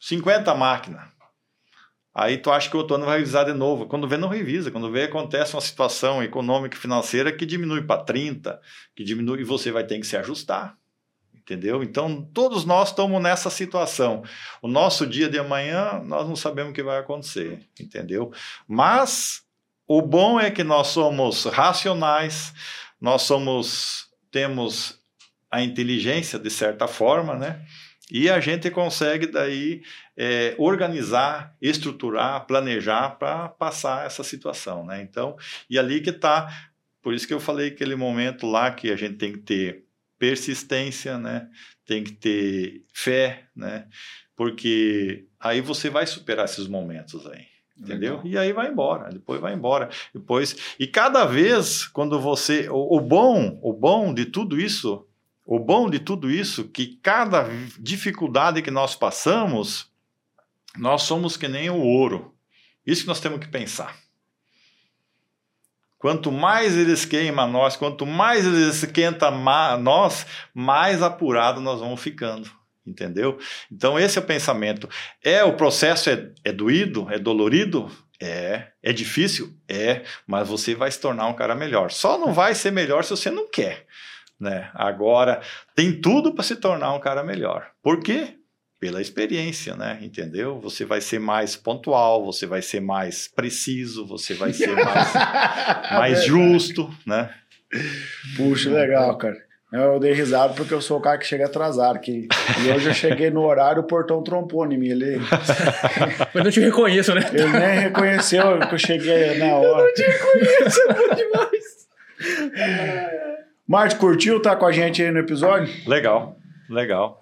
50 máquinas. Aí tu acha que o outro ano vai revisar de novo. Quando vê, não revisa. Quando vê, acontece uma situação econômica e financeira que diminui para 30, que diminui, e você vai ter que se ajustar entendeu? Então, todos nós estamos nessa situação. O nosso dia de amanhã, nós não sabemos o que vai acontecer, entendeu? Mas o bom é que nós somos racionais, nós somos temos a inteligência de certa forma, né? E a gente consegue daí é, organizar, estruturar, planejar para passar essa situação, né? Então, e ali que está, por isso que eu falei aquele momento lá que a gente tem que ter persistência, né? Tem que ter fé, né? Porque aí você vai superar esses momentos aí. Entendeu? Legal. E aí vai embora, depois vai embora. Depois, e cada vez quando você, o, o bom, o bom de tudo isso, o bom de tudo isso que cada dificuldade que nós passamos, nós somos que nem o ouro. Isso que nós temos que pensar. Quanto mais eles queimam nós, quanto mais eles esquentam nós, mais apurado nós vamos ficando. Entendeu? Então, esse é o pensamento. É o processo é, é doído? É dolorido? É. É difícil? É. Mas você vai se tornar um cara melhor. Só não vai ser melhor se você não quer. Né? Agora, tem tudo para se tornar um cara melhor. Por quê? Pela experiência, né? Entendeu? Você vai ser mais pontual, você vai ser mais preciso, você vai ser mais, mais justo, né? Puxa, legal, cara. Eu dei risada porque eu sou o cara que chega atrasado. Que, e hoje eu cheguei no horário, o portão trompou em mim. Ele, Mas não te reconheço, né? ele nem reconheceu que eu cheguei na hora. Eu não te reconheço, é bom demais. Marte, curtiu? Tá com a gente aí no episódio? Legal, legal.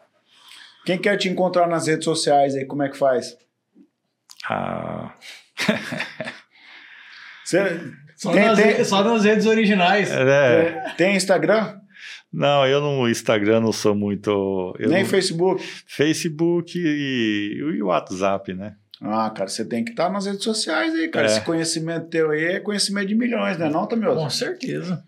Quem quer te encontrar nas redes sociais aí, como é que faz? Ah. Você, Só, tem, nas, tem, só nas redes originais. É, tem Instagram? não, eu no Instagram não sou muito. eu Nem não- Facebook? Facebook e, e o WhatsApp, né? Ah, cara, você tem que estar nas redes sociais aí, cara. É. Esse conhecimento teu aí é conhecimento de milhões, né? Não, Tamioso? Com certeza.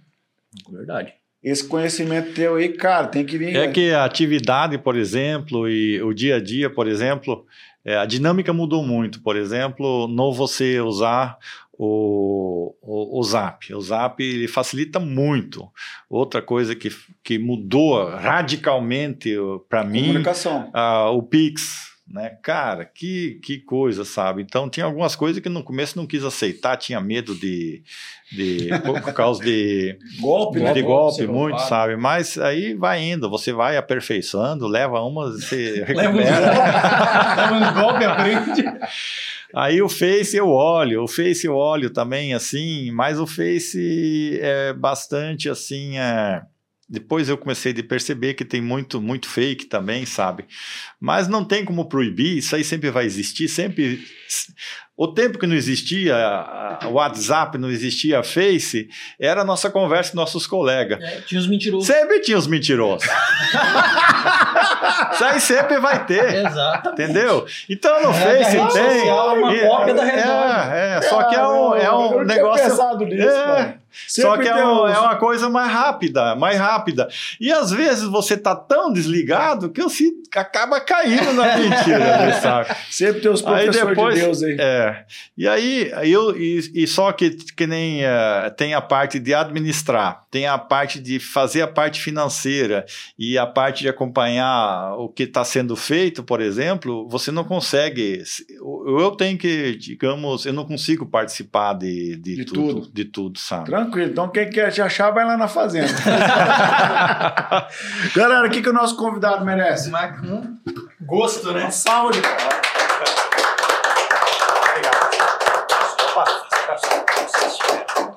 Verdade. Esse conhecimento teu aí, cara, tem que vir. É que a atividade, por exemplo, e o dia a dia, por exemplo, é, a dinâmica mudou muito. Por exemplo, não você usar o, o, o Zap. O Zap ele facilita muito. Outra coisa que, que mudou radicalmente para mim, Comunicação. ah, o Pix. Né? Cara, que, que coisa, sabe? Então, tinha algumas coisas que no começo não quis aceitar, tinha medo de. de por, causa de Golpe, né? de golpe, golpe, muito, roubado. sabe? Mas aí vai indo, você vai aperfeiçoando, leva uma, você recupera. Leva uns golpes, aprende. aí o Face eu olho, o Face eu olho também, assim, mas o Face é bastante assim. É... Depois eu comecei a perceber que tem muito, muito fake também, sabe? Mas não tem como proibir, isso aí sempre vai existir, sempre. O tempo que não existia o WhatsApp, não existia Face, era a nossa conversa com nossos colegas. É, tinha os mentirosos. Sempre tinha os mentirosos. Isso aí sempre vai ter. Exato. Entendeu? Então no É, Face tem. social é uma cópia da realidade. É, é, só que é um, é eu um não negócio. Tinha pensado nisso, É, cara. Só Sempre que é, um- é uma coisa mais rápida, mais rápida. E às vezes você tá tão desligado que você acaba caindo na mentira, sabe? Sempre tem os Aí professores depois- de Deus aí. É. E aí, eu, e, e só que, que nem eh, tem a parte de administrar, tem a parte de fazer a parte financeira e a parte de acompanhar o que está sendo feito, por exemplo, você não consegue. Eu tenho que, digamos, eu não consigo participar de, de, De tudo, tudo. de tudo, sabe? Tranquilo. Então, quem quer te achar, vai lá na fazenda. Galera, o que, que o nosso convidado merece? Com gosto, né? Uma salva de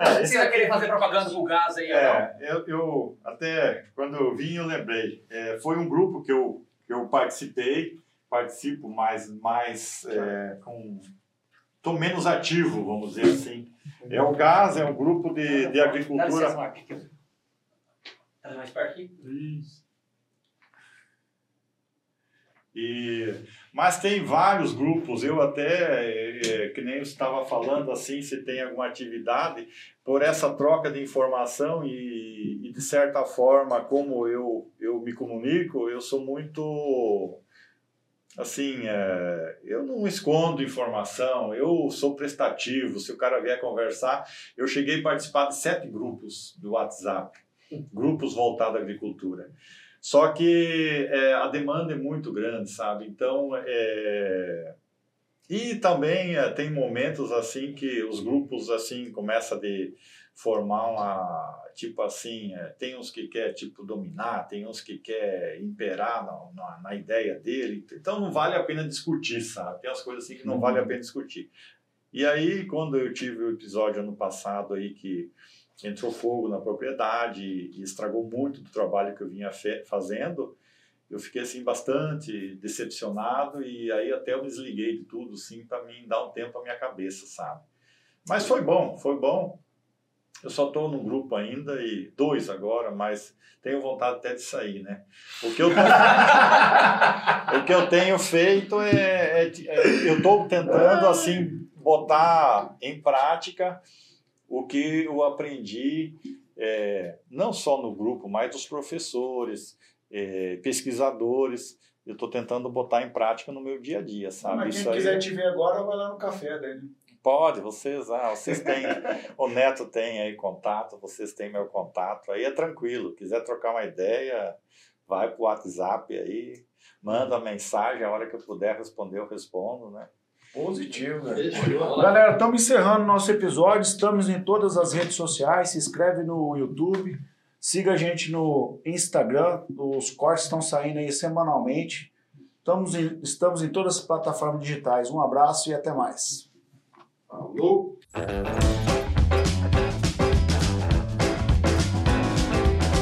Você vai querer fazer propaganda com o gás aí? É, eu, eu até quando eu vim eu lembrei. É, foi um grupo que eu, que eu participei, participo mais, mais é, com. Estou menos ativo, vamos dizer assim. É o GAS, é um grupo de, de Dá agricultura. Tá mais perto aqui? E, mas tem vários grupos, eu até, é, que nem eu estava falando assim, se tem alguma atividade, por essa troca de informação e, e de certa forma, como eu, eu me comunico, eu sou muito, assim, é, eu não escondo informação, eu sou prestativo, se o cara vier conversar, eu cheguei a participar de sete grupos do WhatsApp, grupos voltados à agricultura. Só que é, a demanda é muito grande, sabe? Então, é... e também é, tem momentos assim que os grupos assim começam de formar uma tipo assim, é, tem uns que quer tipo dominar, tem uns que quer imperar na, na, na ideia dele. Então não vale a pena discutir, sabe? Tem as coisas assim que não vale a pena discutir. E aí quando eu tive o episódio ano passado aí que entrou fogo na propriedade e estragou muito do trabalho que eu vinha fazendo. Eu fiquei assim bastante decepcionado e aí até eu desliguei de tudo, assim, para mim dar um tempo à minha cabeça, sabe? Mas foi bom, foi bom. Eu só estou num grupo ainda e dois agora, mas tenho vontade até de sair, né? O que eu, o que eu tenho feito é, é- é- eu estou tentando assim botar em prática o que eu aprendi é, não só no grupo, mas dos professores, é, pesquisadores. Eu estou tentando botar em prática no meu dia a dia, sabe? Mas quem Isso aí- quiser te ver agora, vai lá no café dele. Pode, vocês, ah, vocês têm, o Neto tem aí contato, vocês têm meu contato, aí é tranquilo. Quiser trocar uma ideia, vai pro WhatsApp aí, manda mensagem, a hora que eu puder responder, eu respondo, né? Positivo, velho. Fechou. Galera, estamos encerrando nosso episódio. Estamos em todas as redes sociais. Se inscreve no YouTube. Siga a gente no Instagram. Os cortes estão saindo aí semanalmente. Estamos em, estamos em todas as plataformas digitais. Um abraço e até mais. Falou.